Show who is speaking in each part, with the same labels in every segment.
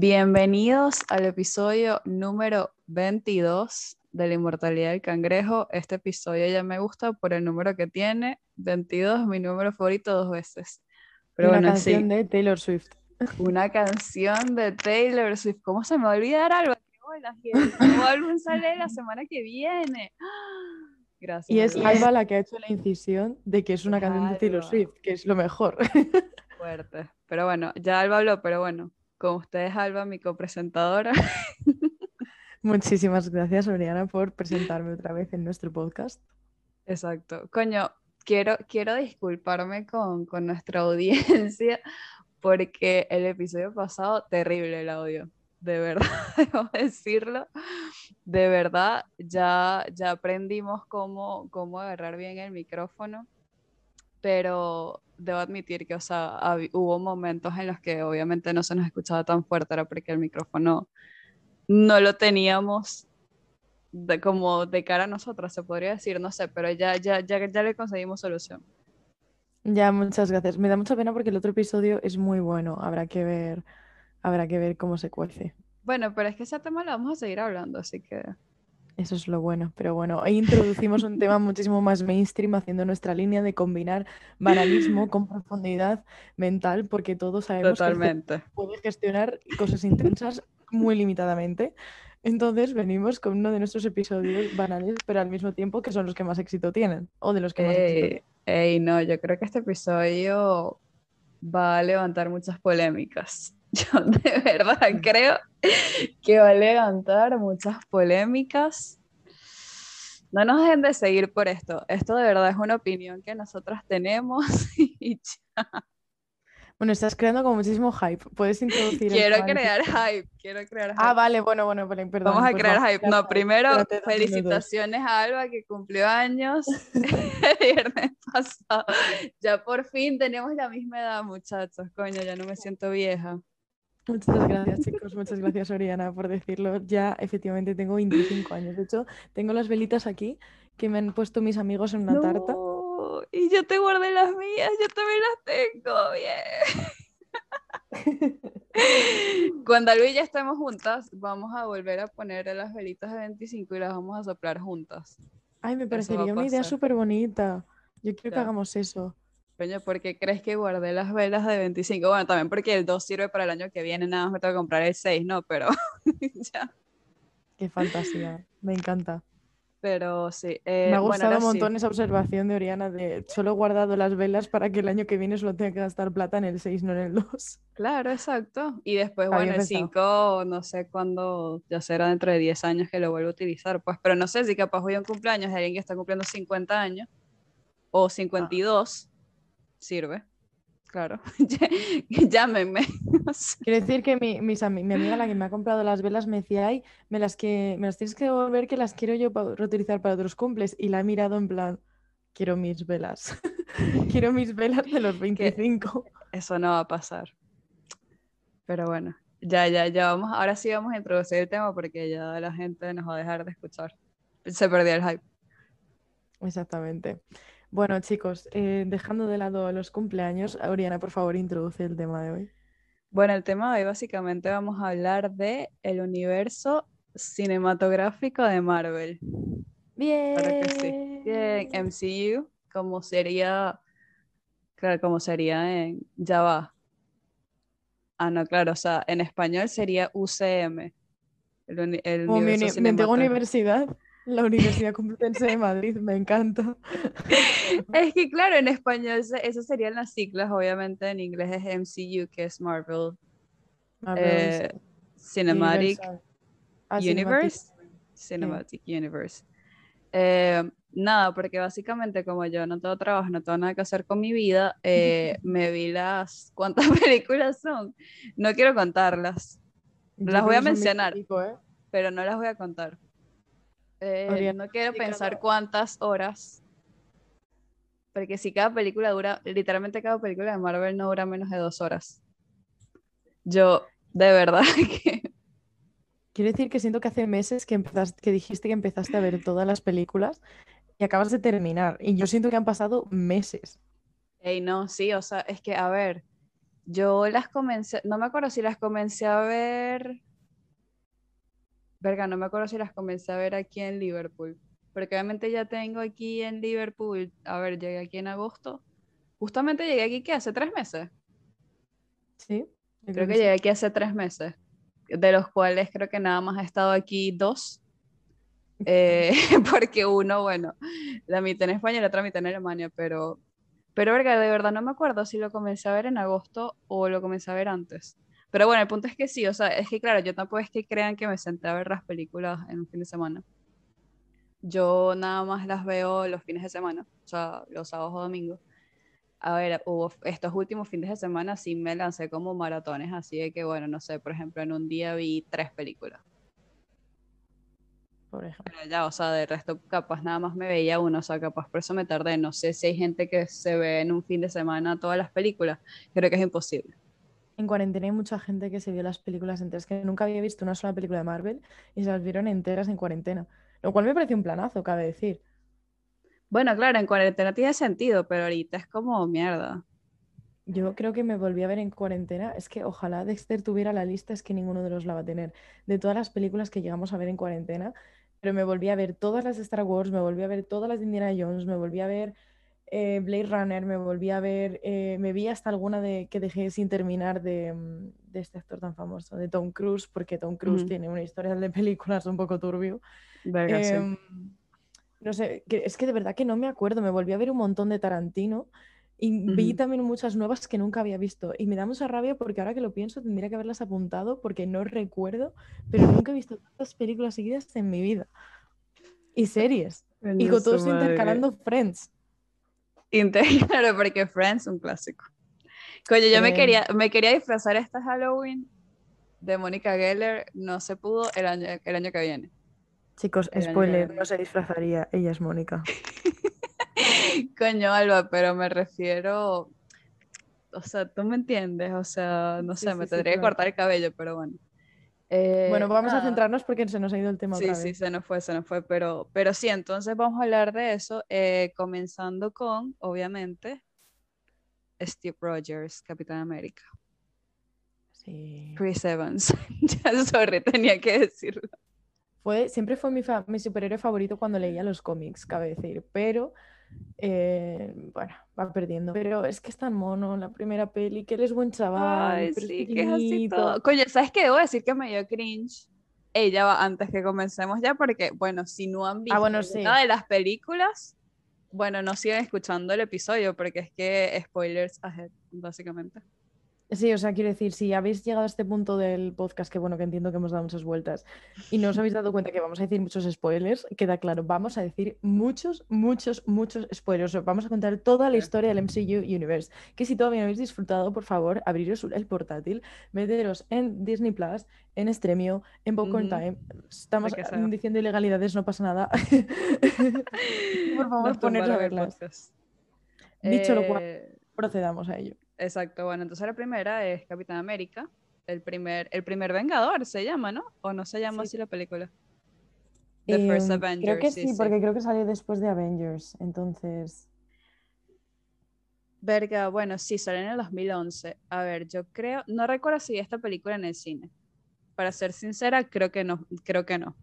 Speaker 1: Bienvenidos al episodio número 22 de la inmortalidad del cangrejo. Este episodio ya me gusta por el número que tiene. 22, mi número favorito dos veces.
Speaker 2: Pero Una canción de Taylor Swift.
Speaker 1: Una canción de Taylor Swift. ¿Cómo se me va a olvidar, Alba? El álbum sale la semana que viene. Gracias.
Speaker 2: Y es Alba la que ha hecho la incisión de que es una canción de Taylor Swift, que es lo mejor.
Speaker 1: Fuerte. Pero bueno, ya Alba habló, pero bueno, con ustedes, Alba, mi copresentadora.
Speaker 2: Muchísimas gracias, Oriana, por presentarme otra vez en nuestro podcast.
Speaker 1: Exacto. Coño, quiero, quiero disculparme con, con nuestra audiencia porque el episodio pasado, terrible el audio de verdad, debo decirlo, de verdad, ya, ya aprendimos cómo, cómo agarrar bien el micrófono, pero debo admitir que, o sea, hubo momentos en los que obviamente no se nos escuchaba tan fuerte, era porque el micrófono no lo teníamos de, como de cara a nosotros, se podría decir, no sé, pero ya, ya, ya, ya le conseguimos solución.
Speaker 2: Ya, muchas gracias. Me da mucha pena porque el otro episodio es muy bueno, habrá que ver habrá que ver cómo se cuece.
Speaker 1: Bueno, pero es que ese tema lo vamos a seguir hablando, así que...
Speaker 2: Eso es lo bueno, pero bueno, ahí introducimos un tema muchísimo más mainstream haciendo nuestra línea de combinar banalismo con profundidad mental, porque todos sabemos que puede gestionar cosas intensas muy limitadamente. Entonces venimos con uno de nuestros episodios banales, pero al mismo tiempo que son los que más éxito tienen, o de los que más éxito tienen.
Speaker 1: Ey, no, yo creo que este episodio va a levantar muchas polémicas. Yo de verdad creo que va a levantar muchas polémicas. No nos dejen de seguir por esto. Esto de verdad es una opinión que nosotras tenemos y ya.
Speaker 2: Bueno, estás creando como muchísimo hype. Puedes introducir.
Speaker 1: Quiero crear hype. Quiero crear
Speaker 2: Ah, vale, bueno, bueno, perdón.
Speaker 1: Vamos a crear hype. No, primero, felicitaciones a Alba que cumplió años el viernes pasado. Ya por fin tenemos la misma edad, muchachos. Coño, ya no me siento vieja.
Speaker 2: Muchas gracias, chicos. Muchas gracias, Oriana, por decirlo. Ya efectivamente tengo 25 años. De hecho, tengo las velitas aquí que me han puesto mis amigos en una tarta.
Speaker 1: Y yo te guardé las mías, yo también las tengo. Bien. Cuando Luis ya estemos juntas, vamos a volver a poner las velitas de 25 y las vamos a soplar juntas.
Speaker 2: Ay, me parecería una idea súper bonita. Yo quiero que hagamos eso.
Speaker 1: Coño, ¿por qué crees que guardé las velas de 25? Bueno, también porque el 2 sirve para el año que viene, nada más me tengo que comprar el 6, ¿no? Pero ya.
Speaker 2: Qué fantasía, me encanta.
Speaker 1: Pero sí.
Speaker 2: Eh, me ha gustado un montón esa observación de Oriana de solo he guardado las velas para que el año que viene solo tenga que gastar plata en el 6, no en el 2.
Speaker 1: Claro, exacto. Y después, bueno, el 5, no sé cuándo, ya será dentro de 10 años que lo vuelvo a utilizar. Pues, pero no sé si capaz voy a un cumpleaños de alguien que está cumpliendo 50 años o 52 sirve. Claro, llámenme.
Speaker 2: Quiero decir que mi, mi, amiga, la que me ha comprado las velas, me decía, ay, me las, que, me las tienes que devolver que las quiero yo para reutilizar para otros cumples. Y la he mirado en plan, quiero mis velas. quiero mis velas de los 25.
Speaker 1: Eso no va a pasar. Pero bueno, ya, ya, ya vamos, ahora sí vamos a introducir el tema porque ya la gente nos va a dejar de escuchar. Se perdió el hype.
Speaker 2: Exactamente. Bueno, chicos, eh, dejando de lado los cumpleaños, Oriana, por favor, introduce el tema de hoy.
Speaker 1: Bueno, el tema de hoy básicamente vamos a hablar de el universo cinematográfico de Marvel.
Speaker 2: Bien.
Speaker 1: Claro que sí. Bien, MCU, como sería, claro, como sería en Java. Ah, no, claro, o sea, en español sería UCM.
Speaker 2: El, el universo mi, universidad. La Universidad Complutense de Madrid, me encanta.
Speaker 1: Es que claro, en español eso serían las siglas, obviamente en inglés es MCU, que es Marvel, eh, Cinematic ah, Universe. Cinematic Universe. Eh, nada, porque básicamente como yo no tengo trabajo, no tengo nada que hacer con mi vida, eh, me vi las... ¿Cuántas películas son? No quiero contarlas. las voy a mencionar, pero no las voy a contar. Eh, no quiero pensar cuántas horas. Porque si cada película dura, literalmente cada película de Marvel no dura menos de dos horas. Yo, de verdad que...
Speaker 2: Quiero decir que siento que hace meses que, empezaste, que dijiste que empezaste a ver todas las películas y acabas de terminar. Y yo siento que han pasado meses.
Speaker 1: Ey, no, sí, o sea, es que, a ver, Yo las comencé, no me acuerdo si las comencé a ver. Verga, no me acuerdo si las comencé a ver aquí en Liverpool. Porque obviamente ya tengo aquí en Liverpool. A ver, llegué aquí en agosto. Justamente llegué aquí, ¿qué? ¿Hace tres meses?
Speaker 2: Sí.
Speaker 1: Creo, que, llegué aquí hace tres meses. De los cuales creo que nada más he estado aquí dos. Eh, porque uno, bueno, la mitad en España y la otra mitad en Alemania, pero pero verga, de verdad no me acuerdo si lo comencé a ver en agosto o lo comencé a ver antes. Pero bueno, el punto es que sí, o sea, es que claro, yo tampoco es que crean que me senté a ver las películas en un fin de semana. Yo nada más las veo los fines de semana, o sea, los sábados o domingos. A ver, hubo estos últimos fines de semana sí me lancé como maratones, así de que bueno, no sé, por ejemplo, en un día vi tres películas
Speaker 2: por ejemplo.
Speaker 1: ya, o sea, de resto capaz nada más me veía uno, o sea, capaz por eso me tardé. No sé si hay gente que se ve en un fin de semana todas las películas, creo que es imposible.
Speaker 2: En cuarentena hay mucha gente que se vio las películas enteras, que nunca había visto una sola película de Marvel y se las vieron enteras en cuarentena, lo cual me pareció un planazo, cabe decir.
Speaker 1: Bueno, claro, en cuarentena tiene sentido, pero ahorita es como mierda.
Speaker 2: Yo creo que me volví a ver en cuarentena. Es que ojalá Dexter tuviera la lista, es que ninguno de los la va a tener. De todas las películas que llegamos a ver en cuarentena, pero me volví a ver todas las de Star Wars, me volví a ver todas las de Indiana Jones, me volví a ver eh, Blade Runner, me volví a ver, eh, me vi hasta alguna de que dejé sin terminar de, mm, de este actor tan famoso, de Tom Cruise, porque Tom Cruise tiene una historia de películas un poco turbio. Em, no sé, es que de verdad que no me acuerdo, me volví a ver un montón de Tarantino y vi también muchas nuevas que nunca había visto. Y me da mucha rabia porque ahora que lo pienso tendría que haberlas apuntado porque no recuerdo, pero nunca he visto tantas películas seguidas en mi vida. Y series. y con todos intercalando Friends.
Speaker 1: Claro, porque Friends es un clásico. Coño, yo me quería, me quería disfrazar esta Halloween de Mónica Geller, no se pudo el año, el año que viene.
Speaker 2: Chicos, spoiler, no se disfrazaría, ella es Mónica.
Speaker 1: Coño, Alba, pero me refiero, o sea, tú me entiendes, o sea, no sé, me tendría que cortar el cabello, pero bueno.
Speaker 2: Bueno, eh, vamos a centrarnos porque se nos ha ido el tema.
Speaker 1: Sí, sí, se nos fue, se nos fue, pero, pero sí, entonces vamos a hablar de eso, eh, comenzando con, obviamente, Steve Rogers, Capitán América.
Speaker 2: Sí.
Speaker 1: Chris Evans, ya sorry, tenía que decirlo.
Speaker 2: Fue, siempre fue mi, mi superhéroe favorito cuando leía los cómics, cabe decir, pero eh, bueno, va perdiendo. Pero es que es tan mono la primera peli, que él es buen chaval.
Speaker 1: sí, que es así todo. Coño, ¿sabes qué? Debo decir que me dio cringe. Ella va antes que comencemos ya, porque, bueno, si no han visto
Speaker 2: ah, bueno,
Speaker 1: de las películas, bueno, no sigan escuchando el episodio, porque es que spoilers ahead, básicamente.
Speaker 2: Sí, o sea, quiero decir, si habéis llegado a este punto del podcast, que bueno, que entiendo que hemos dado muchas vueltas, y no os habéis dado cuenta que vamos a decir muchos spoilers, queda claro, vamos a decir muchos, muchos, muchos spoilers. Vamos a contar toda la historia del MCU Universe. Que si todavía no habéis disfrutado, por favor, abriros el portátil, meteros en Disney Plus, en Stremio, en Popcorn Time. Estamos diciendo ilegalidades, no pasa nada. por favor, poneros a verlas. Dicho lo cual, eh, procedamos a ello.
Speaker 1: Exacto, bueno, entonces la primera es Capitán América, el primer, el primer Vengador se llama, ¿no? ¿O no se llama así la película?
Speaker 2: The First Avengers. Creo que sí, porque creo que salió después de Avengers, entonces...
Speaker 1: Verga, bueno, sí, salió en el 2011. A ver, yo creo, no recuerdo si vi esta película en el cine. Para ser sincera, creo que no, creo que no.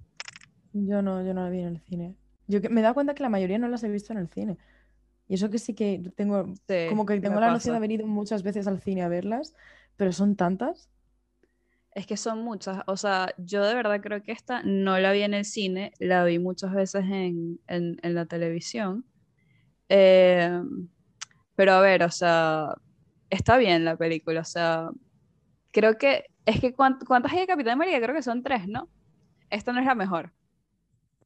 Speaker 2: Yo no, yo no la vi en el cine. Yo me he dado cuenta que la mayoría no las he visto en el cine. Y eso que sí que tengo, como que tengo la noción de haber ido muchas veces al cine a verlas, pero son tantas.
Speaker 1: Es que son muchas. O sea, yo de verdad creo que esta no la vi en el cine, la vi muchas veces en, la televisión. Em, pero a ver, o sea, está bien la película. O sea, creo que. Es que ¿cuántas hay de Capitán América? Creo que son tres, ¿no? Esta no es la mejor.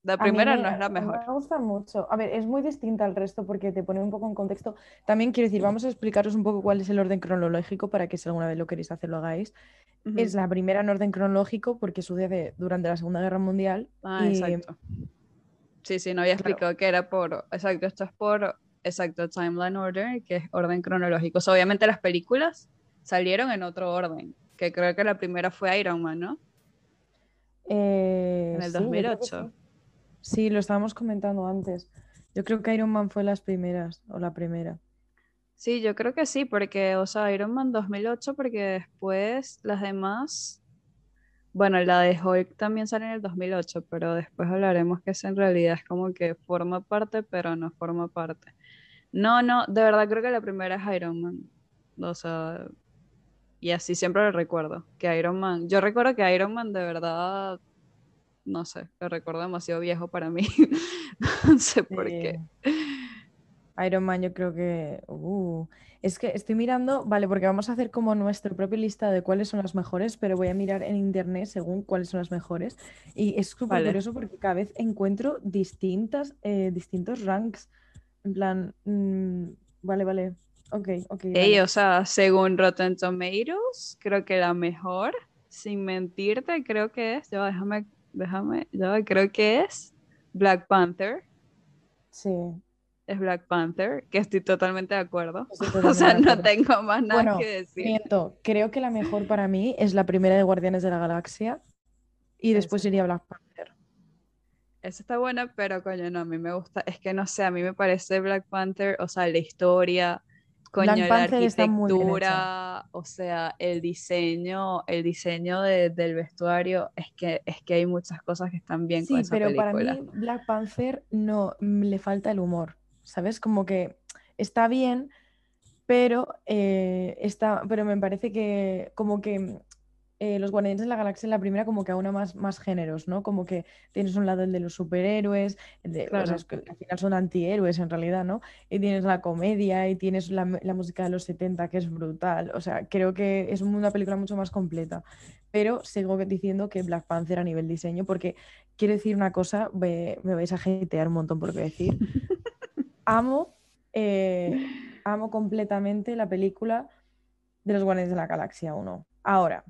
Speaker 1: La primera no es la mejor.
Speaker 2: Me gusta mucho. A ver, es muy distinta al resto porque te pone un poco en contexto. También quiero decir, vamos a explicaros un poco cuál es el orden cronológico para que si alguna vez lo queréis hacer lo hagáis. Es la primera en orden cronológico porque sucede durante la Segunda Guerra Mundial.
Speaker 1: Ah, exacto. Sí, sí, no había explicado que era por. Exacto, esto es por. Exacto, timeline order, que es orden cronológico. obviamente las películas salieron en otro orden, que creo que la primera fue Iron Man, ¿no?
Speaker 2: Eh,
Speaker 1: en el 2008.
Speaker 2: Sí, lo estábamos comentando antes. Yo creo que Iron Man fue las primeras, o la primera.
Speaker 1: Sí, yo creo que sí, porque, o sea, Iron Man 2008, porque después las demás, bueno, la de Hulk también sale en el 2008, pero después hablaremos que eso en realidad es como que forma parte, pero no forma parte. No, no, de verdad creo que la primera es Iron Man. O sea, y así siempre lo recuerdo, que Iron Man, yo recuerdo que Iron Man de verdad, no sé, lo recuerdo demasiado viejo para mí, no sé por qué.
Speaker 2: Iron Man yo creo que... Uh, es que estoy mirando, vale, porque vamos a hacer como nuestra propia lista de cuáles son las mejores, pero voy a mirar en internet según cuáles son las mejores. Y es súper curioso porque cada vez encuentro distintas, eh, distintos ranks. En plan, mm, vale, vale, Ok, ok.
Speaker 1: o sea, según Rotten Tomatoes, creo que la mejor, sin mentirte, creo que es, ya déjame, déjame, ya creo que es Black Panther.
Speaker 2: Sí.
Speaker 1: Es Black Panther, que estoy totalmente de acuerdo. o sea, no tengo más nada que decir.
Speaker 2: Miento, creo que la mejor para mí es la primera de Guardianes de la Galaxia y después iría Black Panther.
Speaker 1: Esa está buena, pero coño, no, a mí me gusta, es que no sé, a mí me parece Black Panther, o sea, la historia, Coño, la arquitectura, o sea, el diseño, el diseño del vestuario, es que, es que hay muchas cosas que están bien
Speaker 2: sí, pero para mí Black Panther no mm, le falta el humor, ¿sabes? Como que está bien, pero, eh, está, pero me parece que como que eh, los Guardianes de la Galaxia en la primera como que aún más, más géneros, ¿no? Como que tienes un lado el de los superhéroes, de, que al final son antihéroes en realidad, ¿no? Y tienes la comedia y tienes la, música de los 70 que es brutal. O sea, creo que es una película mucho más completa. Pero sigo diciendo que Black Panther a nivel diseño, porque quiero decir una cosa, me, vais a jetear un montón por lo que decir. amo, eh, amo completamente la película de los Guardianes de la Galaxia 1. Ahora,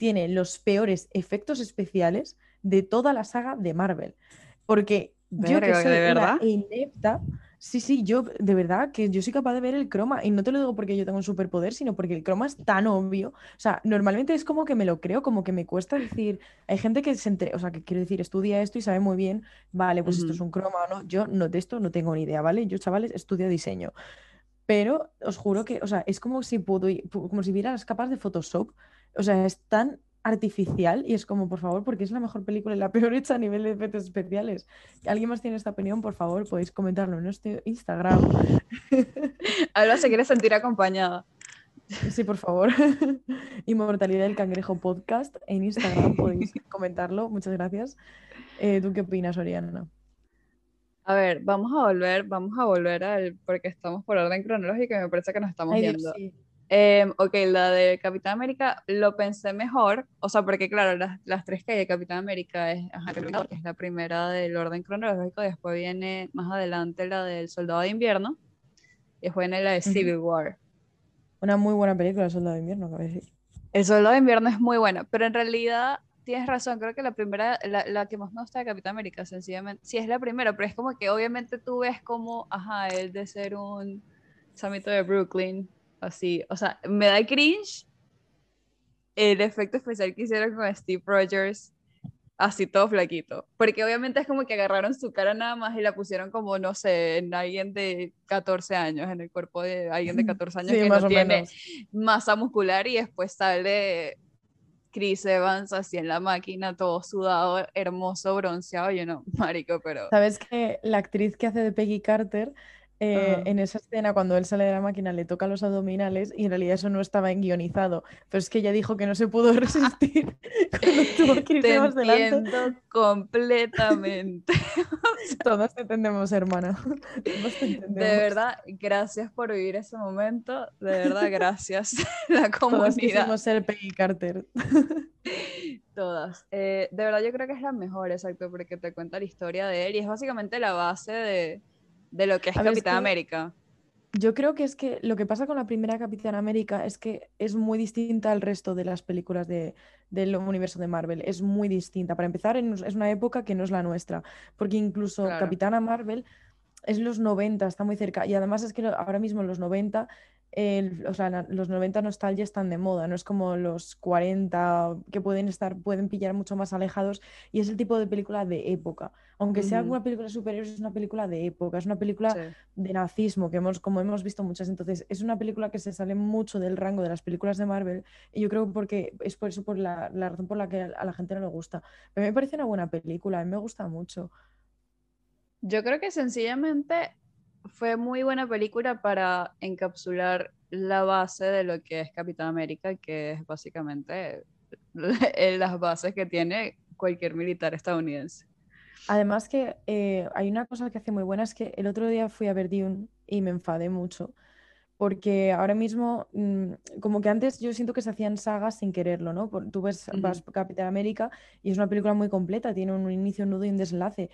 Speaker 2: tiene los peores efectos especiales de toda la saga de Marvel. Porque yo que soy ¿de inepta, sí, sí, yo de verdad que yo soy capaz de ver el croma y no te lo digo porque yo tengo un superpoder, sino porque el croma es tan obvio. O sea, normalmente es como que me lo creo, como que me cuesta decir, hay gente que se entre, o sea, que quiero decir, estudia esto y sabe muy bien, vale, pues esto es un croma o no. Yo no de esto no tengo ni idea, ¿vale? Yo, chavales, estudio diseño. Pero os juro que, o sea, es como si puedo, como si viera las capas de Photoshop o sea, es tan artificial y es como, por favor, porque es la mejor película y la peor hecha a nivel de efectos especiales. ¿Alguien más tiene esta opinión? Por favor, podéis comentarlo en nuestro Instagram.
Speaker 1: Alba se quiere sentir acompañada.
Speaker 2: Sí, por favor. Inmortalidad del Cangrejo Podcast en Instagram podéis comentarlo. Muchas gracias. Eh, ¿Tú qué opinas, Oriana?
Speaker 1: A ver, vamos a volver, vamos a volver al, porque estamos por orden cronológico y me parece que nos estamos viendo. Eh, ok, la de Capitán América lo pensé mejor, o sea, porque claro, las, las tres que hay de Capitán América es, es la primera del orden cronológico, después viene más adelante la del Soldado de Invierno, y después viene la de Civil War.
Speaker 2: Una muy buena película, El Soldado de Invierno, de decir.
Speaker 1: El Soldado de Invierno es muy buena, pero en realidad tienes razón, creo que la primera, la, la, que más me gusta de Capitán América, sencillamente, sí es la primera, pero es como que obviamente tú ves como, ajá, el de ser un samito de Brooklyn, así, o sea, me da cringe el efecto especial que hicieron con Steve Rogers, así todo flaquito, porque obviamente es como que agarraron su cara nada más y la pusieron como, no sé, en alguien de 14 años, en el cuerpo de alguien de 14 años que no tiene masa muscular y después sale Chris Evans así en la máquina, todo sudado, hermoso, bronceado, yo no, marico, pero...
Speaker 2: ¿Sabes que la actriz que hace de Peggy Carter eh, en esa escena cuando él sale de la máquina le toca los abdominales y en realidad eso no estaba guionizado. Pero es que ella dijo que no se pudo resistir cuando tuvo que
Speaker 1: Te entiendo completamente.
Speaker 2: Todos te entendemos, hermana.
Speaker 1: De verdad, gracias por vivir ese momento. De verdad, gracias. La comunidad. Todos quisimos
Speaker 2: ser Peggy Carter.
Speaker 1: Todas. Eh, de verdad, yo creo que es la mejor, exacto, porque te cuenta la historia de él y es básicamente la base de de lo que es Capitán América.
Speaker 2: Yo creo que es que lo que pasa con la primera Capitán América es que es muy distinta al resto de las películas de, del universo de Marvel. Es muy distinta. Para empezar, es una época que no es la nuestra. Porque incluso Capitana Marvel es los 90, está muy cerca. Y además es que ahora mismo en los 90 o sea, los 90 nostalgia están de moda, no es como los 40 que pueden estar, pueden pillar mucho más alejados y es el tipo de película de época. Aunque sea una película superior, es una película de época, es una película de nazismo, que hemos, como hemos visto muchas. Entonces, es una película que se sale mucho del rango de las películas de Marvel y yo creo porque es por eso por la, la razón por la que a la gente no le gusta. a mí me parece una buena película, a mí me gusta mucho.
Speaker 1: Yo creo que sencillamente fue muy buena película para encapsular la base de lo que es Capitán América, que es básicamente las bases que tiene cualquier militar estadounidense.
Speaker 2: Además que eh, hay una cosa que hace muy buena, es que el otro día fui a ver y me enfadé mucho porque ahora mismo, mm, como que antes yo siento que se hacían sagas sin quererlo, ¿no? tú ves Capitán América y es una película muy completa, tiene un inicio, un nudo y un desenlace.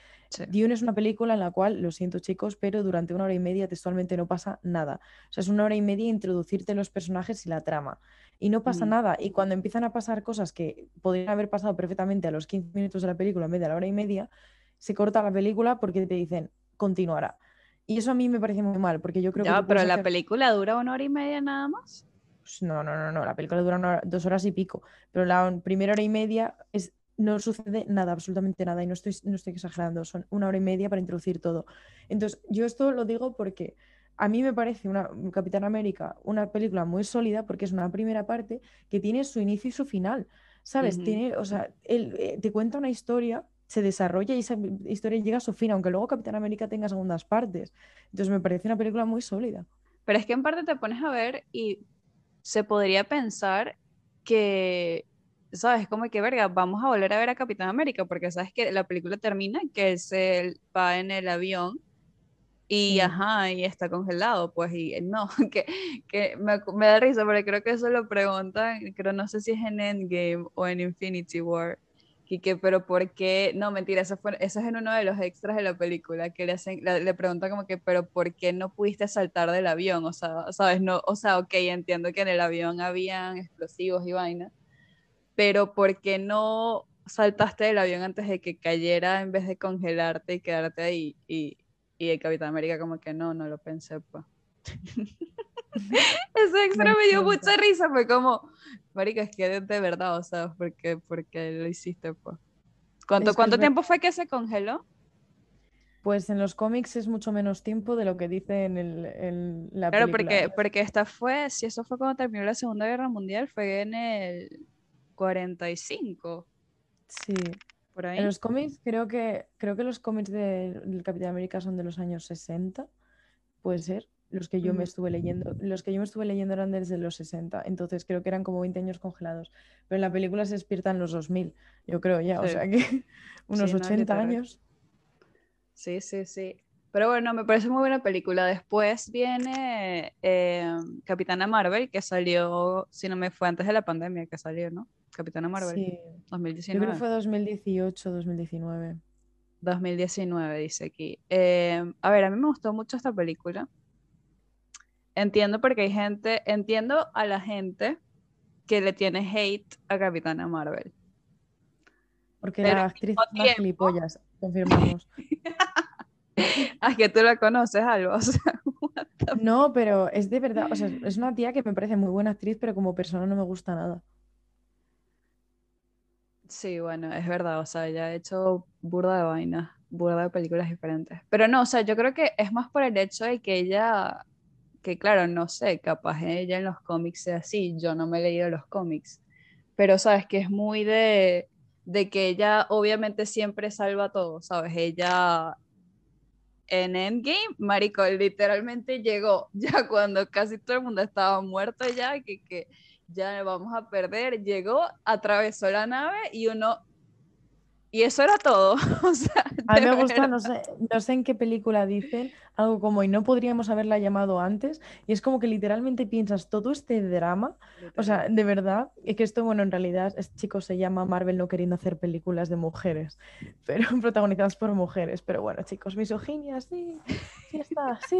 Speaker 2: Dune es una película en la cual, lo siento chicos, pero durante una hora y media textualmente no pasa nada. O sea, es una hora y media introducirte los personajes y la trama. Y no pasa nada. Y cuando empiezan a pasar cosas que podrían haber pasado perfectamente a los 15 minutos de la película en vez de a la hora y media, se corta la película porque te dicen, continuará. Y eso a mí me parece muy mal, porque yo creo
Speaker 1: ya, pero la película dura una hora y media nada más.
Speaker 2: Pues no, no, no, no, la película dura dos horas y pico, pero la primera hora y media es, no sucede nada, absolutamente nada, y no estoy, no estoy exagerando, son una hora y media para introducir todo. Entonces, yo esto lo digo porque a mí me parece una Capitán América una película muy sólida porque es una primera parte que tiene su inicio y su final, ¿sabes? Tiene, o sea, él, eh, te cuenta una historia se desarrolla y esa historia llega a su fin, aunque luego Capitán América tenga segundas partes. Entonces me parece una película muy sólida.
Speaker 1: Pero es que en parte te pones a ver y se podría pensar que, ¿sabes? Como que, verga, vamos a volver a ver a Capitán América, porque sabes que la película termina que él se va en el avión y, ajá, y está congelado, pues, y no, que, que me, me, da risa, porque creo que eso lo preguntan, creo, no sé si es en Endgame o en Infinity War, que pero ¿por qué? No, mentira, eso, fue, eso es en uno de los extras de la película, que le, hacen, le, preguntan como que, pero ¿por qué no pudiste saltar del avión? O sea, ¿sabes? No, o sea, ok, entiendo que en el avión habían explosivos y vainas, pero ¿por qué no saltaste del avión antes de que cayera en vez de congelarte y quedarte ahí? Y, y el Capitán América como que no, no lo pensé, pues. Ese extra me dio mucha risa, fue como, marica, es que de verdad, o sea, porque, porque lo hiciste, pues. ¿Cuánto, ¿cuánto tiempo fue que se congeló?
Speaker 2: Pues en los cómics es mucho menos tiempo de lo que dice en, el, en la
Speaker 1: claro, porque, porque esta fue, si eso fue cuando terminó la Segunda Guerra Mundial, fue en el 45.
Speaker 2: Sí. Por ahí. En los cómics, creo que, creo que los cómics del Capitán América son de los años 60, puede ser los que yo me estuve leyendo. Los que yo me estuve leyendo eran desde los 60, entonces creo que eran como 20 años congelados. Pero en la película se despiertan los 2000, yo creo ya, o sea que unos 80 años.
Speaker 1: Sí, sí, sí. Pero bueno, me parece muy buena película. Después viene eh, Capitana Marvel, que salió, si no me fue antes de la pandemia que salió, ¿no? Capitana Marvel. Sí. 2019. Yo
Speaker 2: creo que fue 2018, 2019.
Speaker 1: 2019, dice aquí. Eh, a ver, a mí me gustó mucho esta película entiendo porque hay gente, entiendo a la gente que le tiene hate a Capitana Marvel.
Speaker 2: Porque la actriz una gilipollas, confirmamos.
Speaker 1: es que tú la conoces algo.
Speaker 2: no, pero es de verdad, o sea, es una tía que me parece muy buena actriz, pero como persona no me gusta nada.
Speaker 1: Sí, bueno, es verdad, o sea, ella ha hecho burda de vainas, burda de películas diferentes. Pero no, o sea, yo creo que es más por el hecho de que ella que claro, no sé, capaz ella en los cómics sea así, yo no me he leído los cómics, pero sabes que es muy de, de que ella obviamente siempre salva todo, ¿sabes? Ella en Endgame, Marico, literalmente llegó ya cuando casi todo el mundo estaba muerto ya, que, que ya vamos a perder, llegó, atravesó la nave y uno, y eso era todo. o sea,
Speaker 2: a mí me gusta, no sé, no sé en qué película dicen algo como y no podríamos haberla llamado antes. Y es como que literalmente piensas todo este drama. O sea, de verdad, es que esto, bueno, en realidad, este chico se llama Marvel no queriendo hacer películas de mujeres, pero protagonizadas por mujeres. Pero bueno, chicos, misoginia, sí, sí está, sí.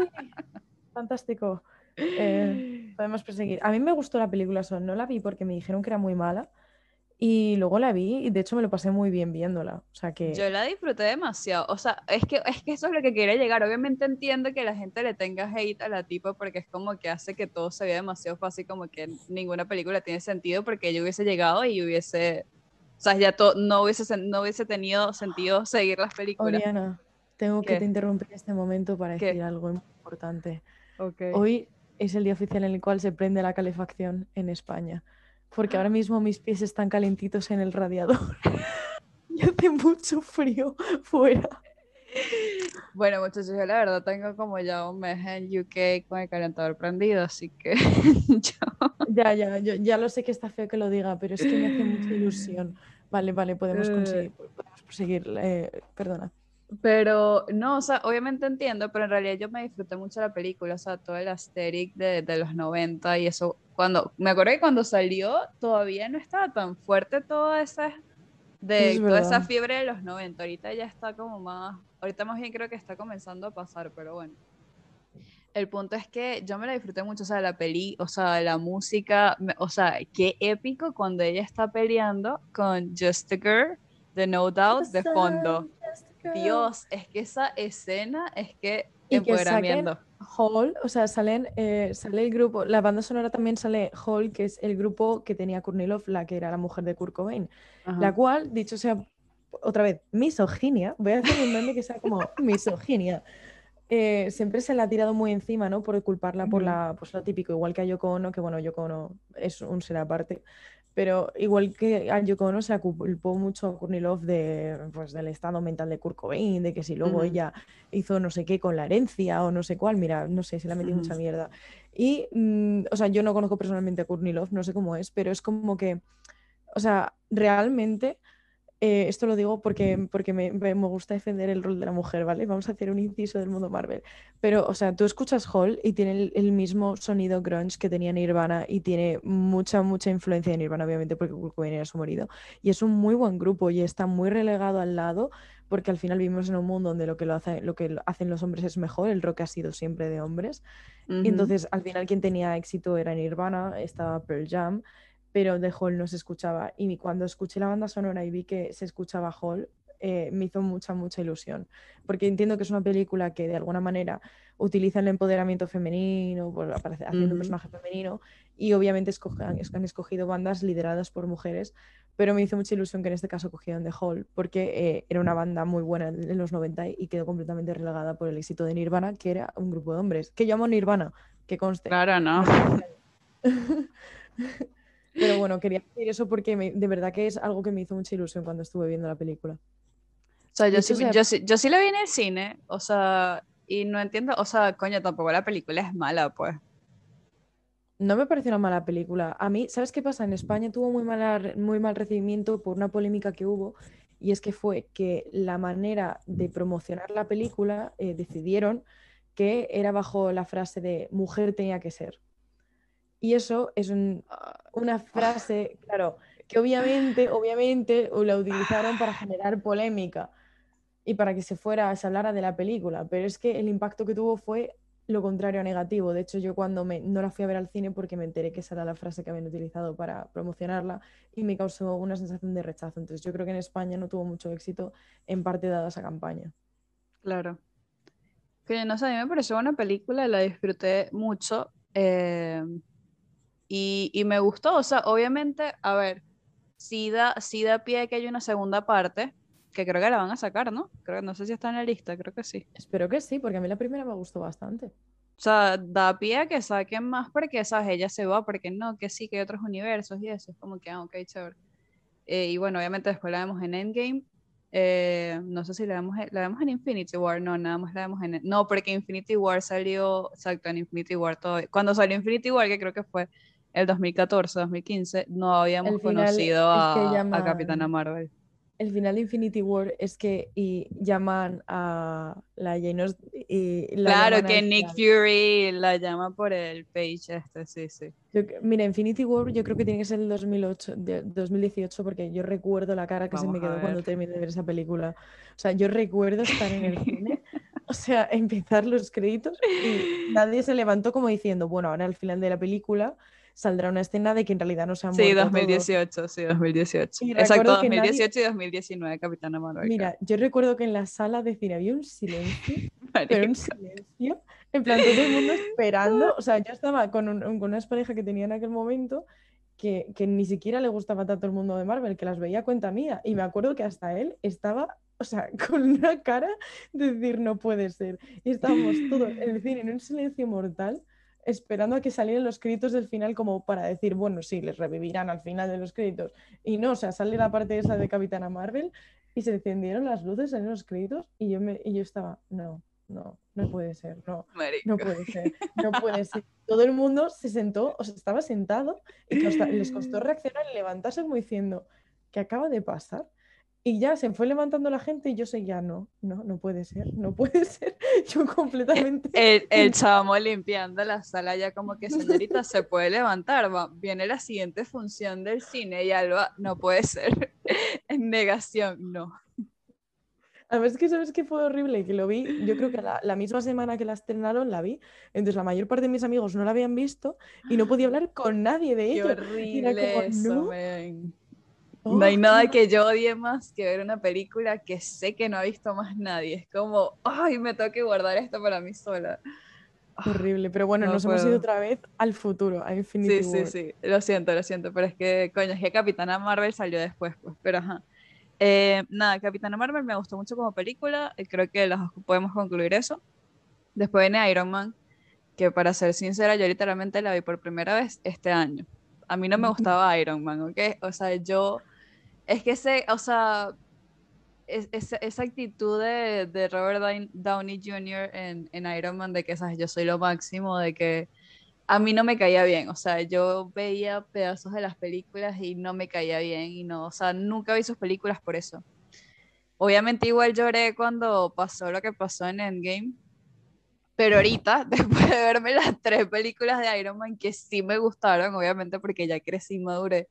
Speaker 2: Fantástico. Eh, podemos proseguir. A mí me gustó la película, no la vi porque me dijeron que era muy mala Y luego la vi y de hecho me lo pasé muy bien viéndola. O sea que...
Speaker 1: Yo la disfruté demasiado. O sea, es que, es que eso es lo que quería llegar. Obviamente entiendo que la gente le tenga hate a la tipa porque es como que hace que todo se vea demasiado fácil, como que ninguna película tiene sentido porque yo hubiese llegado y hubiese... O sea, ya no, hubiese, no hubiese tenido sentido seguir las películas.
Speaker 2: Oriana, tengo que te interrumpir este momento para decir algo importante. Hoy es el día oficial en el cual se prende la calefacción en España porque ahora mismo mis pies están calentitos en el radiador y hace mucho frío fuera.
Speaker 1: Bueno, muchachos, yo la verdad tengo como ya un mes en UK con el calentador prendido, así que yo...
Speaker 2: Ya, ya, yo ya lo sé que está feo que lo diga, pero es que me hace mucha ilusión. Vale, vale, podemos, conseguir, podemos proseguir. Eh, perdona.
Speaker 1: Pero no, o sea, obviamente entiendo, pero en realidad yo me disfruté mucho la película, o sea, todo el aesthetic de, de los 90 y eso, cuando, me acuerdo que cuando salió todavía no estaba tan fuerte toda esa, de, toda esa fiebre de los 90, ahorita ya está como más, ahorita más bien creo que está comenzando a pasar, pero bueno. El punto es que yo me la disfruté mucho, o sea, la peli, o sea, la música, o sea, qué épico cuando ella está peleando con Just a Girl de No Doubt de fondo. Dios, es que esa escena es que empoderamiento.
Speaker 2: Hall, o sea, salen, eh, sale el grupo, la banda sonora también sale Hall, que es el grupo que tenía Kurnilov, la que era la mujer de Kurt Cobain, la cual, dicho sea, otra vez, misoginia, voy a hacer un meme que sea como misoginia, eh, siempre se la ha tirado muy encima, ¿no? Por culparla por la, pues lo típico, igual que a Yoko Ono, que bueno, Yoko Ono es un ser aparte, pero igual que a Yoko Ono se culpó mucho a Kurnilov de, pues, del estado mental de Kurt Cobain, de que si luego ella hizo no sé qué con la herencia o no sé cuál, mira, no sé, se le ha metido mucha mierda. Y, mm, o sea, yo no conozco personalmente a Kurnilov, no sé cómo es, pero es como que, o sea, realmente eh, esto lo digo porque, porque me, me, gusta defender el rol de la mujer, ¿vale? Vamos a hacer un inciso del mundo Marvel. Pero, o sea, tú escuchas Hall y tiene el, mismo sonido grunge que tenía Nirvana y tiene mucha, mucha influencia de Nirvana, obviamente, porque Kurt Cobain era su marido. Y es un muy buen grupo y está muy relegado al lado porque al final vivimos en un mundo donde lo que, lo, hace, lo que hacen los hombres es mejor, el rock ha sido siempre de hombres. Y entonces, al final, quien tenía éxito era Nirvana, estaba Pearl Jam pero de Hall no se escuchaba. Y cuando escuché la banda sonora y vi que se escuchaba Hall, eh, me hizo mucha, mucha ilusión. Porque entiendo que es una película que de alguna manera utiliza el empoderamiento femenino, por, haciendo un personaje femenino, y obviamente han escogido bandas lideradas por mujeres, pero me hizo mucha ilusión que en este caso cogieran The Hall, porque eh, era una banda muy buena en los 90 y quedó completamente relegada por el éxito de Nirvana, que era un grupo de hombres, que llamo Nirvana, que conste.
Speaker 1: Claro, no.
Speaker 2: Pero bueno, quería decir eso porque de verdad que es algo que me hizo mucha ilusión cuando estuve viendo la película.
Speaker 1: O sea, yo, sí, yo, sí, yo sí la vi en el cine, o sea, y no entiendo, o sea, coño, tampoco la película es mala, pues.
Speaker 2: No me pareció una mala película. A mí, ¿sabes qué pasa? En España tuvo muy, mala, muy mal recibimiento por una polémica que hubo, y es que fue que la manera de promocionar la película eh, decidieron que era bajo la frase de mujer tenía que ser. Y eso es una frase, claro, que obviamente, obviamente la utilizaron para generar polémica y para que se fuera, se hablara de la película, pero es que el impacto que tuvo fue lo contrario a negativo. De hecho, yo cuando me, no la fui a ver al cine porque me enteré que esa era la frase que habían utilizado para promocionarla y me causó una sensación de rechazo. Entonces yo creo que en España no tuvo mucho éxito, en parte dada esa campaña.
Speaker 1: Claro. Que no sé, a mí me pareció una película, la disfruté mucho. Eh, y, me gustó, o sea, obviamente, a ver, si da, si da pie a que haya una segunda parte, que creo que la van a sacar, ¿no? Creo, no sé si está en la lista, creo que sí.
Speaker 2: Espero que sí, porque a mí la primera me gustó bastante.
Speaker 1: O sea, da pie a que saquen más porque, ¿sabes? Ella se va, porque no, que sí, que hay otros universos y eso, es como que, ah, ok, chévere. Eh, y bueno, obviamente después la vemos en Endgame. Eh, no sé si la vemos, la vemos en Infinity War, no, nada más la vemos en... No, porque Infinity War salió, exacto, en Infinity War todo. Cuando salió Infinity War, que creo que fue el 2014, 2015, no habíamos conocido a, Capitana Marvel.
Speaker 2: El final de Infinity War es que y llaman a la Jane y
Speaker 1: Claro, que Nick Fury la llama por el page este, sí, sí.
Speaker 2: mira, Infinity War yo creo que tiene que ser el 2008, 2018 porque yo recuerdo la cara que se me quedó cuando terminé de ver esa película. O sea, yo recuerdo estar en el cine, o sea, empezar los créditos y nadie se levantó como diciendo, bueno, ahora al final de la película saldrá una escena de que en realidad no se han
Speaker 1: Sí, 2018, sí, 2018. Exacto, 2018 y 2019, Capitana Marvel.
Speaker 2: Mira, yo recuerdo que en la sala de cine había un silencio, pero un silencio, en plan todo el mundo esperando, o sea, yo estaba con, un, con una pareja que tenía en aquel momento que, que, ni siquiera le gustaba tanto el mundo de Marvel, que las veía a cuenta mía. Y me acuerdo que hasta él estaba, o sea, con una cara de decir no puede ser. Y estábamos todos en el cine en un silencio mortal, esperando a que salieran los créditos del final como para decir, bueno, sí, les revivirán al final de los créditos. Y no, o sea, sale la parte esa de Capitana Marvel y se encendieron las luces en los créditos y yo, me, y yo estaba, no, no, no puede ser, no, no puede ser, no puede ser. Todo el mundo se sentó, o sea, estaba sentado y les costó reaccionar y levantarse como diciendo, ¿qué acaba de pasar? Y ya se fue levantando la gente y yo seguía, no, no, no puede ser, no puede ser. Yo completamente.
Speaker 1: El, el chamo limpiando la sala ya como que, señorita, se puede levantar. viene la siguiente función del cine y Alba, no puede ser. En negación, no.
Speaker 2: Además que sabes que fue horrible, que lo vi, yo creo que la, misma semana que la estrenaron la vi, entonces la mayor parte de mis amigos no la habían visto y no podía hablar con nadie de ello.
Speaker 1: Qué horrible eso, ¿no? hay nada que yo odie más que ver una película que sé que no ha visto más nadie. Es como, ay, me tengo que guardar esto para mí sola.
Speaker 2: Horrible, pero bueno, nos hemos ido otra vez al futuro, a Infinity
Speaker 1: Sí, sí, sí, lo siento, lo siento, pero es que, coño, es que Capitana Marvel salió después, pues, pero ajá. Eh, nada, Capitana Marvel me gustó mucho como película, y creo que podemos concluir eso. Después viene Iron Man, que para ser sincera, yo literalmente la vi por primera vez este año. A mí no me gustaba Iron Man, ¿ok? O sea, yo, es que ese, o sea, esa actitud de, de, Robert Downey Jr. En, en, Iron Man, de que, ¿sabes? Yo soy lo máximo, de que a mí no me caía bien, o sea, yo veía pedazos de las películas y no me caía bien y no, o sea, nunca vi sus películas por eso. Obviamente igual lloré cuando pasó lo que pasó en Endgame, pero ahorita, después de verme las tres películas de Iron Man que sí me gustaron, obviamente porque ya crecí y maduré,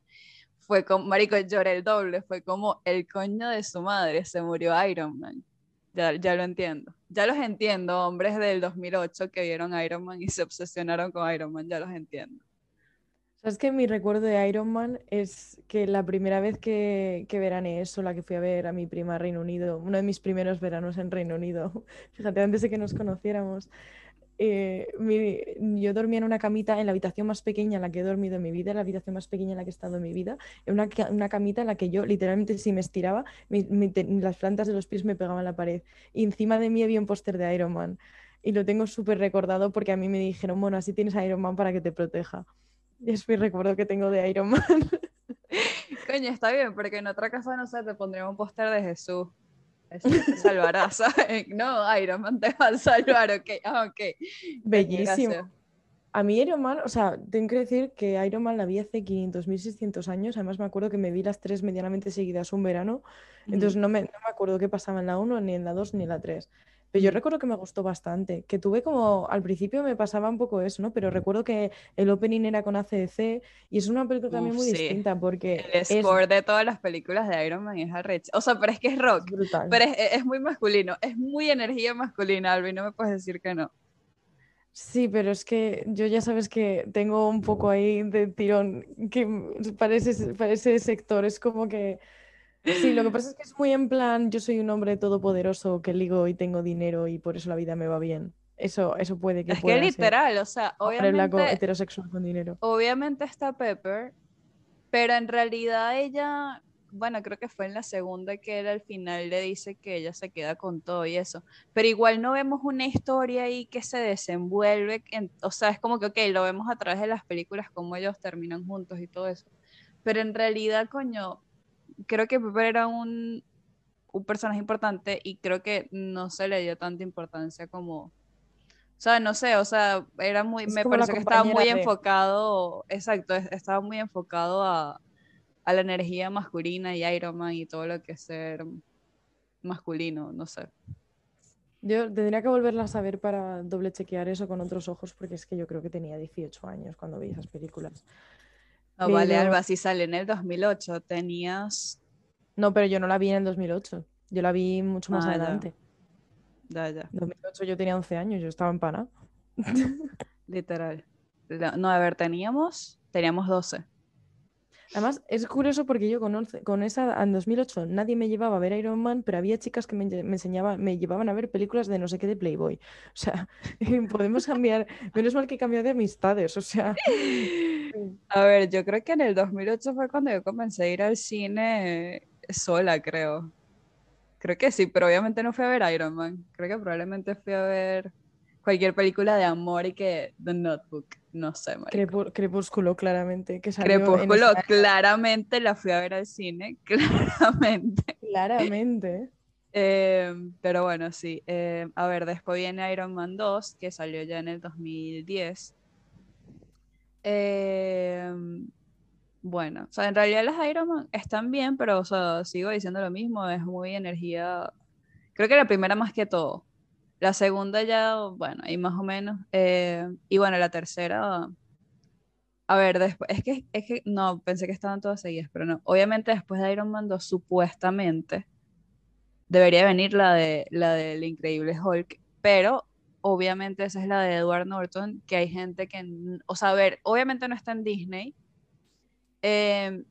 Speaker 1: fue como, marico, lloré el doble, fue como el coño de su madre, se murió Iron Man. Ya, ya lo entiendo. Ya los entiendo, hombres del 2008 que vieron Iron Man y se obsesionaron con Iron Man, ya los entiendo.
Speaker 2: Sabes que mi recuerdo de Iron Man es que la primera vez que, que veraneé la que fui a ver a mi prima Reino Unido, uno de mis primeros veranos en Reino Unido, fíjate, antes de que nos conociéramos, eh, yo dormía en una camita en la habitación más pequeña en la que he dormido en mi vida, la habitación más pequeña en la que he estado en mi vida, en una, una camita en la que yo literalmente si me estiraba, las plantas de los pies me pegaban la pared. Y encima de mí había un póster de Iron Man. Y lo tengo súper recordado porque a mí me dijeron, bueno, así tienes Iron Man para que te proteja. Y es mi recuerdo que tengo de Iron Man.
Speaker 1: Coño, está bien, porque en otra casa, no sé, te pondría un póster de Jesús. Eso te salvará, ¿sabes? No, Iron Man te va a salvar, ok, ah, ok.
Speaker 2: Bellísimo. A mí Iron Man, o sea, tengo que decir que Iron Man la vi hace 500.600 años, además me acuerdo que me vi las tres medianamente seguidas un verano, entonces no me, no me acuerdo qué pasaba en la 1, ni en la 2, ni en la 3. Pero yo recuerdo que me gustó bastante, que tuve como, al principio me pasaba un poco eso, ¿no? Pero recuerdo que el opening era con ACDC y es una película también muy distinta porque...
Speaker 1: El score de todas las películas de Iron Man es arrecho. O sea, pero es que es rock, pero es, es, muy masculino, es muy energía masculina, Alvin, no me puedes decir que no.
Speaker 2: Sí, pero es que yo ya sabes que tengo un poco ahí de tirón que para para ese sector es como que Sí, lo que pasa es que es muy en plan, yo soy un hombre todopoderoso que ligo y tengo dinero y por eso la vida me va bien. Eso, eso puede que
Speaker 1: Es que literal, o sea, obviamente... blanco
Speaker 2: heterosexual con dinero.
Speaker 1: Obviamente está Pepper, pero en realidad ella, bueno, creo que fue en la segunda que él al final le dice que ella se queda con todo y eso. Pero igual no vemos una historia ahí que se desenvuelve, o sea, es como que, ok, lo vemos a través de las películas, como ellos terminan juntos y todo eso. Pero en realidad, coño, creo que Pepper era un, un personaje importante y creo que no se le dio tanta importancia como, o sea, no sé, o sea, era muy, me parece que estaba muy enfocado, exacto, estaba muy enfocado a, a, la energía masculina y Iron Man y todo lo que es ser masculino, no sé.
Speaker 2: Yo tendría que volverla a saber para doble chequear eso con otros ojos, porque es que yo creo que tenía 18 años cuando vi esas películas.
Speaker 1: No, vale, Alba, si sale en el 2008, tenías...
Speaker 2: No, pero yo no la vi en el 2008. Yo la vi mucho más ah, adelante.
Speaker 1: Ya, ya.
Speaker 2: En 2008 yo tenía 11 años, yo estaba en.
Speaker 1: Literal. no, a ver, teníamos, teníamos 12.
Speaker 2: Además, es curioso porque yo con, con esa, en 2008, nadie me llevaba a ver Iron Man, pero había chicas que me, enseñaban, me llevaban a ver películas de no sé qué de Playboy. O sea, podemos cambiar, menos mal que cambiado de amistades, o sea.
Speaker 1: A ver, yo creo que en el 2008 fue cuando yo comencé a ir al cine sola, creo. Creo que sí, pero obviamente no fui a ver Iron Man. Creo que probablemente fui a ver cualquier película de amor y que The Notebook, no sé.
Speaker 2: Crepúsculo, claramente. Que
Speaker 1: Crepúsculo, claramente la fui a ver al cine, claramente.
Speaker 2: Claramente.
Speaker 1: Em, pero bueno, sí. Em, a ver, después viene Iron Man 2, que salió ya en el 2010. Em, bueno, o sea, en realidad las Iron Man están bien, pero o sea, sigo diciendo lo mismo, es muy energía. Creo que la primera más que todo. La segunda ya, bueno, ahí más o menos. Eh, y bueno, la tercera. A ver, después, es que, es que, no, pensé que estaban todas seguidas, pero no. Obviamente después de Iron Man 2, supuestamente, debería venir la de la del Increíble Hulk, pero obviamente esa es la de Edward Norton, que hay gente que, o sea, a ver, obviamente no está en Disney, em,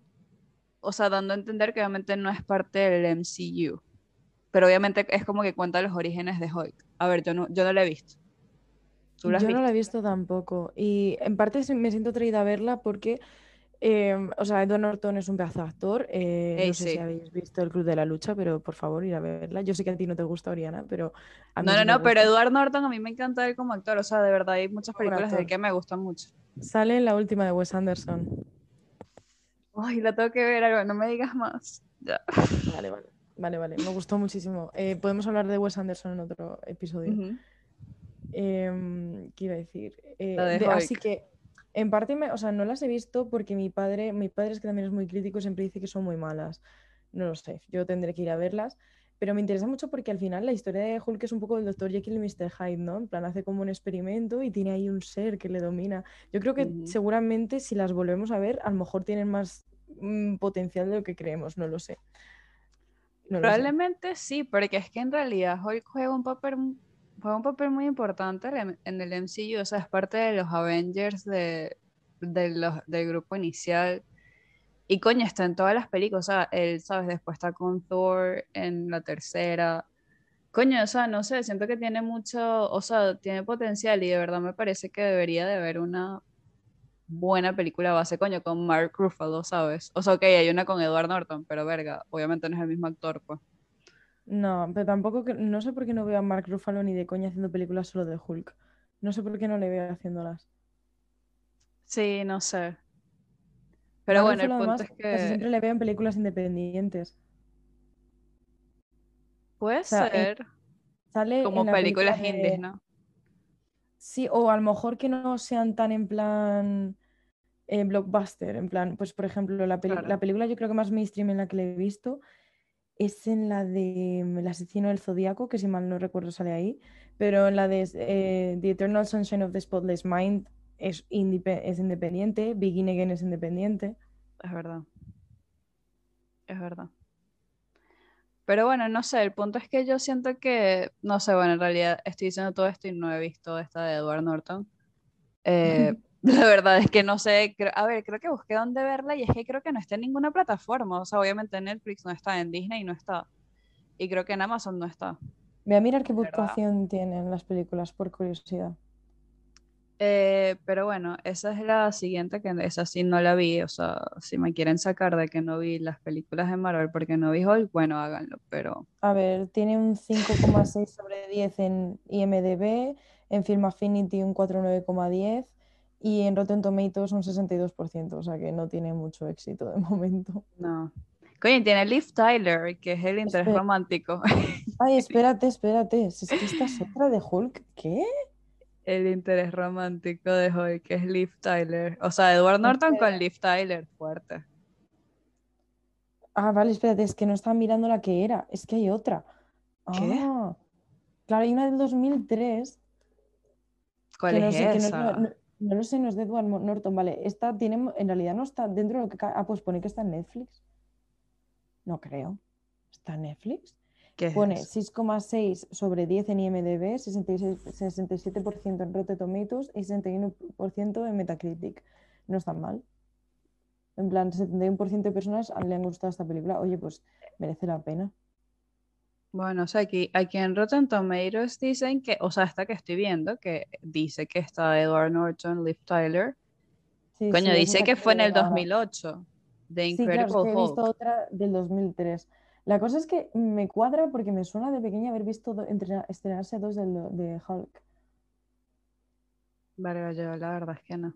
Speaker 1: o sea, dando a entender que obviamente no es parte del MCU, pero obviamente es como que cuenta los orígenes de Hulk. A ver, yo no, yo no la he visto.
Speaker 2: yo no la he visto tampoco. Y en parte me siento traída a verla porque, em, o sea, Edward Norton es un pedazo de actor. Eh, no sé si habéis visto El Club de la Lucha, pero por favor, ir a verla. Yo sé que a ti no te gusta, Oriana, pero
Speaker 1: a mí No, no, no, pero Edward Norton a mí me encanta él como actor. O sea, de verdad, hay muchas películas de él que me gustan mucho.
Speaker 2: Sale en la última de Wes Anderson.
Speaker 1: Ay, la tengo que ver, algo, no me digas más. Ya.
Speaker 2: Vale, vale. Vale, vale, me gustó muchísimo. Eh, podemos hablar de Wes Anderson en otro episodio. Em, ¿Qué iba a decir? Eh, así que, en parte, me, o sea, no las he visto porque mi padre, mi padre es que también es muy crítico, siempre dice que son muy malas. No lo sé, yo tendré que ir a verlas. Pero me interesa mucho porque al final la historia de Hulk es un poco el Dr. Jekyll y Mr. Hyde, ¿no? En plan, hace como un experimento y tiene ahí un ser que le domina. Yo creo que seguramente si las volvemos a ver, a lo mejor tienen más mm, potencial de lo que creemos, no lo sé.
Speaker 1: Probablemente sí, porque es que en realidad Hulk juega un papel, juega un papel muy importante en el MCU, o sea, es parte de los Avengers de, los, del grupo inicial. Y coño, está en todas las películas, o sea, él, ¿sabes? Después está con Thor en la tercera. Coño, o sea, no sé, siento que tiene mucho, o sea, tiene potencial y de verdad me parece que debería de haber una buena película base, coño, con Mark Ruffalo, ¿sabes? O sea, ok, hay una con Edward Norton, pero verga, obviamente no es el mismo actor, pues.
Speaker 2: No, pero tampoco, no sé por qué no veo a Mark Ruffalo ni de coña haciendo películas solo de Hulk. No sé por qué no le veo haciéndolas.
Speaker 1: Sí, no sé. Pero bueno, el punto es que...
Speaker 2: Casi siempre le veo en películas independientes.
Speaker 1: Puede ser. Sale Como películas indies, ¿no?
Speaker 2: Sí, o a lo mejor que no sean tan en plan eh, blockbuster, en plan, pues por ejemplo, la, película yo creo que más mainstream en la que le he visto es en la de mm, El asesino del zodiaco, que si mal no recuerdo sale ahí, pero en la de eh, The Eternal Sunshine of the Spotless Mind es, es independiente, Begin Again es independiente.
Speaker 1: Es verdad. Es verdad. Pero bueno, no sé, el punto es que yo siento que, no sé, bueno, en realidad estoy diciendo todo esto y no he visto esta de Edward Norton. Eh, la verdad es que no sé, a ver, creo que busqué dónde verla y es que creo que no está en ninguna plataforma. O sea, obviamente en Netflix no está, en Disney no está. Y creo que en Amazon no está.
Speaker 2: Voy a mirar qué puntuación tienen las películas por curiosidad.
Speaker 1: Eh, pero bueno, esa es la siguiente, que esa sí no la vi. O sea, si me quieren sacar de que no vi las películas de Marvel porque no vi Hulk, bueno, háganlo, pero...
Speaker 2: A ver, tiene un 5,6 sobre 10 en IMDB, en Film Affinity un 4,9,10 y en Rotten Tomatoes un 62%, o sea que no tiene mucho éxito de momento.
Speaker 1: No. Coño, tiene Liv Tyler, que es el interés romántico.
Speaker 2: Ay, espérate, espérate. Es que esta es otra de Hulk. ¿Qué?
Speaker 1: El interés romántico de hoy, que es Liv Tyler. O sea, Edward Norton con Liv Tyler, fuerte.
Speaker 2: Ah, vale, espérate, es que no estaba mirando la que era, es que hay otra. ¿Qué? Ah, claro, hay una del 2003.
Speaker 1: ¿Cuál es esa?
Speaker 2: no, lo sé, no es de Edward Norton, vale. Esta tiene, en realidad no está dentro de lo que... Ah, pues pone que está en Netflix. No creo. ¿Está en Netflix? Pone 6,6 sobre 10 en IMDB, 67% en Rotten Tomatoes y 61% en Metacritic. No es tan mal. En plan, 71% de personas le han gustado esta película. Oye, pues merece la pena.
Speaker 1: Bueno, o sea, aquí, aquí en Rotten Tomatoes dicen que, o sea, esta que estoy viendo, que dice que está Edward Norton, Liv Tyler. Coño, dice que fue en el 2008. The Incredible
Speaker 2: sí, claro, he visto otra del 2003. La cosa es que me cuadra porque me suena de pequeña haber visto estrenarse dos de, de Hulk.
Speaker 1: Vale, yo la verdad es que no.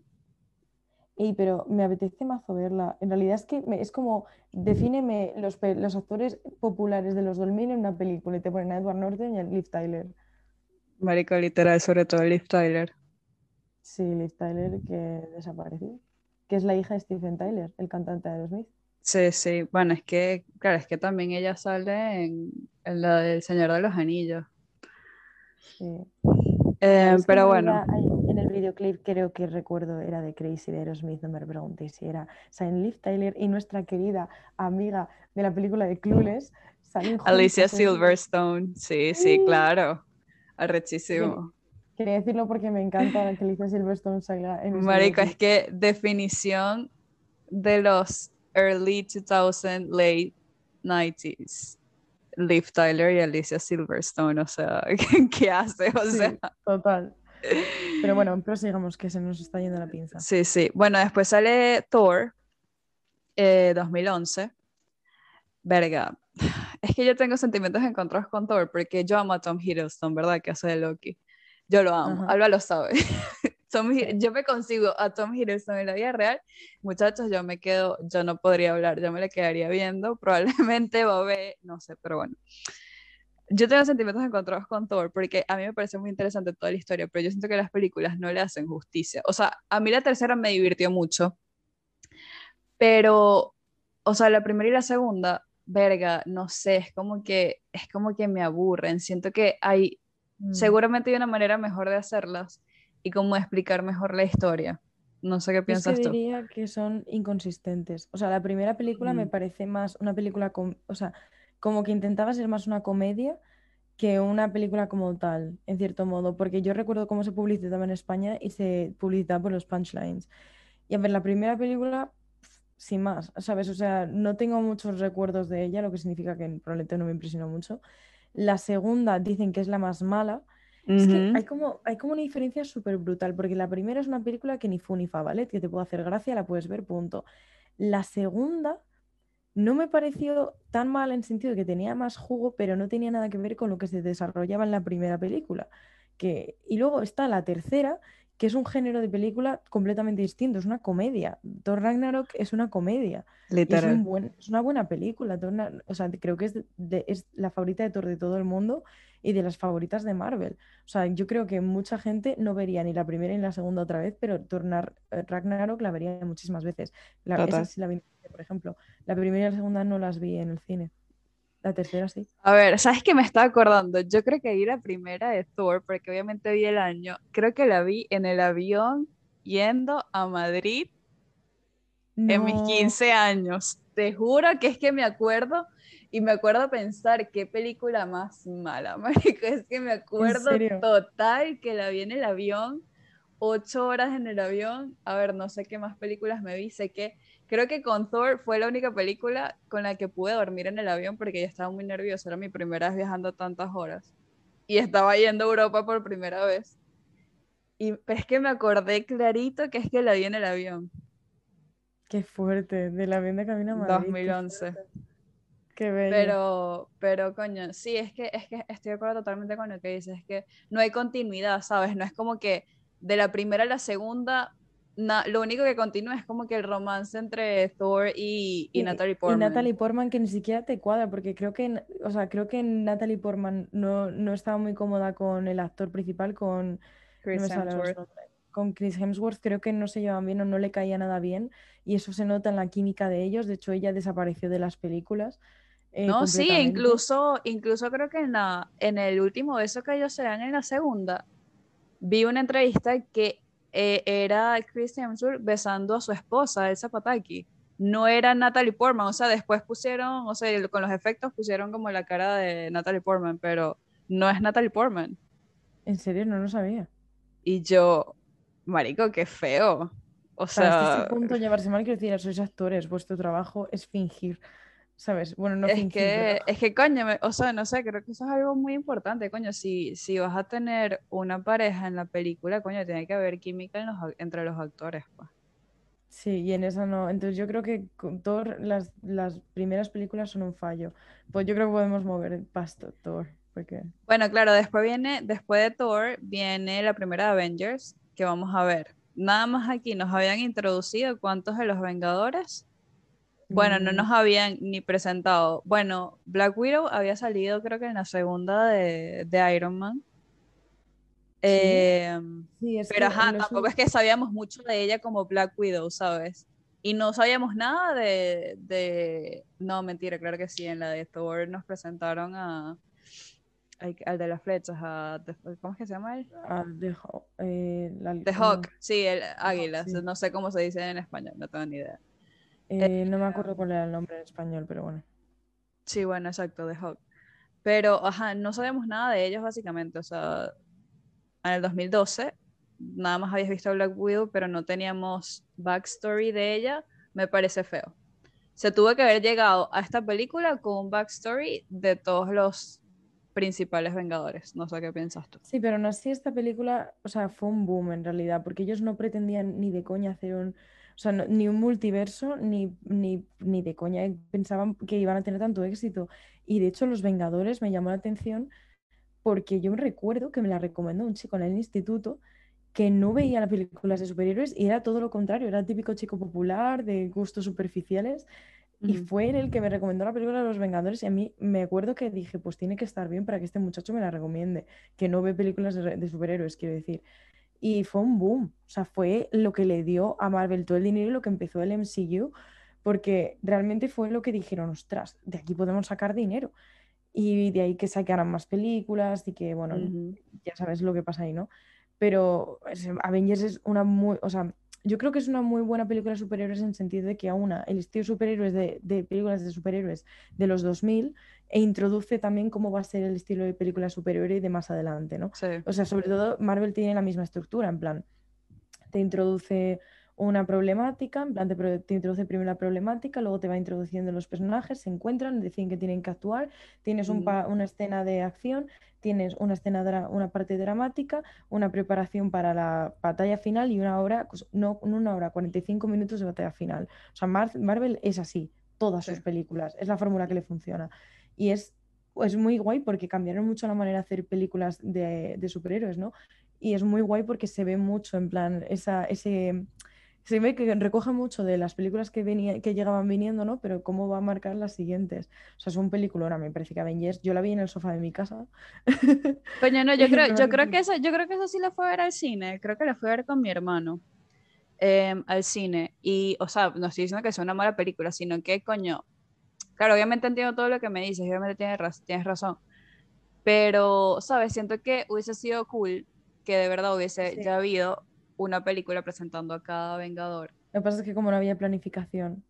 Speaker 2: Ey, pero me apetece mazo verla. En realidad es que es como, defíneme los, los, actores populares de los 2000 en una película y te ponen a Edward Norton y a Liv Tyler.
Speaker 1: Marico, literal, sobre todo Liv Tyler.
Speaker 2: Sí, Liv Tyler que desapareció. Que es la hija de Stephen Tyler, el cantante de Smith.
Speaker 1: Sí, sí. Bueno, es que, claro, es que también ella sale en, la del Señor de los Anillos. Sí. Eh, pero bueno.
Speaker 2: en el videoclip creo que recuerdo era de Crazy de Aerosmith, no me preguntéis si era Saint Liv Tyler y nuestra querida amiga de la película de Clueless,
Speaker 1: Alicia Silverstone. Sí, sí, claro. Arrechísimo.
Speaker 2: Quería decirlo porque me encanta que Alicia Silverstone salga en
Speaker 1: Marica, es que definición de los early 2000, late 90s. Liv Tyler y Alicia Silverstone, o sea, ¿qué hace? O sea.
Speaker 2: Total. Pero bueno, prosigamos que se nos está yendo la pinza.
Speaker 1: Sí, sí. Bueno, después sale Thor, 2011. Eh, Verga. Es que yo tengo sentimientos encontrados con Thor porque yo amo a Tom Hiddleston, ¿verdad? Que hace de Loki. Yo lo amo. Alba lo sabe. yo me consigo a Tom Hiddleston en la vida real, muchachos, yo me quedo, yo no podría hablar, yo me le quedaría viendo, probablemente ver, no sé, pero bueno. Yo tengo sentimientos encontrados con Thor porque a mí me parece muy interesante toda la historia, pero yo siento que las películas no le hacen justicia. O sea, a mí la tercera me divirtió mucho, pero, o sea, la primera y la segunda, verga, no sé, es como que, es como que me aburren. Siento que hay, mm. seguramente hay una manera mejor de hacerlas y cómo explicar mejor la historia. No sé qué piensas
Speaker 2: Yo diría que son inconsistentes. O sea, la primera película me mm. parece más una película, o sea, como que intentaba ser más una comedia que una película como tal, en cierto modo, porque yo recuerdo cómo se publicitaba en España y se publicitaba por los punchlines. Y a ver, la primera película, sin más, ¿sabes? O sea, no tengo muchos recuerdos de ella, lo que significa que probablemente no me impresionó mucho. La segunda dicen que es la más mala, es que hay como, hay como una diferencia súper brutal, porque la primera es una película que ni fu ni fa, ¿vale? Que te puede hacer gracia, la puedes ver, punto. La segunda no me pareció tan mal en sentido de que tenía más jugo, pero no tenía nada que ver con lo que se desarrollaba en la primera película. Que... Y luego está la tercera, que es un género de película completamente distinto, es una comedia. Thor Ragnarok es una comedia. Es, una buena película. o sea, creo que es, es la favorita de Thor de todo el mundo y de las favoritas de Marvel. O sea, yo creo que mucha gente no vería ni la primera ni la segunda otra vez, pero Tornar eh, Ragnarok la vería muchísimas veces. La, esa sí la vi, por ejemplo. La primera y la segunda no las vi en el cine. La tercera sí.
Speaker 1: A ver, ¿sabes qué me estaba acordando? Yo creo que vi la primera de Thor, porque obviamente vi el año. Creo que la vi en el avión yendo a Madrid en mis 15 años. Te juro que es que me acuerdo y me acuerdo pensar qué película más mala, marico. Es que me acuerdo total que la vi en el avión, ocho horas en el avión. A ver, no sé qué más películas me vi. Sé que creo que con Thor fue la única película con la que pude dormir en el avión porque yo estaba muy nerviosa. Era mi primera vez viajando tantas horas. Y estaba yendo a Europa por primera vez. Y es que me acordé clarito que es que la vi en el avión.
Speaker 2: Qué fuerte, de la avión de Camino a Madrid.
Speaker 1: 2011. Pero, pero coño, sí, es que, es que estoy de acuerdo totalmente con lo que dices, es que no hay continuidad, ¿sabes? No es como que de la primera a la segunda, lo único que continúa es como que el romance entre Thor y, y, Natalie Portman.
Speaker 2: Y Natalie Portman que ni siquiera te cuadra, porque creo que, o sea, creo que Natalie Portman no, no estaba muy cómoda con el actor principal, con Chris Hemsworth. Con Chris Hemsworth creo que no se llevaban bien o no le caía nada bien y eso se nota en la química de ellos. De hecho, ella desapareció de las películas.
Speaker 1: Eh, no, sí, incluso, incluso creo que en, la, en el último beso que ellos se dan en la segunda, vi una entrevista que eh, era Chris Hemsworth besando a su esposa, Elsa Pataki. no era Natalie Portman, o sea, después pusieron, o sea, con los efectos pusieron como la cara de Natalie Portman, pero no es Natalie Portman.
Speaker 2: ¿En serio? No lo sabía.
Speaker 1: Y yo, marico, qué feo. O sea,
Speaker 2: hasta este punto llevarse mal, quiero decir, sois actores, vuestro trabajo es fingir. ¿Sabes? Bueno, no
Speaker 1: es
Speaker 2: fingir,
Speaker 1: que, es que, coño, o sea, no sé, creo que eso es algo muy importante, coño. Si, si vas a tener una pareja en la película, coño, tiene que haber química entre los actores, pues.
Speaker 2: Sí, y en esa no. Entonces yo creo que con Thor, las, las primeras películas son un fallo. Pues yo creo que podemos mover pasto Thor. Porque...
Speaker 1: Bueno, claro, después viene, después de Thor, viene la primera de Avengers, que vamos a ver. Nada más aquí nos habían introducido cuántos de los Vengadores bueno, no mm. nos habían ni presentado. Bueno, Black Widow había salido creo que en la segunda de, Iron Man. Em, pero ajá, tampoco es que sabíamos mucho de ella como Black Widow, ¿sabes? Y no sabíamos nada de, No, mentira, claro que sí, en la de Thor nos presentaron a... Al de las flechas, a, ¿cómo es que se llama él?
Speaker 2: The, eh,
Speaker 1: Hawk, sí, el águila, no sé cómo se dice en español, no tengo ni idea.
Speaker 2: Eh, no me acuerdo cuál era el nombre en español, pero bueno.
Speaker 1: Sí, bueno, exacto, de Hawk. Pero, ajá, no sabemos nada de ellos básicamente. O sea, en el 2012 nada más habías visto a Black Widow, pero no teníamos backstory de ella. Me parece feo. Se tuvo que haber llegado a esta película con un backstory de todos los principales Vengadores. No sé qué piensas tú.
Speaker 2: Sí, pero no así esta película, o sea, fue un boom en realidad, porque ellos no pretendían ni de coña hacer un o sea, ni un multiverso, ni, ni, ni, de coña pensaban que iban a tener tanto éxito. Y de hecho, Los Vengadores me llamó la atención porque yo me recuerdo que me la recomendó un chico en el instituto que no veía las películas de superhéroes y era todo lo contrario, era el típico chico popular de gustos superficiales. Y fue él el que me recomendó la película de Los Vengadores y a mí me acuerdo que dije, pues tiene que estar bien para que este muchacho me la recomiende, que no ve películas de superhéroes, quiero decir y fue un boom. O sea, fue lo que le dio a Marvel todo el dinero y lo que empezó el MCU, porque realmente fue lo que dijeron, ostras, de aquí podemos sacar dinero. Y de ahí que sacaran más películas y que, bueno, ya sabes lo que pasa ahí, ¿no? Pero Avengers es una muy, o sea, yo creo que es una muy buena película de superhéroes en el sentido de que aúna el estilo superhéroes de, de, películas de superhéroes de los 2000 e introduce también cómo va a ser el estilo de película superhéroe de más adelante, ¿no? O sea, sobre todo Marvel tiene la misma estructura, en plan, te introduce una problemática, en plan te, introduce primero la problemática, luego te va introduciendo los personajes, se encuentran, deciden que tienen que actuar, tienes una escena de acción, tienes una escena, una parte dramática, una preparación para la batalla final y una hora, no, una hora, 45 minutos de batalla final. O sea, Marvel es así, todas sus películas, es la fórmula que le funciona. Y es, es muy guay porque cambiaron mucho la manera de hacer películas de, de superhéroes, ¿no? Y es muy guay porque se ve mucho, en plan, esa, ese se ve que recoge mucho de las películas que, venía, que llegaban viniendo, ¿no? Pero cómo va a marcar las siguientes. O sea, es un peliculón, me parece que Avengers, yo la vi en el sofá de mi casa.
Speaker 1: Coño, no, yo creo, yo creo que eso, yo creo que eso sí la fue a ver al cine, creo que la fue a ver con mi hermano. Em, al cine y, o sea, no estoy diciendo que sea una mala película, sino que, coño, claro, obviamente entiendo todo lo que me dices, obviamente tienes, tienes razón, pero, ¿sabes? Siento que hubiese sido cool que de verdad hubiese ya habido una película presentando a cada Vengador.
Speaker 2: Lo que pasa es que como no había planificación.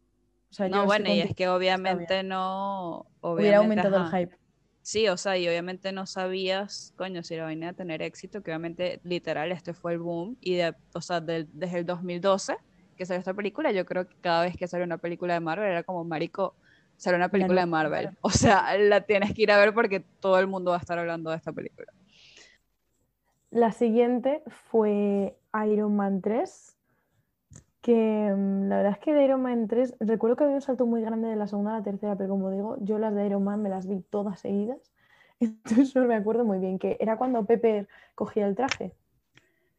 Speaker 1: no, bueno, y es que obviamente no...
Speaker 2: Hubiera aumentado el hype.
Speaker 1: Sí, o sea, y obviamente no sabías, coño, si la vaina a tener éxito, que obviamente, literal, este fue el boom, y de, o sea, desde el 2012 que salió esta película, yo creo que cada vez que sale una película de Marvel era como, marico, sale una película de Marvel. O sea, la tienes que ir a ver porque todo el mundo va a estar hablando de esta película.
Speaker 2: La siguiente fue Iron Man 3, que mm, la verdad es que de Iron Man 3 recuerdo que había un salto muy grande de la segunda a la tercera, pero como digo, yo las de Iron Man me las vi todas seguidas, entonces no me acuerdo muy bien, que era cuando Pepper cogía el traje.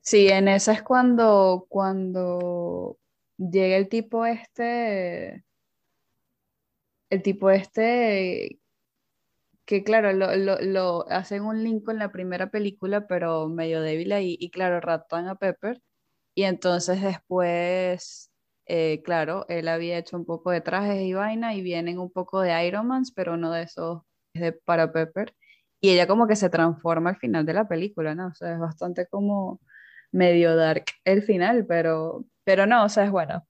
Speaker 1: Sí, en esa es cuando, cuando llega el tipo este, el tipo este que claro, lo, lo, hacen un link con la primera película, pero medio débil ahí, y claro, raptan a Pepper, y entonces después, eh, claro, él había hecho un poco de trajes y vaina, y vienen un poco de Iron Man, pero uno de esos es para Pepper, y ella como que se transforma al final de la película, ¿no? O sea, es bastante como medio dark el final, pero, pero no, o sea, es bueno.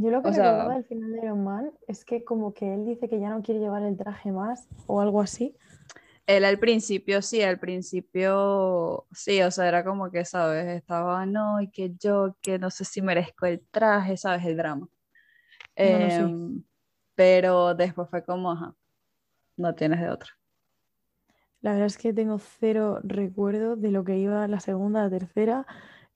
Speaker 2: Yo lo que recordaba al final de Iron Man es que como que él dice que ya no quiere llevar el traje más o algo así.
Speaker 1: Él al principio, sí, al principio, sí, o sea, era como que, ¿sabes? Estaba, no, y que yo, que no sé si merezco el traje, ¿sabes? El drama. Em, pero después fue como, ajá, no tienes de otra.
Speaker 2: La verdad es que tengo cero recuerdo de lo que iba la segunda, la tercera.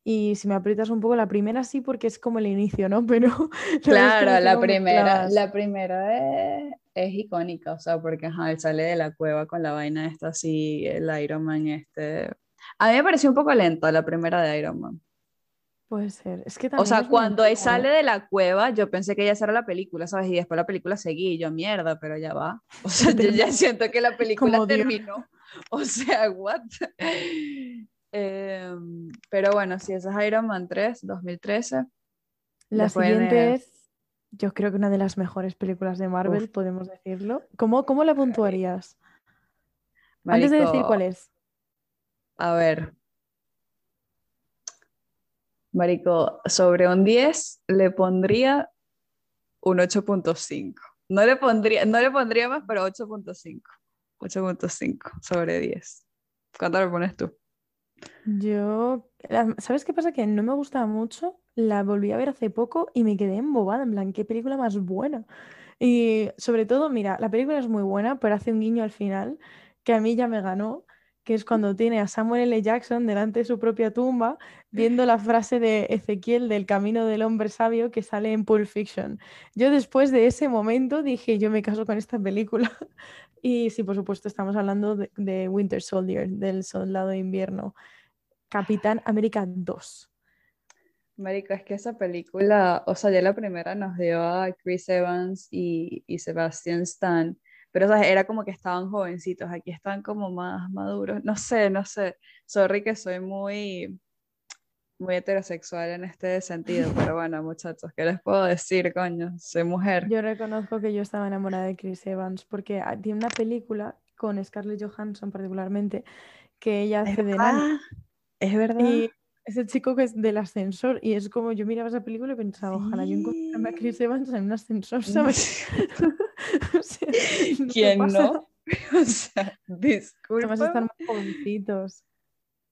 Speaker 2: Y si me aprietas un poco, la primera sí, porque es como el inicio, ¿no? Pero.
Speaker 1: Claro, la primera, la primera es, es, icónica, o sea, porque ajá, él sale de la cueva con la vaina esta así, el Iron Man este. A mí me pareció un poco lento la primera de Iron Man.
Speaker 2: Puede ser. Es que
Speaker 1: o sea, cuando él sale de la cueva, yo pensé que ya era la película, ¿sabes? Y después la película seguí, yo mierda, pero ya va. O sea, yo ya siento que la película terminó. O sea, what? Em, pero bueno, si esa es Iron Man 3, 2013.
Speaker 2: La siguiente es, yo creo que una de las mejores películas de Marvel, podemos decirlo. ¿Cómo, cómo la puntuarías? Antes de decir cuál es.
Speaker 1: A ver. Marico, sobre un 10 le pondría un 8.5. No le pondría, no le pondría más, pero 8.5. 8.5 sobre 10. ¿Cuánto le pones tú?
Speaker 2: Yo, ¿sabes qué pasa? Que no me gustaba mucho, la volví a ver hace poco y me quedé embobada, en plan, qué película más buena. Y sobre todo, mira, la película es muy buena, pero hace un guiño al final que a mí ya me ganó, que es cuando tiene a Samuel L. Jackson delante de su propia tumba, viendo la frase de Ezequiel del camino del hombre sabio que sale en Pulp Fiction. Yo después de ese momento dije, yo me caso con esta película. Y sí, por supuesto, estamos hablando de, Winter Soldier, del Soldado de Invierno. Capitán América 2.
Speaker 1: Marico, es que esa película, o sea, ya la primera nos dio a Chris Evans y, y Sebastian Stan, pero o sea, era como que estaban jovencitos, aquí están como más maduros, no sé, no sé, sorry que soy muy, muy heterosexual en este sentido, pero bueno, muchachos, ¿qué les puedo decir, coño? Soy mujer.
Speaker 2: Yo reconozco que yo estaba enamorada de Chris Evans porque ah, tiene una película con Scarlett Johansson particularmente que ella hace de
Speaker 1: nana. Es verdad.
Speaker 2: Y es el chico que es del ascensor y es como yo miraba esa película y pensaba, ojalá yo encontrara a Chris Evans en un ascensor, ¿sabes?
Speaker 1: ¿Quién no? o sea, disculpa.
Speaker 2: Además están muy jovencitos.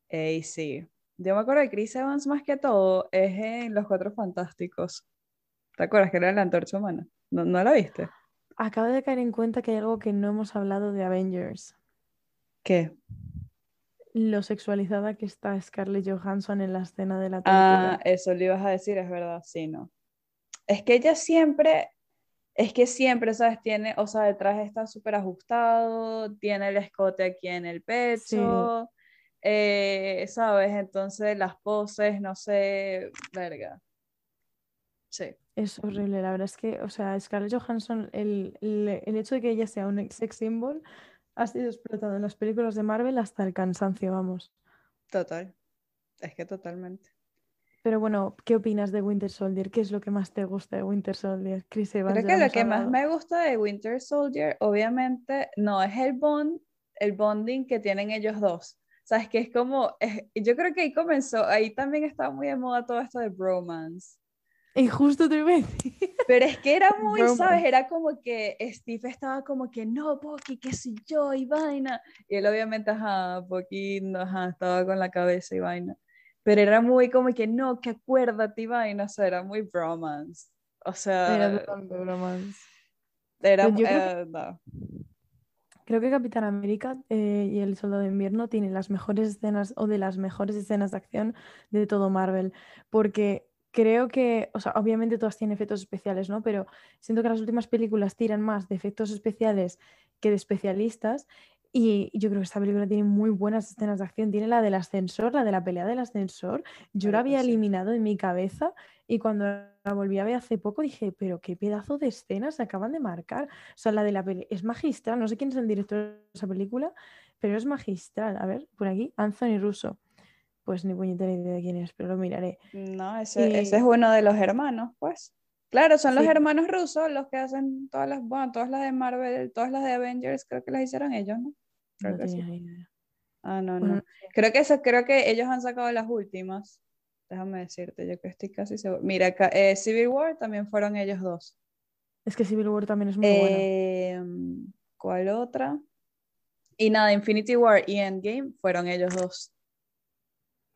Speaker 1: Ey, sí. Yo me acuerdo de Chris Evans más que todo es en Los Cuatro Fantásticos. ¿Te acuerdas que era la antorcha humana? ¿No, ¿No la viste?
Speaker 2: Acabo de caer en cuenta que hay algo que no hemos hablado de Avengers.
Speaker 1: ¿Qué?
Speaker 2: Lo sexualizada que está Scarlett Johansson en la escena de la
Speaker 1: Ah, eso le ibas a decir, es verdad, sí, no. Es que ella siempre, es que siempre, ¿sabes? Tiene, o sea, el traje está súper ajustado, tiene el escote aquí en el pecho. Eh, ¿sabes? Entonces las poses, no sé, verga. Sí.
Speaker 2: Es horrible, la verdad es que, o sea, Scarlett Johansson, el, el, hecho de que ella sea un sex symbol ha sido explotado en las películas de Marvel hasta el cansancio, vamos.
Speaker 1: Total, es que totalmente.
Speaker 2: Pero bueno, ¿qué opinas de Winter Soldier? ¿Qué es lo que más te gusta de Winter Soldier? Chris Evans.
Speaker 1: Creo que lo que más me gusta de Winter Soldier, obviamente, no es el bond, el bonding que tienen ellos dos ¿Sabes? Que es como, yo creo que ahí comenzó, ahí también estaba muy de moda todo esto de bromance.
Speaker 2: Y justo te
Speaker 1: Pero es que era muy, ¿sabes? Era como que Steve estaba como que, no, Pocky, qué soy yo, y vaina. Y él obviamente, ajá, Pocky, no, ajá, estaba con la cabeza y vaina. Pero era muy como que, no, que acuérdate y vaina, o sea, era muy bromance. O sea...
Speaker 2: Era bromance.
Speaker 1: Era, pues eh, no.
Speaker 2: Creo que Capitán América eh, y El Soldado de Invierno tienen las mejores escenas o de las mejores escenas de acción de todo Marvel, porque creo que, o sea, obviamente todas tienen efectos especiales, ¿no? Pero siento que las últimas películas tiran más de efectos especiales que de especialistas y yo creo que esta película tiene muy buenas escenas de acción. Tiene la del ascensor, la de la pelea del ascensor. Yo la había eliminado en mi cabeza y cuando la volví a ver hace poco dije, pero qué pedazo de escenas se acaban de marcar. O sea, la de la pelea es magistral. No sé quién es el director de esa película, pero es magistral. A ver, por aquí, Anthony Russo. Pues ni puñetera idea de quién es, pero lo miraré.
Speaker 1: No, ese, ese es uno de los hermanos, pues. Claro, son los hermanos rusos los que hacen todas las, bueno, todas las de Marvel, todas las de Avengers, creo que las hicieron ellos, ¿no?
Speaker 2: No tenía idea.
Speaker 1: Ah, no, no. Creo que eso, creo que ellos han sacado las últimas. déjame decirte, yo que estoy casi seguro. Mira, eh, Civil War también fueron ellos dos.
Speaker 2: Es que Civil War también es muy buena.
Speaker 1: Em, ¿Cuál otra? Y nada, Infinity War y Endgame fueron ellos dos.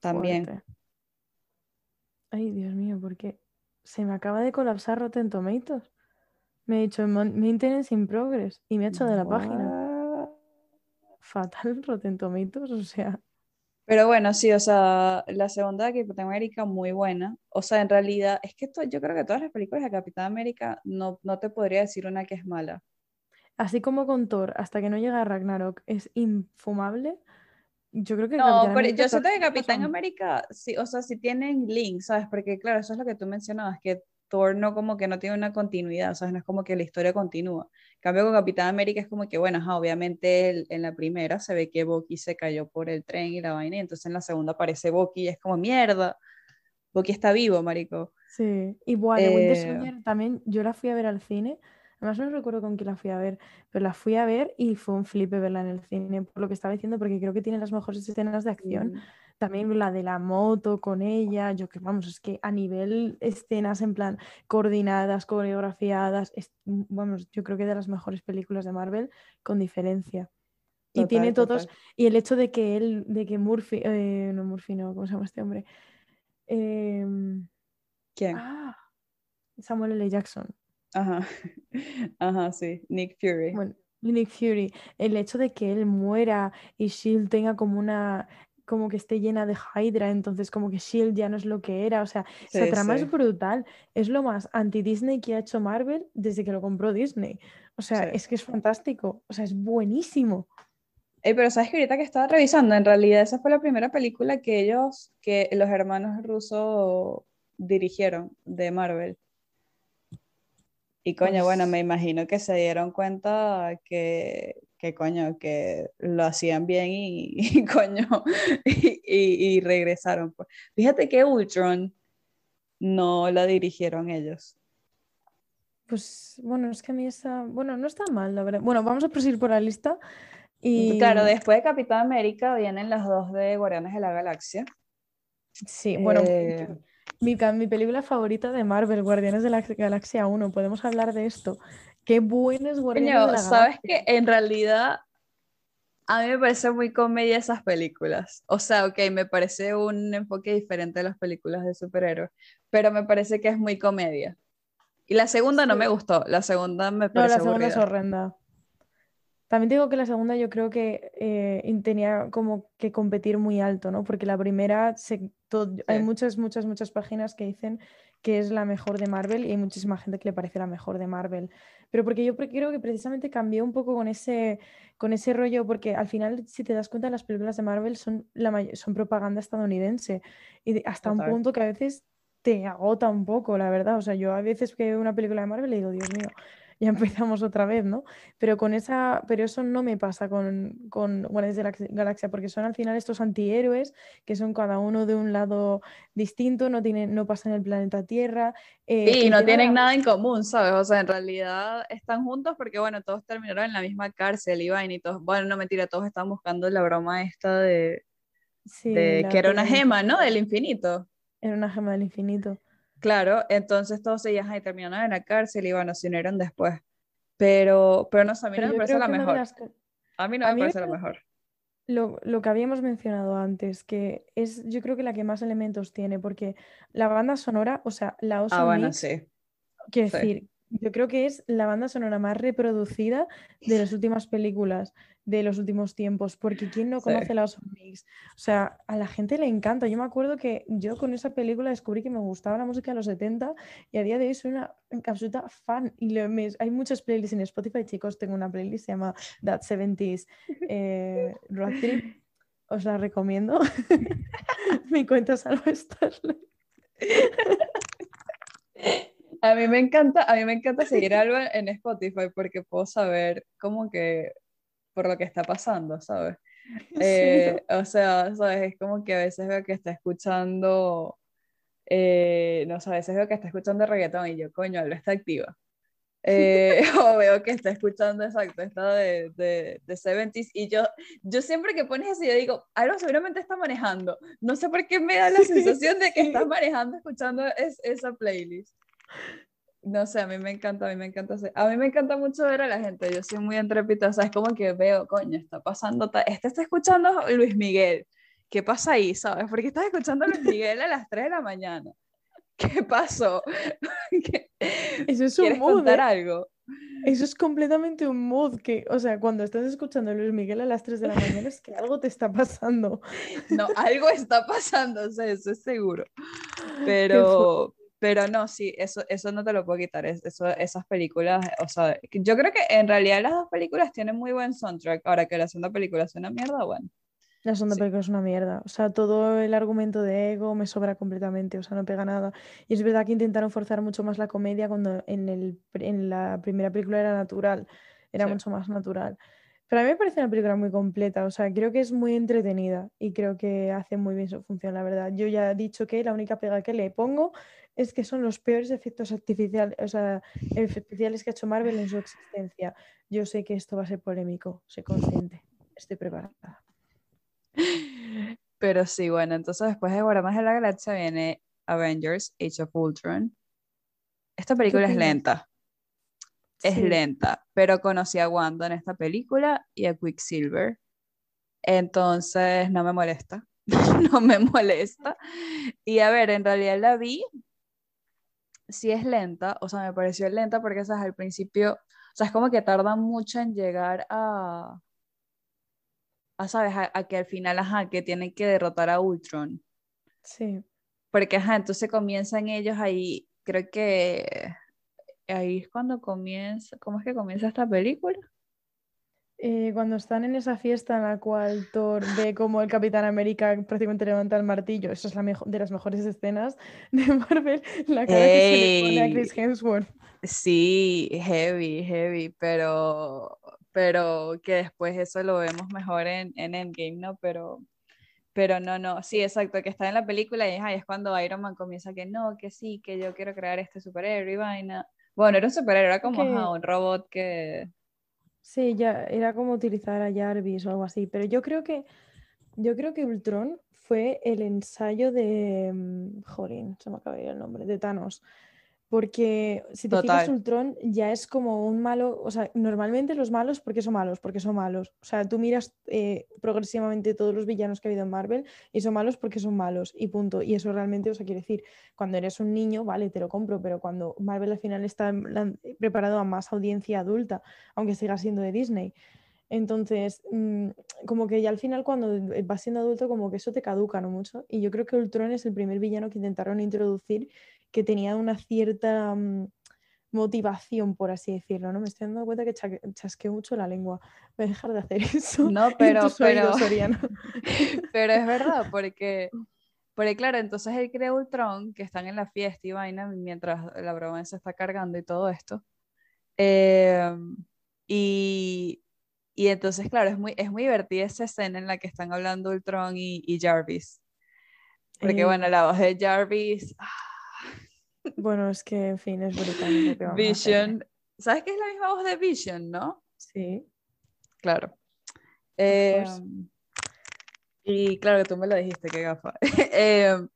Speaker 1: También.
Speaker 2: Ay, Dios mío, porque se me acaba de colapsar Rotten Tomatoes. Me ha dicho maintenance in progress y me ha hecho de la página. Fatal Rotten Tomatoes, o sea.
Speaker 1: Pero bueno, sí, o sea, la segunda de Capitán América muy buena. O sea, en realidad, es que yo creo que todas las películas de Capitán América no, no te podría decir una que es mala.
Speaker 2: Así como con Thor, hasta que no llega a Ragnarok, es infumable. Yo creo que
Speaker 1: no, pero yo siento que Capitán América, sí, o sea, sí tienen links, ¿sabes? Porque claro, eso es lo que tú mencionabas, que Thor no como que no tiene una continuidad, ¿sabes? No es como que la historia continúa. Cambio con Capitán América es como que, bueno, obviamente en la primera se ve que Bucky se cayó por el tren y la vaina, y entonces en la segunda aparece Bucky y es como, mierda, Bucky está vivo, marico.
Speaker 2: Sí, igual, de Winter eh, Soldier también, yo la fui a ver al cine, además no recuerdo con quién la fui a ver, pero la fui a ver y fue un flipe verla en el cine, por lo que estaba diciendo, porque creo que tiene las mejores escenas de acción. También la de la moto con ella, yo que vamos, es que a nivel escenas en plan coordinadas, coreografiadas, vamos, yo creo que de las mejores películas de Marvel con diferencia. y tiene todos, y el hecho de que él, de que Murphy, eh, no Murphy, no, ¿cómo se llama este hombre? Em,
Speaker 1: ¿Quién?
Speaker 2: Ah, Samuel L. Jackson.
Speaker 1: Ajá, ajá, sí, Nick Fury.
Speaker 2: Bueno, Nick Fury, el hecho de que él muera y Shield tenga como una como que esté llena de Hydra, entonces como que Shield ya no es lo que era, o sea, esa trama es brutal, es lo más anti-Disney que ha hecho Marvel desde que lo compró Disney, o sea, es que es fantástico, o sea, es buenísimo.
Speaker 1: pero sabes que ahorita que estaba revisando, en realidad esa fue la primera película que ellos, que los hermanos rusos dirigieron de Marvel. Y coño, bueno, pues me imagino que se dieron cuenta que, que coño, que lo hacían bien y, coño, y, regresaron. Pues. Fíjate que Ultron no la dirigieron ellos.
Speaker 2: Pues bueno, es que a mí esa, bueno, no está mal, la verdad. Bueno, vamos a proseguir por la lista. Y...
Speaker 1: Claro, después de Capitán América vienen las dos de Guardianes de la Galaxia.
Speaker 2: Sí, bueno, eh, mi, mi, película favorita de Marvel, Guardianes de la Galaxia 1, podemos hablar de esto. Qué buenas Guardianes de la
Speaker 1: Sabes que en realidad a mí me parece muy comedia esas películas. O sea, ok, me parece un enfoque diferente de las películas de superhéroes, pero me parece que es muy comedia. Y la segunda no me gustó, la segunda me parece No, la segunda es
Speaker 2: horrenda. También digo que la segunda yo creo que eh, tenía como que competir muy alto, ¿no? Porque la primera, se, hay muchas, muchas, muchas páginas que dicen que es la mejor de Marvel y hay muchísima gente que le parece la mejor de Marvel. Pero porque yo creo que precisamente cambió un poco con ese, con ese rollo, porque al final, si te das cuenta, las películas de Marvel son, la son propaganda estadounidense y hasta un punto que a veces te agota un poco, la verdad. O sea, yo a veces que veo una película de Marvel le digo, Dios mío, ya empezamos otra vez, ¿no? Pero con esa, pero eso no me pasa con, con Guardianes de la Galaxia, porque son al final estos antihéroes que son cada uno de un lado distinto, no tienen, no pasan el planeta Tierra.
Speaker 1: Eh, y no tienen nada en común, ¿sabes? O sea, en realidad están juntos porque, bueno, todos terminaron en la misma cárcel y y todos, bueno, no mentira, todos estaban buscando la broma esta de, que era una gema, ¿no? Del infinito.
Speaker 2: Era una gema del infinito.
Speaker 1: Claro, entonces todos ellos ahí terminaron en la cárcel y bueno, se unieron después. Pero, pero no sé, a mí no me parece la mejor. A mí no me parece la mejor.
Speaker 2: Lo, lo, que habíamos mencionado antes, que es yo creo que la que más elementos tiene, porque la banda sonora, o sea, la
Speaker 1: Awesome Ah, bueno, sí.
Speaker 2: Quiero decir, yo creo que es la banda sonora más reproducida de las últimas películas de los últimos tiempos, porque ¿quién no conoce la Awesome Mix? O sea, a la gente le encanta. Yo me acuerdo que yo con esa película descubrí que me gustaba la música de los 70 y a día de hoy soy una absoluta fan. Y hay muchas playlists en Spotify, chicos. Tengo una playlist que se llama That 70s eh, Road Trip. Os la recomiendo. Mi cuenta salvo Starlight.
Speaker 1: A mí me encanta, a mí me encanta seguir algo en Spotify porque puedo saber como que por lo que está pasando, ¿sabes? Eh, o sea, ¿sabes? Es como que a veces veo que está escuchando, eh, no sé, a veces veo que está escuchando reggaetón y yo, coño, lo está activa. Eh, o veo que está escuchando exacto esta de, de, de 70s y yo, yo siempre que pones eso yo digo, algo seguramente está manejando. No sé por qué me da la sensación de que está manejando escuchando esa playlist. No sé, a mí me encanta, a mí me encanta. A mí me encanta mucho ver a la gente, yo soy muy entrépita, o sea, es como que veo, coño, está pasando, este está escuchando Luis Miguel, ¿qué pasa ahí, sabes? ¿Por qué estás escuchando a Luis Miguel a las 3 de la mañana? ¿Qué pasó?
Speaker 2: Eso es un mood,
Speaker 1: contar ¿eh? algo?
Speaker 2: Eso es completamente un mood que, o sea, cuando estás escuchando a Luis Miguel a las 3 de la mañana es que algo te está pasando.
Speaker 1: No, algo está pasando, o sea, eso es seguro. Pero, pero no, sí, eso, eso no te lo puedo quitar. Eso, esas películas, o sea, yo creo que en realidad las dos películas tienen muy buen soundtrack. Ahora que la segunda película es una mierda, bueno.
Speaker 2: La segunda película es una mierda. O sea, todo el argumento de ego me sobra completamente. O sea, no pega nada. Y es verdad que intentaron forzar mucho más la comedia cuando en, el, en la primera película era natural. Era mucho más natural. Pero a mí me parece una película muy completa, o sea, creo que es muy entretenida y creo que hace muy bien su función, la verdad. Yo ya he dicho que la única pega que le pongo es que son los peores efectos artificiales, o sea, especiales que ha hecho Marvel en su existencia. Yo sé que esto va a ser polémico, sé consciente, estoy preparada.
Speaker 1: Pero sí, bueno, entonces después de Guardianes de la Galaxia viene Avengers Age of Ultron. Esta película es lenta. Es lenta, pero conocí a Wanda en esta película y a Quicksilver. Entonces no me molesta. no me molesta. Y a ver, en realidad la vi si es lenta, o sea, me pareció lenta porque, ¿sabes? Al principio, o sea, es como que tarda mucho en llegar a, a ¿sabes? A, que al final, ajá, que tienen que derrotar a Ultron.
Speaker 2: Sí.
Speaker 1: Porque, ajá, entonces comienzan ellos ahí, creo que ahí es cuando comienza, ¿cómo es que comienza esta película?
Speaker 2: Eh, cuando están en esa fiesta en la cual Thor ve como el Capitán América prácticamente levanta el martillo, esa es la de las mejores escenas de Marvel, la cara que se le pone a Chris Hemsworth.
Speaker 1: Sí, heavy, heavy, pero, pero que después eso lo vemos mejor en, en Endgame, ¿no? Pero, pero no, no, sí, exacto, que está en la película y es, cuando Iron Man comienza que no, que sí, que yo quiero crear este superhéroe y vaina. Bueno, era un superhéroe, era como un robot que
Speaker 2: Sí, ya era como utilizar a Jarvis o algo así, pero yo creo que yo creo que Ultron fue el ensayo de mm, Jorin, se me acaba de ir el nombre, de Thanos. Porque si te fijas, Ultron ya es como un malo, o sea, normalmente los malos, ¿por qué son malos? Porque son malos. O sea, tú miras eh, progresivamente todos los villanos que ha habido en Marvel y son malos porque son malos y punto. Y eso realmente, o sea, quiere decir, cuando eres un niño, vale, te lo compro, pero cuando Marvel al final está preparado a más audiencia adulta, aunque siga siendo de Disney. Entonces, mm, como que ya al final cuando vas siendo adulto, como que eso te caduca, ¿no? Mucho. Y yo creo que Ultron es el primer villano que intentaron introducir que tenía una cierta mm, motivación, por así decirlo, ¿no? Me estoy dando cuenta que chasqueo mucho la lengua. Voy a dejar de hacer eso.
Speaker 1: No, pero, pero, pero es verdad, porque, porque claro, entonces él crea Ultron, que están en la fiesta y vaina, mientras la broma se está cargando y todo esto. Em, y, y entonces, claro, es muy, es muy divertida esa escena en la que están hablando Ultron y, Jarvis. Porque, eh, bueno, la voz de Jarvis... Ah,
Speaker 2: bueno, es que, en fin, es brutal.
Speaker 1: Vision. ¿Sabes que es la misma voz de Vision, no?
Speaker 2: Sí.
Speaker 1: Claro. Em, y claro tú me lo dijiste, qué gafa. Em,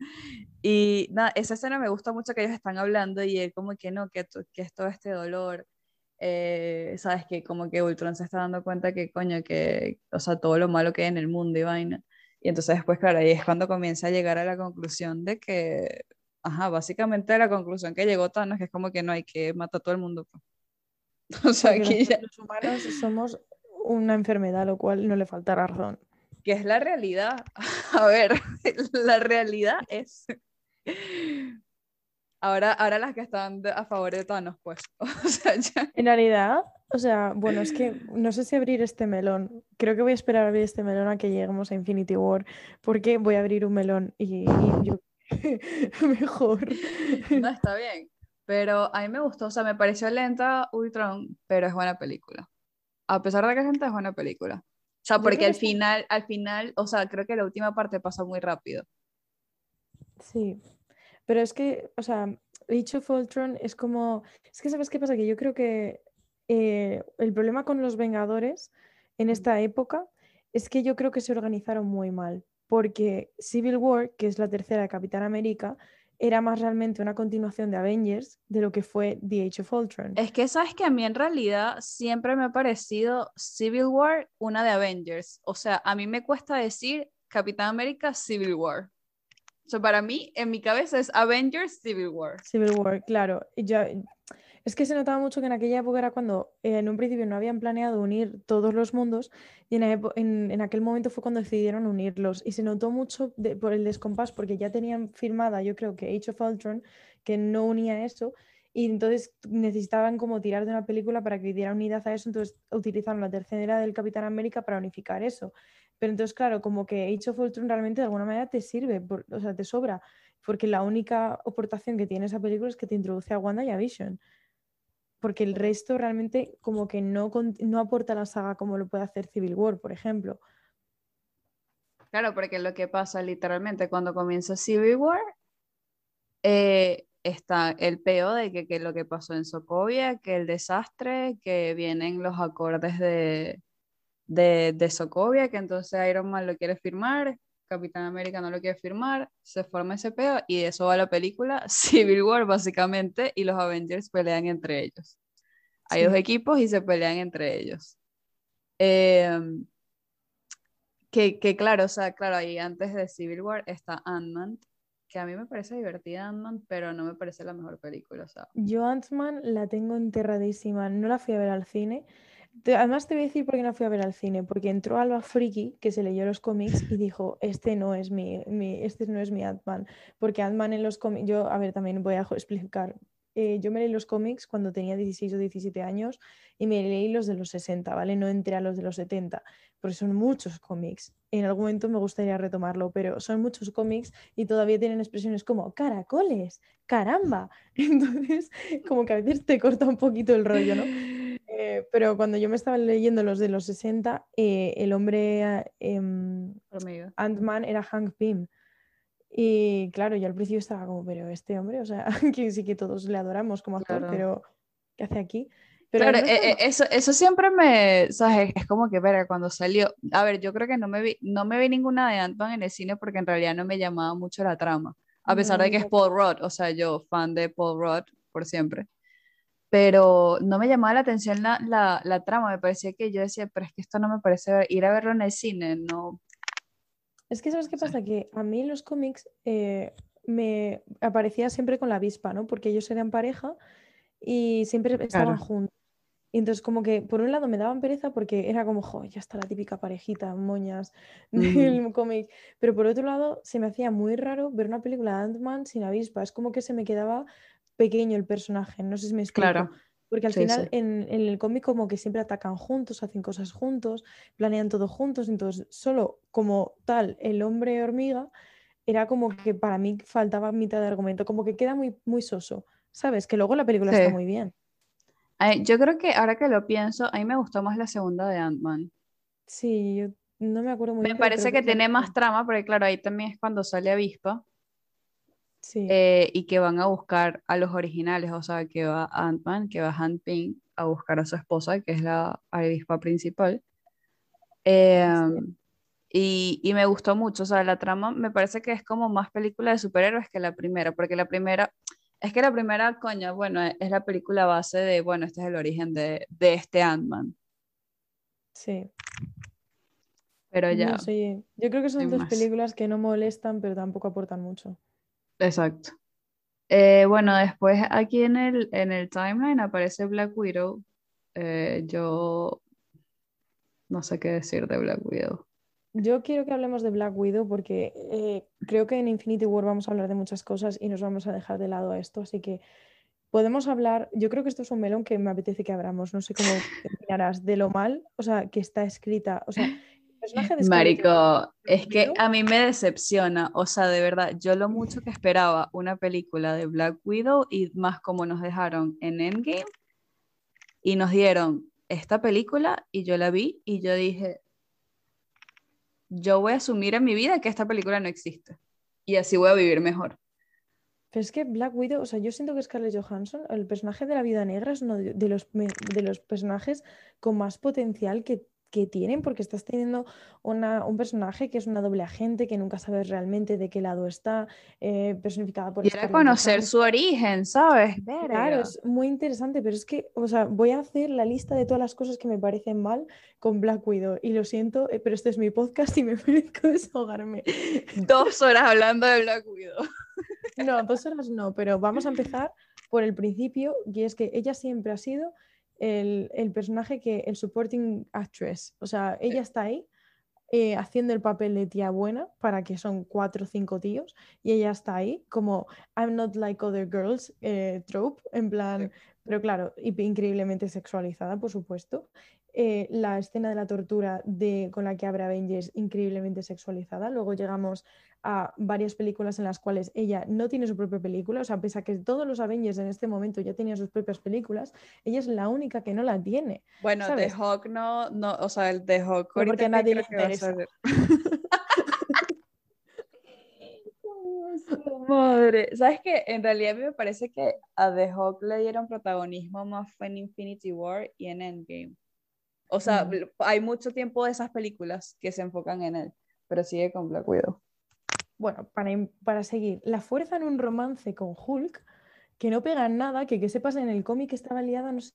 Speaker 1: y nada, esa escena me gusta mucho que ellos están hablando y él como que no, que, que es todo este dolor. Eh, sabes que como que Ultron se está dando cuenta que coño, que, o sea, todo lo malo que hay en el mundo y vaina. Y entonces después, claro, ahí es cuando comienza a llegar a la conclusión de que ajá, básicamente la conclusión que llegó Thanos que es como que no hay que matar a todo el mundo. Pues.
Speaker 2: O sea, que los humanos somos una enfermedad, lo cual no le falta razón.
Speaker 1: Que es la realidad. A ver, la realidad es. Ahora, ahora las que están a favor de Thanos, pues. O sea, ya...
Speaker 2: En realidad, o sea, bueno, es que no sé si abrir este melón. Creo que voy a esperar a abrir este melón a que lleguemos a Infinity War, porque voy a abrir un melón y, y yo mejor.
Speaker 1: No, está bien. Pero a mí me gustó, o sea, me pareció lenta Ultron, pero es buena película. A pesar de que es lenta, es buena película. O sea, porque al final, al final, o sea, creo que la última parte pasa muy rápido.
Speaker 2: Sí, pero es que, o sea, Age of Ultron es como. Es que, ¿sabes qué pasa? Que yo creo que eh, el problema con los Vengadores en esta época es que yo creo que se organizaron muy mal. Porque Civil War, que es la tercera de Capitán América, era más realmente una continuación de Avengers de lo que fue The Age of Ultron.
Speaker 1: Es que sabes que a mí en realidad siempre me ha parecido Civil War una de Avengers. O sea, a mí me cuesta decir Capitán América Civil War. Sea, para mí, en mi cabeza es Avengers Civil War.
Speaker 2: Civil War, claro. Ya, es que se notaba mucho que en aquella época era cuando eh, en un principio no habían planeado unir todos los mundos y en, aquel momento fue cuando decidieron unirlos y se notó mucho por el descompás porque ya tenían firmada yo creo que Age of Ultron que no unía eso y entonces necesitaban como tirar de una película para que diera unidad a eso, entonces utilizaron la tercera del Capitán América para unificar eso. Pero entonces, claro, como que Age of Ultron realmente de alguna manera te sirve, o sea, te sobra, porque la única aportación que tiene esa película es que te introduce a Wanda y a Vision porque el resto realmente como que no, no aporta a la saga como lo puede hacer Civil War, por ejemplo.
Speaker 1: Claro, porque lo que pasa literalmente cuando comienza Civil War, eh, está el peo de que, que, lo que pasó en Sokovia, que el desastre, que vienen los acordes de, de, de Sokovia, que entonces Iron Man lo quiere firmar, Capitán América no lo quiere firmar, se forma ese peo y eso va la película Civil War básicamente y los Avengers pelean entre ellos. Hay dos equipos y se pelean entre ellos. Em, que, que, claro, o sea, claro, ahí antes de Civil War está Ant-Man, que a mí me parece divertida Ant-Man, pero no me parece la mejor película, sea.
Speaker 2: Yo Ant-Man la tengo enterradísima, no la fui a ver al cine, además te voy a decir por qué no fui a ver al cine, porque entró Alba Friki, que se leyó los cómics, y dijo, este no es mi, este no es mi Ant-Man, porque Ant-Man en los cómics, yo, a ver, también voy a explicar, eh, yo me leí los cómics cuando tenía 16 o 17 años y me leí los de los 60, ¿vale? No entré a los de los 70, porque son muchos cómics. En algún momento me gustaría retomarlo, pero son muchos cómics y todavía tienen expresiones como caracoles, caramba. Entonces, como que a veces te corta un poquito el rollo, ¿no? Eh, pero cuando yo me estaba leyendo los de los 60, eh, el hombre em, Ant-Man era Hank Pym. Y claro, yo al principio estaba como, pero este hombre, o sea, que sí que todos le adoramos como actor, pero ¿qué hace aquí? Pero
Speaker 1: claro, eh, eso, eso siempre me, ¿sabes? Es como que, ver, cuando salió, a ver, yo creo que no me vi, no me vi ninguna de Ant-Man en el cine porque en realidad no me llamaba mucho la trama, a pesar de que es Paul Rudd, o sea, yo fan de Paul Rudd por siempre pero no me llamaba la atención la, la, la, trama, me parecía que yo decía, pero es que esto no me parece ir a verlo en el cine, no.
Speaker 2: Es que sabes qué pasa, que a mí los cómics eh, me aparecía siempre con la avispa, ¿no? Porque ellos eran pareja y siempre estaban juntos. Y entonces como que por un lado me daban pereza porque era como, jo, ya está la típica parejita, moñas del cómic. Pero por otro lado se me hacía muy raro ver una película de Ant-Man sin avispa. Es como que se me quedaba pequeño el personaje, no sé si me explico. Claro. Porque al final En, el cómic como que siempre atacan juntos, hacen cosas juntos, planean todo juntos, entonces solo como tal el hombre hormiga era como que para mí faltaba mitad de argumento, como que queda muy, muy soso, ¿sabes? Que luego la película está muy bien.
Speaker 1: yo creo que ahora que lo pienso, a mí me gustó más la segunda de Ant-Man.
Speaker 2: Sí, yo no me acuerdo muy
Speaker 1: bien. Me parece que tiene más trama, porque claro, ahí también es cuando sale Avispa. Eh, y que van a buscar a los originales, o sea, que va Ant-Man, que va Ant-Ping a buscar a su esposa, que es la avispa principal. Em, y, y, me gustó mucho, o sea, la trama me parece que es como más película de superhéroes que la primera, porque la primera, es que la primera, coño, bueno, es la película base de, bueno, este es el origen de, de este Ant-Man.
Speaker 2: Sí.
Speaker 1: Pero ya.
Speaker 2: No Yo creo que son dos películas que no molestan, pero tampoco aportan mucho.
Speaker 1: Exacto. Eh, bueno, después aquí en el, en el timeline aparece Black Widow. Eh, yo no sé qué decir de Black Widow.
Speaker 2: Yo quiero que hablemos de Black Widow porque eh, creo que en Infinity War vamos a hablar de muchas cosas y nos vamos a dejar de lado esto, así que podemos hablar, yo creo que esto es un melón que me apetece que abramos, no sé cómo opinarás, de lo mal, o sea, que está escrita, o sea,
Speaker 1: Marico, es que a mí me decepciona, o sea, de verdad, yo lo mucho que esperaba una película de Black Widow y más como nos dejaron en Endgame y nos dieron esta película y yo la vi y yo dije, yo voy a asumir en mi vida que esta película no existe y así voy a vivir mejor.
Speaker 2: Pero es que Black Widow, o sea, yo siento que Scarlett Johansson, el personaje de la vida negra, es uno de los, de los personajes con más potencial que que tienen, porque estás teniendo una, un personaje que es una doble agente, que nunca sabes realmente de qué lado está, eh, personificada por...
Speaker 1: Quiere conocer su origen, ¿sabes?
Speaker 2: Claro, es muy interesante, pero es que, o sea, voy a hacer la lista de todas las cosas que me parecen mal con Black Widow, y lo siento, eh, pero este es mi podcast y me merezco desahogarme.
Speaker 1: Dos horas hablando de Black Widow.
Speaker 2: No, dos horas no, pero vamos a empezar por el principio, y es que ella siempre ha sido el, personaje que, el supporting actress, o sea, ella está ahí eh, haciendo el papel de tía buena para que son cuatro o cinco tíos y ella está ahí como I'm not like other girls eh, trope, en plan, pero claro, increíblemente sexualizada, por supuesto. Eh, la escena de la tortura de, con la que abre Avengers increíblemente sexualizada. Luego llegamos a varias películas en las cuales ella no tiene su propia película, o sea, pese a que todos los Avengers en este momento ya tenían sus propias películas, ella es la única que no la tiene.
Speaker 1: Bueno, The Hawk no, no, o sea, el The Hawk.
Speaker 2: porque nadie le interesa.
Speaker 1: Madre, ¿sabes qué? En realidad a mí me parece que a The Hawk le dieron protagonismo más fue en Infinity War y en Endgame. O sea, hay mucho tiempo de esas películas que se enfocan en él, pero sigue con Black Widow.
Speaker 2: Bueno, para, para seguir, la fuerza en un romance con Hulk, que no pega nada, que que sepas en el cómic estaba liada, no sé,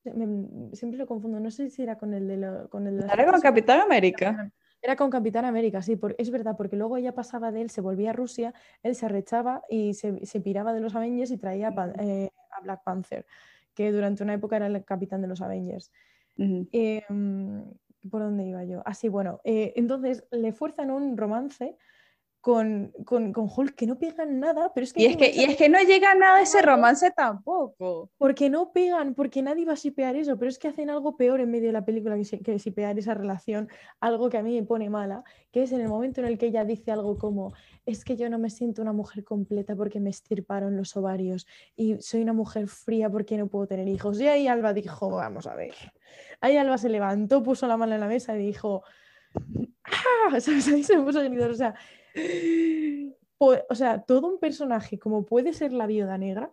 Speaker 2: siempre lo confundo, no sé si era con el de, con el
Speaker 1: Era con Capitán América.
Speaker 2: Era con Capitán América, sí, es verdad, porque luego ella pasaba de él, se volvía a Rusia, él se arrechaba y se, se piraba de los Avengers y traía eh, a Black Panther, que durante una época era el capitán de los Avengers. Em, ¿Por dónde iba yo? Así, ah, bueno, eh, entonces le fuerzan un romance con, con, con, Hulk que no pegan nada, pero es que...
Speaker 1: Y es que, y es que no llega nada ese romance tampoco.
Speaker 2: Porque no pegan, porque nadie va a sipear eso, pero es que hacen algo peor en medio de la película que, que sipear esa relación, algo que a mí me pone mala, que es en el momento en el que ella dice algo como, es que yo no me siento una mujer completa porque me estirparon los ovarios y soy una mujer fría porque no puedo tener hijos. Y ahí Alba dijo, vamos a ver. Ahí Alba se levantó, puso la mano en la mesa y dijo, ¡ah! ¿Sabes? Se puso gritar, o sea todo un personaje como puede ser la viuda negra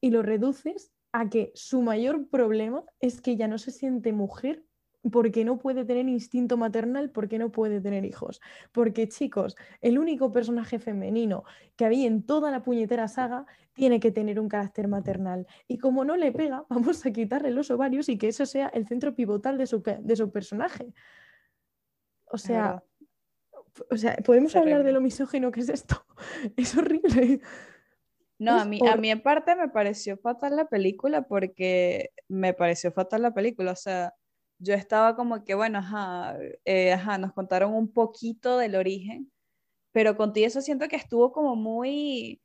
Speaker 2: y lo reduces a que su mayor problema es que ella no se siente mujer porque no puede tener instinto maternal, porque no puede tener hijos. Porque chicos, el único personaje femenino que había en toda la puñetera saga tiene que tener un carácter maternal. Y como no le pega, vamos a quitarle los ovarios y que eso sea el centro pivotal de su, de su personaje. O sea, o sea, podemos hablar de lo misógino que es esto. Es horrible.
Speaker 1: No, a mí, a mí en parte me pareció fatal la película porque me pareció fatal la película. O sea, yo estaba como que, bueno, ajá, eh, ajá, nos contaron un poquito del origen, pero contigo eso siento que estuvo como muy,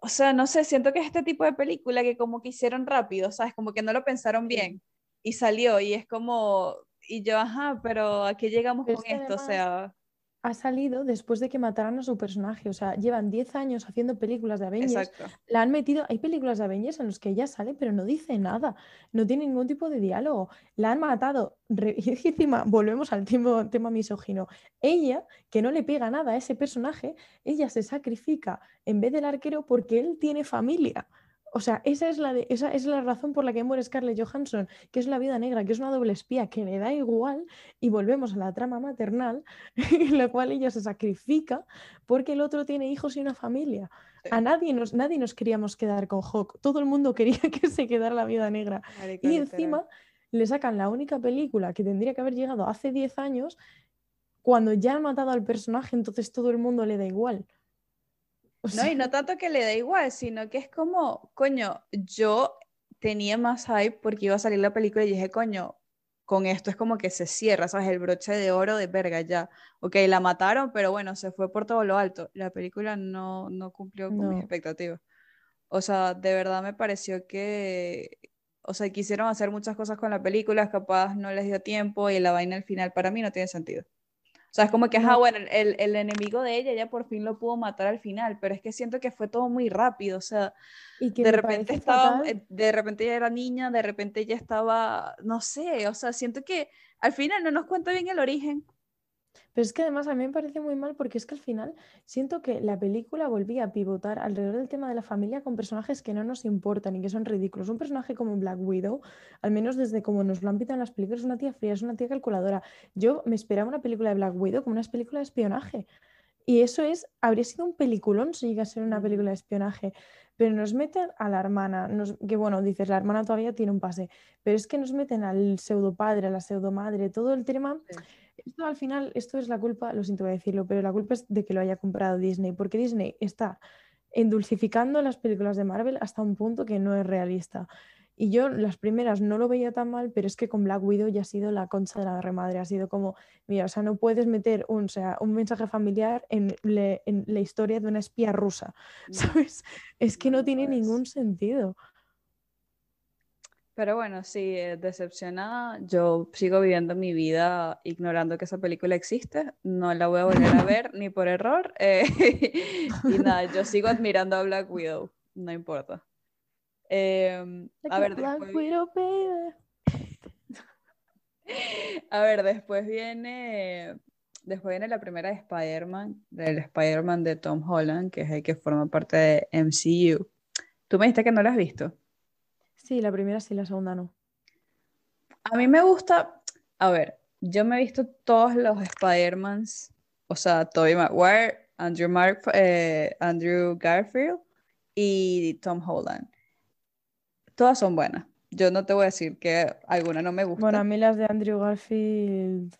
Speaker 1: o sea, no sé, siento que es este tipo de película que como que hicieron rápido, ¿sabes? Como que no lo pensaron bien y salió y es como, y yo, ajá, pero ¿a qué llegamos con esto? o sea
Speaker 2: ha salido después de que mataran a su personaje. O sea, llevan 10 años haciendo películas de Avengers. La han metido. Hay películas de Avengers en las que ella sale, pero no dice nada. No tiene ningún tipo de diálogo. La han matado. Y encima, volvemos al tema, tema misógino. Ella, que no le pega nada a ese personaje, ella se sacrifica en vez del arquero porque él tiene familia. O sea, esa es, la esa es la razón por la que muere Scarlett Johansson, que es la vida negra, que es una doble espía, que le da igual, y volvemos a la trama maternal, en la cual ella se sacrifica porque el otro tiene hijos y una familia. A nadie nos, nadie nos queríamos quedar con Hawk, todo el mundo quería que se quedara la vida negra. y encima le sacan la única película que tendría que haber llegado hace 10 años, cuando ya han matado al personaje, entonces todo el mundo le da igual
Speaker 1: no, y no tanto que le da igual, sino que es como, coño, yo tenía más hype porque iba a salir la película y dije, coño, con esto es como que se cierra, ¿sabes? El broche de oro de verga ya. Ok, la mataron, pero bueno, se fue por todo lo alto. La película no, no cumplió con mis expectativas. O sea, de verdad me pareció que, o sea, quisieron hacer muchas cosas con la película, capaz no les dio tiempo y la vaina al final para mí no tiene sentido. O sea, es como que, ajá, bueno, el, el, enemigo de ella ya por fin lo pudo matar al final, pero es que siento que fue todo muy rápido, o sea, y que de repente estaba, eh, de repente ella era niña, de repente ella estaba, no sé, o sea, siento que al final no nos cuenta bien el origen.
Speaker 2: Pero es que además a mí me parece muy mal porque es que al final siento que la película volvía a pivotar alrededor del tema de la familia con personajes que no nos importan y que son ridículos. Un personaje como Black Widow, al menos desde como nos lo han pitado en las películas, es una tía fría, es una tía calculadora. Yo me esperaba una película de Black Widow como una película de espionaje. Y eso es, habría sido un peliculón si llega a ser una película de espionaje. Pero nos meten a la hermana, que bueno, dices, la hermana todavía tiene un pase, pero es que nos meten al pseudo padre, a la pseudo madre, todo el tema. Esto al final, esto es la culpa, lo siento decirlo, pero la culpa es de que lo haya comprado Disney, porque Disney está endulcificando las películas de Marvel hasta un punto que no es realista. Y yo las primeras no lo veía tan mal, pero es que con Black Widow ya ha sido la concha de la remadre. Ha sido como, mira, o sea, no puedes meter un, sea, un mensaje familiar en, en, la historia de una espía rusa, ¿sabes? Es que no tiene ningún sentido.
Speaker 1: Pero bueno, sí, eh, decepcionada. Yo sigo viviendo mi vida ignorando que esa película existe. No la voy a volver a ver ni por error. Eh, y nada, yo sigo admirando a Black Widow. No importa. Em, a ver, después... a ver, después viene. Después viene la primera de Spider-Man, del Spider-Man de Tom Holland, que es el que forma parte de MCU. Tú me dijiste que no la has visto.
Speaker 2: Sí, la primera sí, la segunda no.
Speaker 1: A mí me gusta, a ver, yo me he visto todos los Spider-Mans, o sea, Tobey Maguire, Andrew, Mark, eh, Andrew Garfield y Tom Holland. Todas son buenas. Yo no te voy a decir que alguna no me gusta.
Speaker 2: Bueno, a mí las de Andrew Garfield...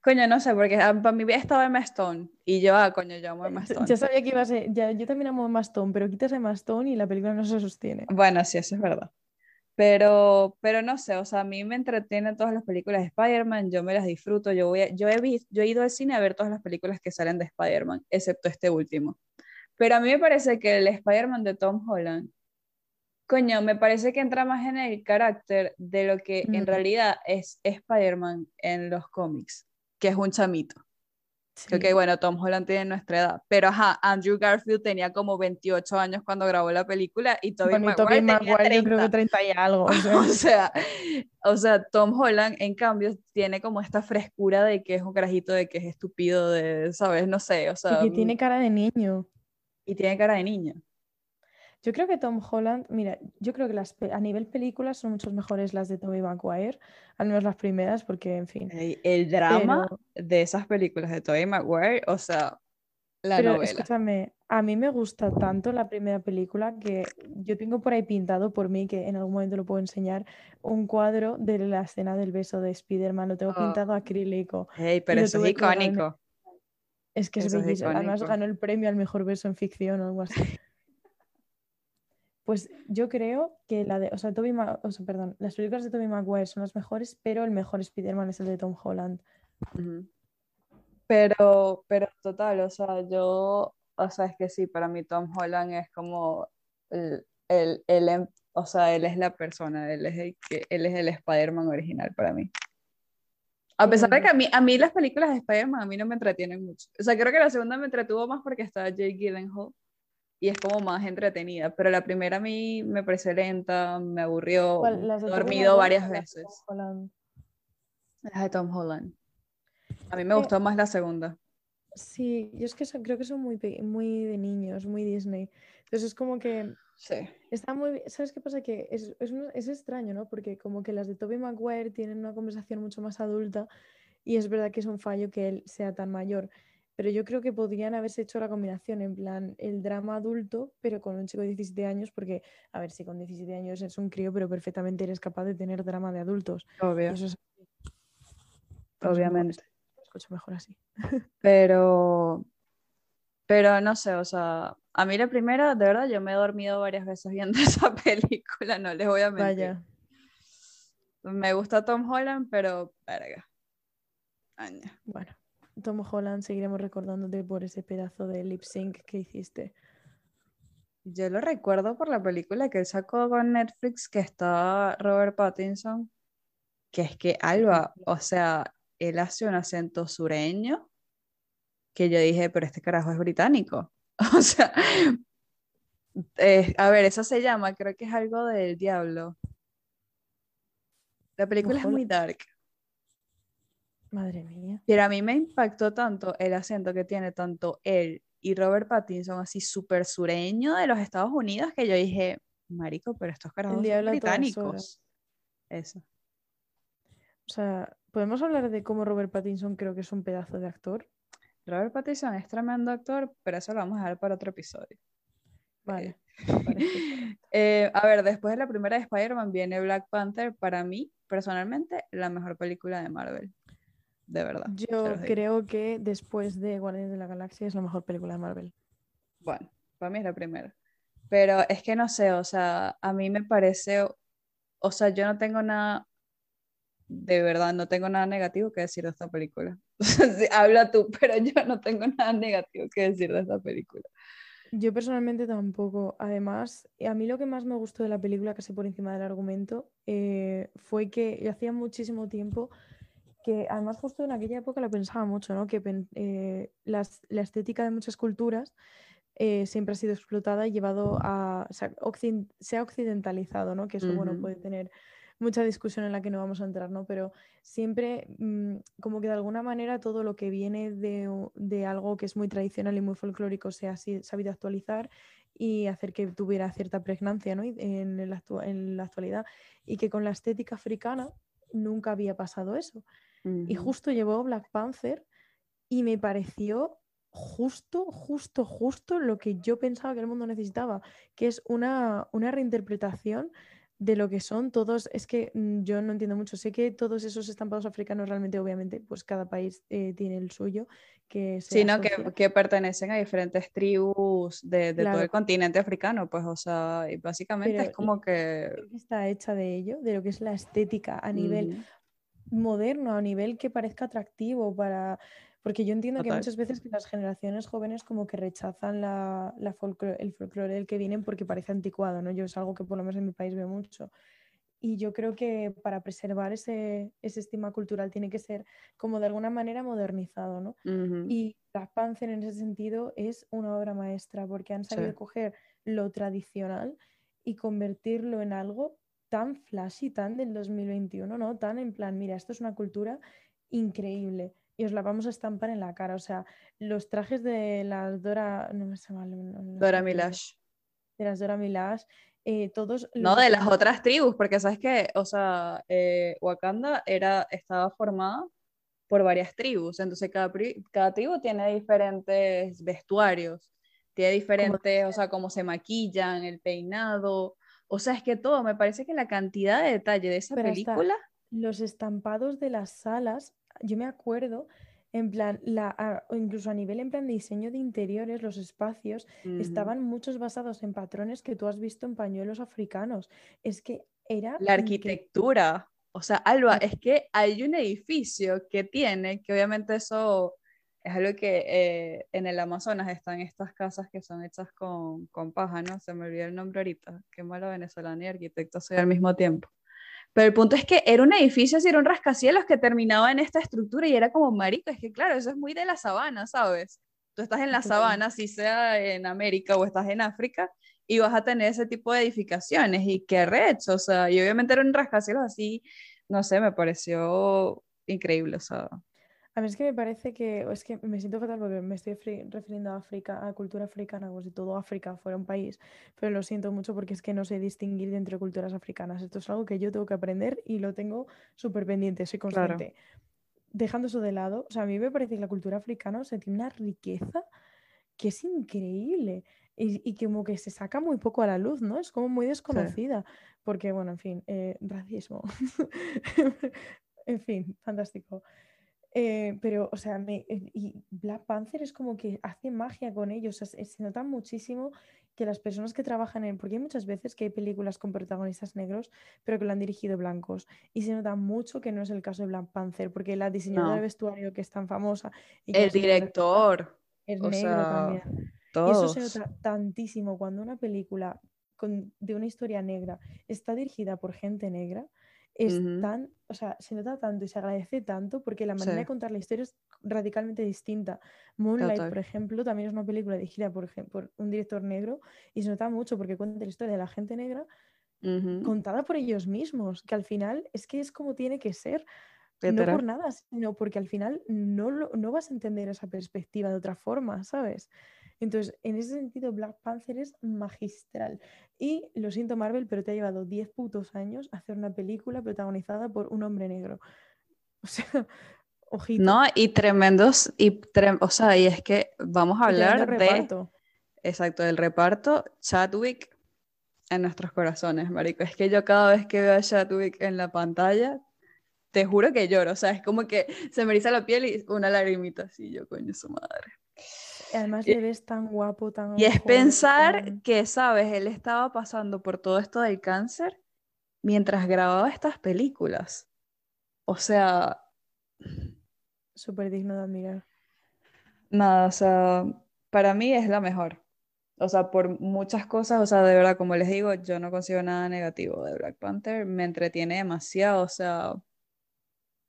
Speaker 1: Coño, no sé, porque para mí estaba Emma Stone y yo, ah, coño, yo amo Emma Stone.
Speaker 2: Ya sabía que iba a ser, ya, yo también amo Emma Stone, pero quitas Emma Stone y la película no se sostiene.
Speaker 1: Bueno, sí, eso es verdad. Pero, pero no sé, o sea, a mí me entretienen todas las películas de Spider-Man, yo me las disfruto, yo, voy yo, he visto, yo he ido al cine a ver todas las películas que salen de Spider-Man, excepto este último. Pero a mí me parece que el Spider-Man de Tom Holland, coño, me parece que entra más en el carácter de lo que en realidad es Spider-Man en los cómics, que es un chamito. Sí. Ok, bueno, Tom Holland tiene nuestra edad, pero ajá, Andrew Garfield tenía como 28 años cuando grabó la película y Tobey Maguire, tenía 30.
Speaker 2: yo creo que 30 y algo.
Speaker 1: O sea. o sea, Tom Holland en cambio tiene como esta frescura de que es un carajito, de que es estúpido, de, ¿sabes? No sé, o sea.
Speaker 2: Y que tiene cara de niño.
Speaker 1: Y tiene cara de niño.
Speaker 2: Yo creo que Tom Holland, mira, yo creo que las, a nivel películas son mucho mejores las de Tobey Maguire, al menos las primeras, porque en fin.
Speaker 1: El, drama de esas películas de Tobey Maguire, o sea, la pero novela.
Speaker 2: Escúchame, a mí me gusta tanto la primera película que yo tengo por ahí pintado por mí, que en algún momento lo puedo enseñar, un cuadro de la escena del beso de Spider-Man, lo tengo oh. pintado acrílico.
Speaker 1: Hey, pero eso es icónico.
Speaker 2: Es que es bellísimo. Además ganó el premio al mejor beso en ficción o algo así. Pues yo creo que la de, o sea, Toby o sea, perdón, las películas de Tobey Maguire son las mejores, pero el mejor Spider-Man es el de Tom Holland.
Speaker 1: Pero, pero total, o sea, yo, o sea, es que sí, para mí Tom Holland es como el, el, el em, o sea, él es la persona, él es el, que, él es el Spider-Man original para mí. A pesar de que a mí, a mí las películas de Spider-Man a mí no me entretienen mucho. O sea, creo que la segunda me entretuvo más porque estaba Jake Gyllenhaal y es como más entretenida, pero la primera a mí me pareció lenta, me aburrió, he dormido varias veces. Las de Tom Holland. A mí me gustó más la segunda.
Speaker 2: Sí, yo es que creo que son muy, muy de niños, muy Disney. Entonces es como que...
Speaker 1: Sí.
Speaker 2: Está muy... ¿Sabes qué pasa? Que es, es, es extraño, ¿no? Porque como que las de Tobey Maguire tienen una conversación mucho más adulta y es verdad que es un fallo que él sea tan mayor pero yo creo que podrían haberse hecho la combinación, en plan, el drama adulto, pero con un chico de 17 años, porque, a ver, si con 17 años eres un crío, pero perfectamente eres capaz de tener drama de adultos.
Speaker 1: Obvio. Obviamente.
Speaker 2: escucho mejor así.
Speaker 1: Pero, pero no sé, o sea, a mí la primera, de verdad, yo me he dormido varias veces viendo esa película, no les voy a mentir. Vaya. Me gusta Tom Holland, pero, verga. Aña.
Speaker 2: Bueno. Tom Holland seguiremos recordándote por ese pedazo de lip sync que hiciste.
Speaker 1: Yo lo recuerdo por la película que él sacó con Netflix que está Robert Pattinson, que es que Alba, o sea, él hace un acento sureño que yo dije, pero este carajo es británico. O sea, a ver, eso se llama, creo que es algo del diablo. La película es muy dark.
Speaker 2: Madre mía.
Speaker 1: Pero a mí me impactó tanto el acento que tiene tanto él y Robert Pattinson, así súper sureño de los Estados Unidos, que yo dije, marico, pero estos carajos son británicos. Eso.
Speaker 2: O sea, ¿podemos hablar de cómo Robert Pattinson creo que es un pedazo de actor?
Speaker 1: Robert Pattinson es tremendo actor, pero eso lo vamos a ver para otro episodio.
Speaker 2: Vale.
Speaker 1: Eh, a ver, después de la primera de Spider-Man viene Black Panther. Para mí, personalmente, la mejor película de Marvel. De verdad.
Speaker 2: Yo creo que después de Guardianes de la Galaxia es la mejor película de Marvel.
Speaker 1: Bueno, para mí es la primera. Pero es que no sé, o sea, a mí me parece, o sea, yo no tengo nada, de verdad, no tengo nada negativo que decir de esta película. Habla tú, pero yo no tengo nada negativo que decir de esta película.
Speaker 2: Yo personalmente tampoco. Además, a mí lo que más me gustó de la película, casi por encima del argumento, eh, fue que yo hacía muchísimo tiempo que, además, justo en aquella época lo pensaba mucho, ¿no? Que eh, la estética de muchas culturas eh, siempre ha sido explotada y llevado a. se ha occidentalizado, ¿no? Que eso, bueno, puede tener mucha discusión en la que no vamos a entrar, ¿no? Pero siempre mm, como que de alguna manera todo lo que viene de, algo que es muy tradicional y muy folclórico se ha sabido actualizar y hacer que tuviera cierta pregnancia ¿no? en, la actualidad y que con la estética africana nunca había pasado eso. Y justo llevó Black Panther y me pareció justo, justo, justo lo que yo pensaba que el mundo necesitaba, que es una, una reinterpretación de lo que son todos, es que mm, yo no entiendo mucho, sé que todos esos estampados africanos realmente, obviamente, pues cada país eh, tiene el suyo. Que
Speaker 1: sí, ¿no? Que, pertenecen a diferentes tribus de, todo el continente africano, pues, o sea, básicamente es como que...
Speaker 2: Está hecha de ello, de lo que es la estética a nivel moderno, a nivel que parezca atractivo para porque yo entiendo que muchas veces que las generaciones jóvenes como que rechazan la, el folclore del que vienen porque parece anticuado, ¿no? Yo es algo que por lo menos en mi país veo mucho. Y yo creo que para preservar ese, ese estima cultural tiene que ser como de alguna manera modernizado, ¿no? Y la Panzer en ese sentido es una obra maestra porque han sabido coger lo tradicional y convertirlo en algo tan flashy, tan del 2021, ¿no? Tan en plan, mira, esto es una cultura increíble y os la vamos a estampar en la cara. O sea, los trajes de las Dora. No me sé mal.
Speaker 1: Dora Milash.
Speaker 2: De las Dora Milash. Eh, todos.
Speaker 1: No, de las otras tribus, porque sabes que, o sea, eh, Wakanda era, estaba formada por varias tribus. Entonces, cada, cada tribu tiene diferentes vestuarios. Tiene diferentes, o sea, cómo se maquillan, el peinado. O sea, es que todo, me parece que la cantidad de detalle de esa película.
Speaker 2: los estampados de las salas yo me acuerdo, en plan, la, incluso a nivel en plan de diseño de interiores, los espacios estaban muchos basados en patrones que tú has visto en pañuelos africanos. Es que era...
Speaker 1: La arquitectura. O sea, Alba, es que hay un edificio que tiene, que obviamente eso es algo que eh, en el Amazonas están estas casas que son hechas con, con paja, ¿no? Se me olvidó el nombre ahorita. Qué malo venezolano y arquitecto soy al mismo tiempo. Pero el punto es que era un edificio, así era un rascacielos que terminaba en esta estructura y era como marico, es que claro, eso es muy de la sabana, ¿sabes? Tú estás en la sabana, si sea en América o estás en África, y vas a tener ese tipo de edificaciones y qué recho, o sea, y obviamente era un rascacielos así, no sé, me pareció increíble, o sea.
Speaker 2: A mí es que me parece que, es que me siento fatal porque me estoy refiriendo a África, a cultura africana, como si todo África fuera un país, pero lo siento mucho porque es que no sé distinguir entre culturas africanas. Esto es algo que yo tengo que aprender y lo tengo súper pendiente, soy consciente. Dejando eso de lado, o sea, a mí me parece que la cultura africana se tiene una riqueza que es increíble y, que como que se saca muy poco a la luz, ¿no? Es como muy desconocida, porque, bueno, en fin, eh, racismo. en fin, fantástico. Eh, pero, o sea, me, eh, y Black Panther es como que hace magia con ellos. se nota muchísimo que las personas que trabajan en. Porque hay muchas veces que hay películas con protagonistas negros, pero que lo han dirigido blancos. Y se nota mucho que no es el caso de Black Panther, porque la diseñadora de vestuario que es tan famosa.
Speaker 1: el director.
Speaker 2: Es negro también. Y eso se nota tantísimo cuando una película de una historia negra está dirigida por gente negra es tan, o sea, se nota tanto y se agradece tanto porque la manera de contar la historia es radicalmente distinta. Moonlight, por ejemplo, también es una película dirigida por, por, un director negro y se nota mucho porque cuenta la historia de la gente negra contada por ellos mismos, que al final es que es como tiene que ser. No por nada, sino porque al final no, no vas a entender esa perspectiva de otra forma, ¿sabes? Entonces, en ese sentido, Black Panther es magistral. Y lo siento, Marvel, pero te ha llevado 10 putos años hacer una película protagonizada por un hombre negro. O sea, ojito.
Speaker 1: No, y tremendos, y o sea, y es que vamos a hablar de... Exacto, del reparto, Chadwick en nuestros corazones, marico. Es que yo cada vez que veo a Chadwick en la pantalla, te juro que lloro. O sea, es como que se me eriza la piel y una lagrimita así, yo coño su madre.
Speaker 2: Además le ves tan guapo, tan...
Speaker 1: Y es pensar que, ¿sabes? Él estaba pasando por todo esto del cáncer mientras grababa estas películas. O sea...
Speaker 2: Súper digno de admirar.
Speaker 1: Nada, o sea, para mí es la mejor. O sea, por muchas cosas, o sea, de verdad, como les digo, yo no consigo nada negativo de Black Panther, me entretiene demasiado, o sea...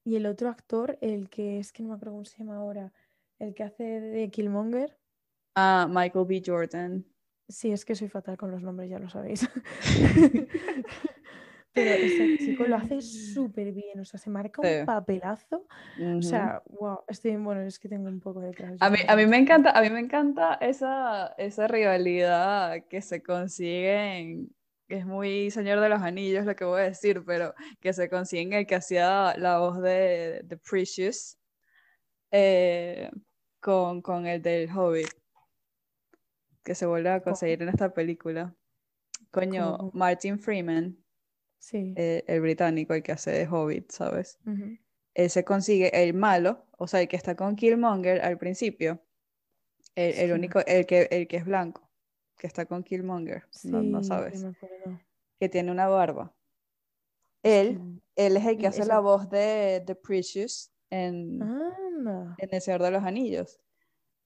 Speaker 2: Y el otro actor, el que es que no me acuerdo cómo se llama ahora, el que hace de Killmonger.
Speaker 1: Ah, Michael B. Jordan.
Speaker 2: Sí, es que soy fatal con los nombres, ya lo sabéis. Pero ese chico lo hace súper bien, o sea, se marca un papelazo. O sea, wow, estoy, bueno, es que tengo un poco de
Speaker 1: A mí, a mí me encanta, a mí me encanta esa, esa rivalidad que se consigue que es muy Señor de los Anillos lo que voy a decir, pero que se consigue el que hacía la voz de, The Precious, eh, con, con, el del Hobbit, que se vuelve a conseguir en esta película. Coño, Martin Freeman,
Speaker 2: sí.
Speaker 1: Eh, el británico, el que hace de Hobbit, ¿sabes? Él se consigue el malo, o sea, el que está con Killmonger al principio, el, único, el que, el que es blanco, que está con Killmonger, no, sabes, que tiene una barba. Él, él es el que hace la voz de The Precious en, en El Señor de los Anillos.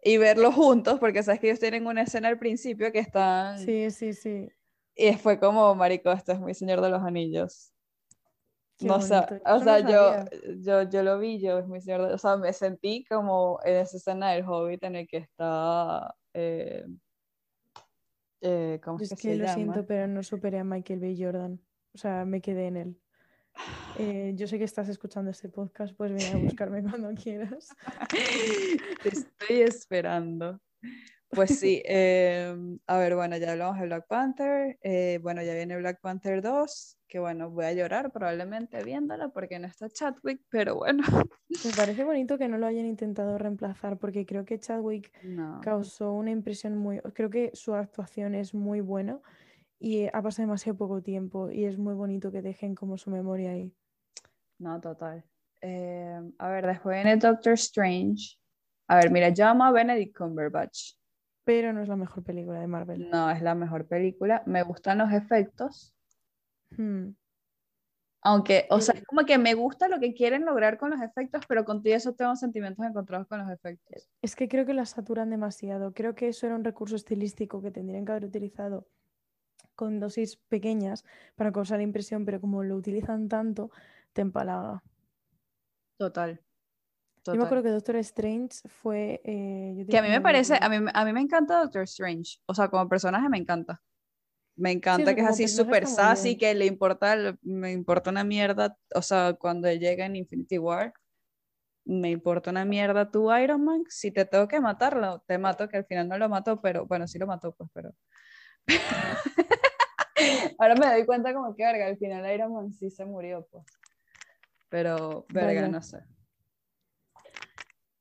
Speaker 1: Y verlos juntos, porque sabes que ellos tienen una escena al principio que están...
Speaker 2: Sí, sí, sí.
Speaker 1: Y fue como, marico, esto es muy Señor de los Anillos. no sé, o sea, yo, yo, yo lo vi, yo es muy Señor de... O sea, me sentí como en esa escena del Hobbit en el que está... Eh, eh, ¿Cómo es que, que lo
Speaker 2: siento, pero no superé a Michael B. Jordan. O sea, me quedé en él. Eh, yo sé que estás escuchando este podcast, pues ven a buscarme cuando quieras.
Speaker 1: Te estoy esperando. Pues sí, em, a ver, bueno, ya hablamos de Black Panther. Eh, bueno, ya viene Black Panther 2, que bueno, voy a llorar probablemente viéndola porque no está Chadwick, pero bueno.
Speaker 2: Me parece bonito que no lo hayan intentado reemplazar porque creo que Chadwick causó una impresión muy. Creo que su actuación es muy buena y ha pasado demasiado poco tiempo y es muy bonito que dejen como su memoria ahí.
Speaker 1: No, total. Eh, a ver, después viene Doctor Strange. A ver, mira, llama a Benedict Cumberbatch.
Speaker 2: Pero no es la mejor película de Marvel.
Speaker 1: No, es la mejor película. Me gustan los efectos.
Speaker 2: Hmm.
Speaker 1: Aunque, o sea, es como que me gusta lo que quieren lograr con los efectos, pero contigo eso tengo sentimientos encontrados con los efectos.
Speaker 2: Es que creo que la saturan demasiado. Creo que eso era un recurso estilístico que tendrían que haber utilizado con dosis pequeñas para causar impresión, pero como lo utilizan tanto, te empalaga.
Speaker 1: Total.
Speaker 2: Yo me acuerdo que Doctor Strange fue...
Speaker 1: Eh, que a mí me parece, a mí, a mí me encanta Doctor Strange, o sea, como personaje me encanta. Me encanta que es así súper sassy, que le importa, me importa una mierda, o sea, cuando llega en Infinity War, me importa una mierda tu Iron Man, si te tengo que matarlo, te mato, que al final no lo mató, pero bueno, sí lo mató, pues, pero... Ahora me doy cuenta como que, verga, al final Iron Man sí se murió, pues. Pero, verga, no sé.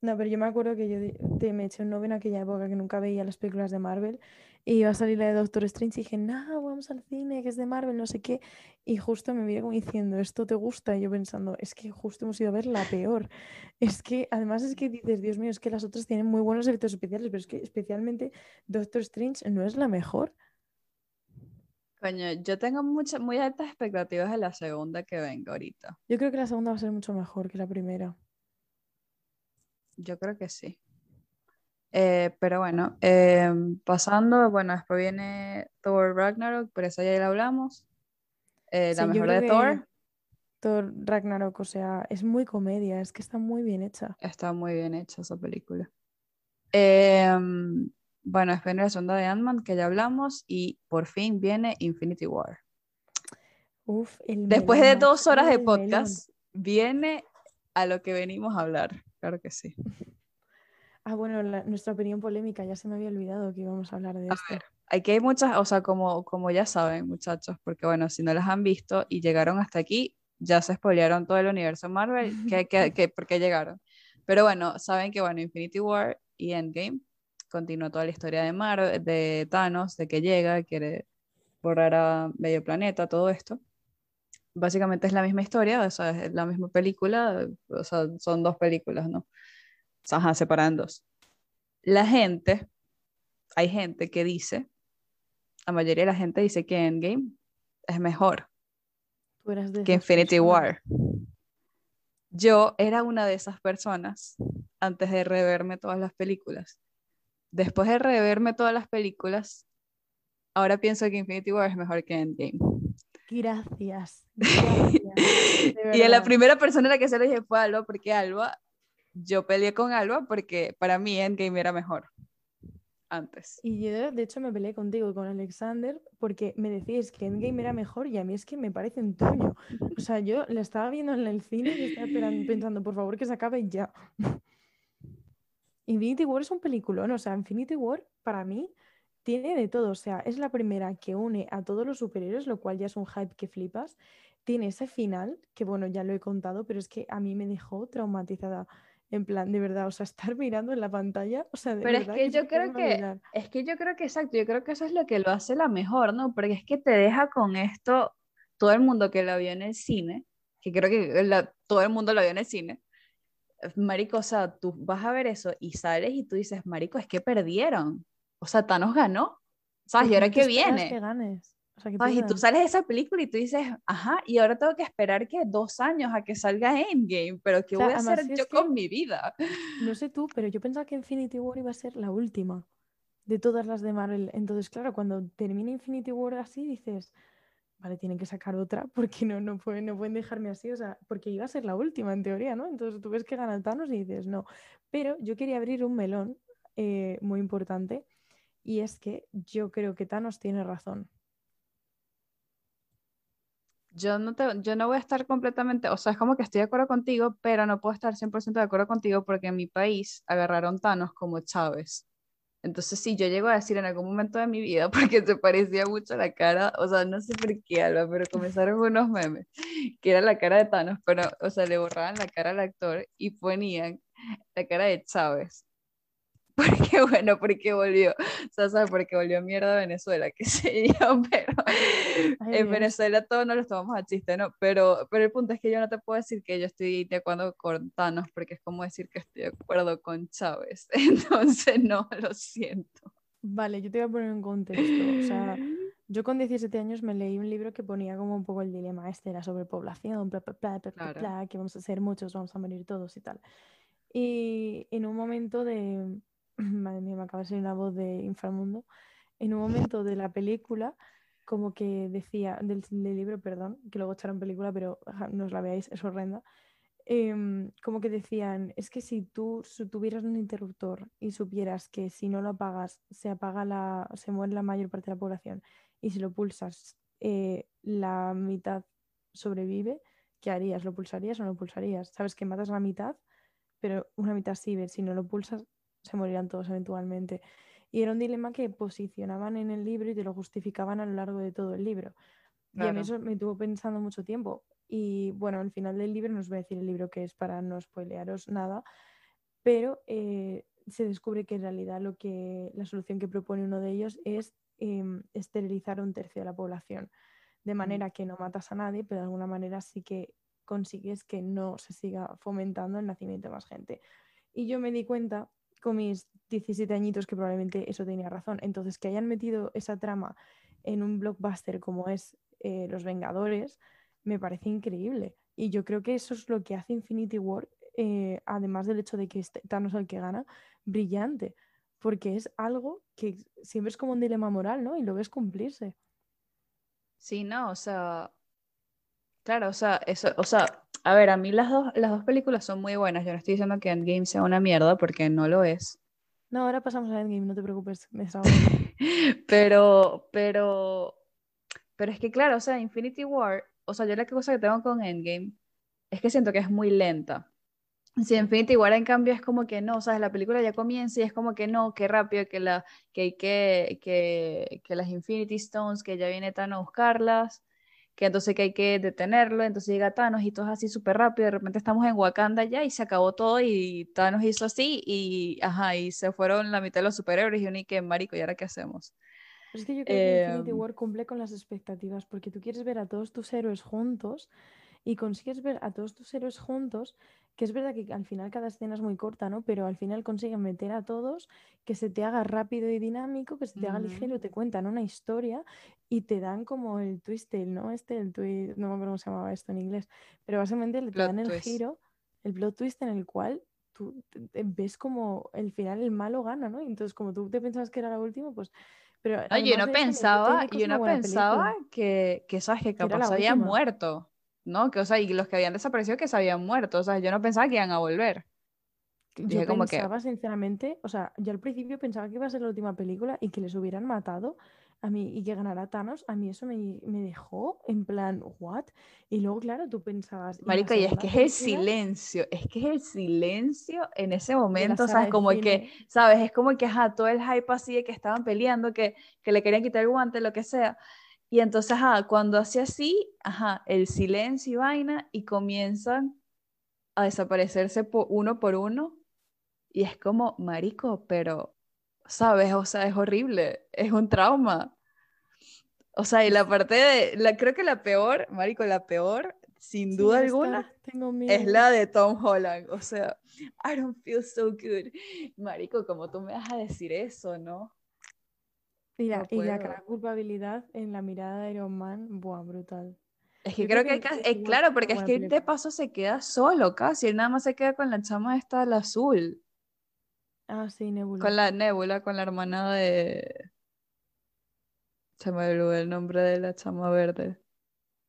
Speaker 2: No, pero yo me acuerdo que yo te, me eché un novio en aquella época que nunca veía las películas de Marvel y iba a salir la de Doctor Strange y dije, no, vamos al cine, que es de Marvel, no sé qué. Y justo me miré como diciendo, ¿esto te gusta? Y yo pensando, es que justo hemos ido a ver la peor. Es que, además es que dices, Dios mío, es que las otras tienen muy buenos efectos especiales, pero es que especialmente Doctor Strange no es la mejor.
Speaker 1: Coño, yo tengo muchas, muy altas expectativas de la segunda que venga ahorita.
Speaker 2: Yo creo que la segunda va a ser mucho mejor que la primera.
Speaker 1: Yo creo que sí. Eh, pero bueno, em, pasando, bueno, después viene Thor Ragnarok, pero esa ya la hablamos. Eh, la mejor de Thor.
Speaker 2: Thor Ragnarok, o sea, es muy comedia, es que está muy bien hecha.
Speaker 1: Está muy bien hecha esa película. Bueno, después viene la segunda de Ant-Man, que ya hablamos, y por fin viene Infinity War.
Speaker 2: Uf,
Speaker 1: Después de dos horas de podcast, viene a lo que venimos a hablar. Claro que sí.
Speaker 2: Ah, bueno, nuestra opinión polémica, ya se me había olvidado que íbamos a hablar de esto.
Speaker 1: aquí hay muchas, o sea, como, como ya saben, muchachos, porque bueno, si no las han visto y llegaron hasta aquí, ya se spoilearon todo el universo Marvel, que, que, que, ¿por qué llegaron? Pero bueno, saben que bueno, Infinity War y Endgame continúa toda la historia de Marvel, de Thanos, de que llega, quiere borrar a medio planeta, todo esto. Básicamente es la misma historia, o sea, es la misma película, o sea, son dos películas, ¿no? Ajá, separan dos. La gente, hay gente que dice, la mayoría de la gente dice que Endgame es mejor que Infinity War. Yo era una de esas personas antes de reverme todas las películas. Después de reverme todas las películas, ahora pienso que Infinity War es mejor que Endgame.
Speaker 2: Gracias.
Speaker 1: y a la primera persona a la que se le dije fue Alba, porque Alba, yo peleé con Alba porque para mí Endgame era mejor antes.
Speaker 2: Y yo, de hecho, me peleé contigo, con Alexander, porque me decías que Endgame era mejor y a mí es que me parece un toño. O sea, yo la estaba viendo en el cine y estaba pensando, por favor, que se acabe ya. Infinity War es un peliculón, o sea, Infinity War para mí tiene de todo, o sea, es la primera que une a todos los superiores, lo cual ya es un hype que flipas. Tiene ese final, que bueno, ya lo he contado, pero es que a mí me dejó traumatizada. En plan, de verdad, o sea, estar mirando en la pantalla, o sea, de
Speaker 1: Pero
Speaker 2: es
Speaker 1: que, yo creo que, es que yo creo que exacto, yo creo que eso es lo que lo hace la mejor, ¿no? Porque es que te deja con esto todo el mundo que la vio en el cine, que creo que todo el mundo lo vio en el cine, Marico, o sea, tú vas a ver eso y sales y tú dices, Marico, es que perdieron. O sea, Thanos ganó. ¿Sabes? ¿Y ahora qué viene?
Speaker 2: Que ganes. O sea,
Speaker 1: Y tú sales de esa película y tú dices, ajá, y ahora tengo que esperar que dos años a que salga Endgame, pero ¿qué voy a hacer yo con mi vida?
Speaker 2: No sé tú, pero yo pensaba que Infinity War iba a ser la última de todas las de Marvel. Entonces, claro, cuando termina Infinity War así, dices, vale, tienen que sacar otra porque no, no, pueden, no pueden dejarme así, o sea, porque iba a ser la última en teoría, ¿no? Entonces tú ves que gana Thanos y dices, no. Pero yo quería abrir un melón eh, muy importante y es que yo creo que Thanos tiene razón.
Speaker 1: Yo no, te, yo no voy a estar completamente, o sea, es como que estoy de acuerdo contigo, pero no puedo estar 100% de acuerdo contigo porque en mi país agarraron Thanos como Chávez. Entonces, sí, yo llego a decir en algún momento de mi vida, porque se parecía mucho a la cara, o sea, no sé por qué, Alba, pero comenzaron unos memes, que era la cara de Thanos, pero, o sea, le borraban la cara al actor y ponían la cara de Chávez. Porque bueno, porque volvió, o sea, ¿sabes? Porque volvió mierda a Venezuela, qué sé yo, pero en Venezuela todos nos lo tomamos a chiste, ¿no? Pero, pero el punto es que yo no te puedo decir que yo estoy de acuerdo con Thanos, porque es como decir que estoy de acuerdo con Chávez, entonces no, lo siento.
Speaker 2: Vale, yo te voy a poner en contexto, o sea, yo con 17 años me leí un libro que ponía como un poco el dilema este, la sobrepoblación, bla, bla, bla, bla, bla, que vamos a ser muchos, vamos a morir todos y tal. Y en un momento de, madre mía, me acaba de salir una voz de inframundo, en un momento de la película, como que decía, del, libro, perdón, que luego echaron película, pero no os la veáis, es horrenda, em, como que decían, es que si tú tuvieras un interruptor y supieras que si no lo apagas, se apaga la, se muere la mayor parte de la población, y si lo pulsas, eh, la mitad sobrevive, ¿qué harías? ¿Lo pulsarías o no lo pulsarías? Sabes que matas la mitad, pero una mitad sí, si no lo pulsas, se morirán todos eventualmente. Y era un dilema que posicionaban en el libro y te lo justificaban a lo largo de todo el libro. Y a mí eso me tuvo pensando mucho tiempo. Y bueno, al final del libro, no os voy a decir el libro que es para no spoilearos nada, pero eh, se descubre que en realidad lo que, la solución que propone uno de ellos es em, esterilizar un tercio de la población. De mm. manera que no matas a nadie, pero de alguna manera sí que consigues que no se siga fomentando el nacimiento de más gente. Y yo me di cuenta con mis 17 añitos que probablemente eso tenía razón. Entonces, que hayan metido esa trama en un blockbuster como es eh, Los Vengadores, me parece increíble. Y yo creo que eso es lo que hace Infinity War, eh, además del hecho de que este Thanos es el que gana, brillante. Porque es algo que siempre es como un dilema moral, ¿no? Y lo ves cumplirse.
Speaker 1: Sí, no, o sea, claro, o sea, eso, o sea, a ver, a mí las dos, las dos películas son muy buenas. Yo no estoy diciendo que Endgame sea una mierda porque no lo es.
Speaker 2: No, ahora pasamos a Endgame, no te preocupes. Me
Speaker 1: pero, pero, pero es que claro, o sea, Infinity War, o sea, yo la cosa que tengo con Endgame es que siento que es muy lenta. Sí, Infinity War en cambio es como que no, ¿sabes? La película ya comienza y es como que no, qué rápido que, la, que que, que, que las Infinity Stones, que ya viene Thanos a buscarlas, que entonces que hay que detenerlo, entonces llega Thanos y todo es así súper rápido, de repente estamos en Wakanda ya y se acabó todo y Thanos hizo así y, ajá, y se fueron la mitad de los superhéroes y uno y que marico, ¿y ahora qué hacemos?
Speaker 2: es que yo creo que Infinity em, War cumple con las expectativas porque tú quieres ver a todos tus héroes juntos y consigues ver a todos tus héroes juntos, que es verdad que al final cada escena es muy corta, ¿no? Pero al final consiguen meter a todos, que se te haga rápido y dinámico, que se te haga ligero, te cuentan una historia y te dan como el twist, ¿no? Este, el twist, no me acuerdo cómo se llamaba esto en inglés, pero básicamente le dan el giro, el plot twist en el cual tú ves como el final el malo gana, ¿no? entonces como tú te pensabas que era la última, pues... Pero
Speaker 1: yo no pensaba, yo no pensaba que, que, sabes que capaz había muerto. ¿No? Que, o sea, y los que habían desaparecido que se habían muerto, o sea, yo no pensaba que iban a volver.
Speaker 2: Yo pensaba, sinceramente, o sea, yo al principio pensaba que iba a ser la última película y que les hubieran matado a mí y que ganara Thanos, a mí eso me, dejó en plan, ¿what? Y luego, claro, tú pensabas...
Speaker 1: Marica, y es que es el silencio, es que es el silencio en ese momento, ¿sabes? Como que, ¿sabes? Es como que, ajá, todo el hype así de que estaban peleando, que, que le querían quitar el guante, lo que sea. Y entonces, cuando hace así, ajá, el silencio y vaina, y comienzan a desaparecerse uno por uno, y es como, marico, pero, ¿sabes? O sea, es horrible, es un trauma. O sea, y la parte de, la, creo que la peor, marico, la peor, sin duda alguna, es la de Tom Holland. O sea, I don't feel so good. Marico, ¿cómo tú me vas a decir eso, no?
Speaker 2: Y la, gran culpabilidad en la mirada de Iron Man, buah, brutal.
Speaker 1: Es que creo, que, hay que, claro, porque es que de paso se queda solo casi, él nada más se queda con la chama esta, la azul.
Speaker 2: Ah, sí, Nebula.
Speaker 1: Con la Nebula, con la hermana de... Se me olvidó el nombre de la chama verde.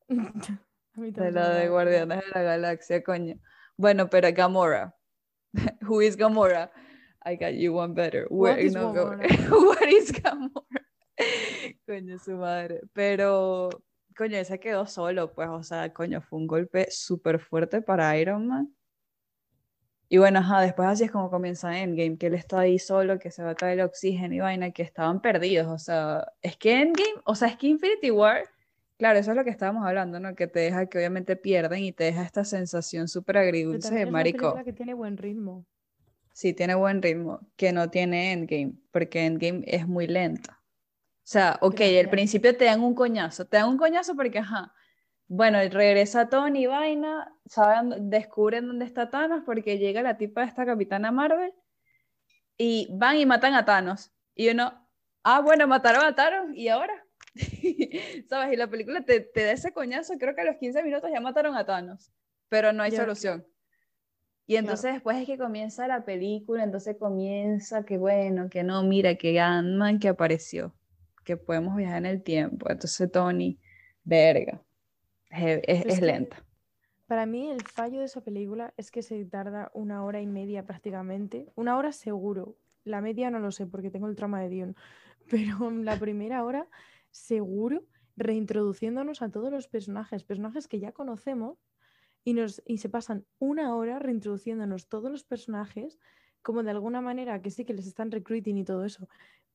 Speaker 1: de la de Guardianes de la Galaxia, coño. Bueno, pero Gamora. Who is Gamora? I got you one better. Where, What is What is Gamora? coño, su madre. Pero, coño, ese quedó solo, pues, o sea, coño, fue un golpe súper fuerte para Iron Man. Y bueno, ajá, después así es como comienza Endgame, que él está ahí solo, que se va a caer el oxígeno y vaina, que estaban perdidos, o sea, es que Endgame, o sea, es que Infinity War, claro, eso es lo que estábamos hablando, ¿no? Que te deja que obviamente pierden y te deja esta sensación súper agridulce de marico.
Speaker 2: Es que tiene buen ritmo.
Speaker 1: Sí, tiene buen ritmo, que no tiene Endgame, porque Endgame es muy lento. O sea, ok, al principio te dan un coñazo, te dan un coñazo porque, ajá, bueno, regresa Tony y Vaina, saben, descubren dónde está Thanos porque llega la tipa de esta capitana Marvel y van y matan a Thanos. Y uno, ah, bueno, mataron a Thanos y ahora, ¿sabes? Y la película te, te, da ese coñazo, creo que a los 15 minutos ya mataron a Thanos, pero no hay solución. Y entonces después es que comienza la película, entonces comienza que bueno, que no, mira, que Ant-Man que apareció que podemos viajar en el tiempo. Entonces, Tony, verga, es, lenta.
Speaker 2: Para mí el fallo de esa película es que se tarda una hora y media prácticamente. Una hora seguro. La media no lo sé porque tengo el trama de Dion. Pero la primera hora seguro reintroduciéndonos a todos los personajes, personajes que ya conocemos y, nos, y se pasan una hora reintroduciéndonos todos los personajes como de alguna manera que sí que les están recruiting y todo eso,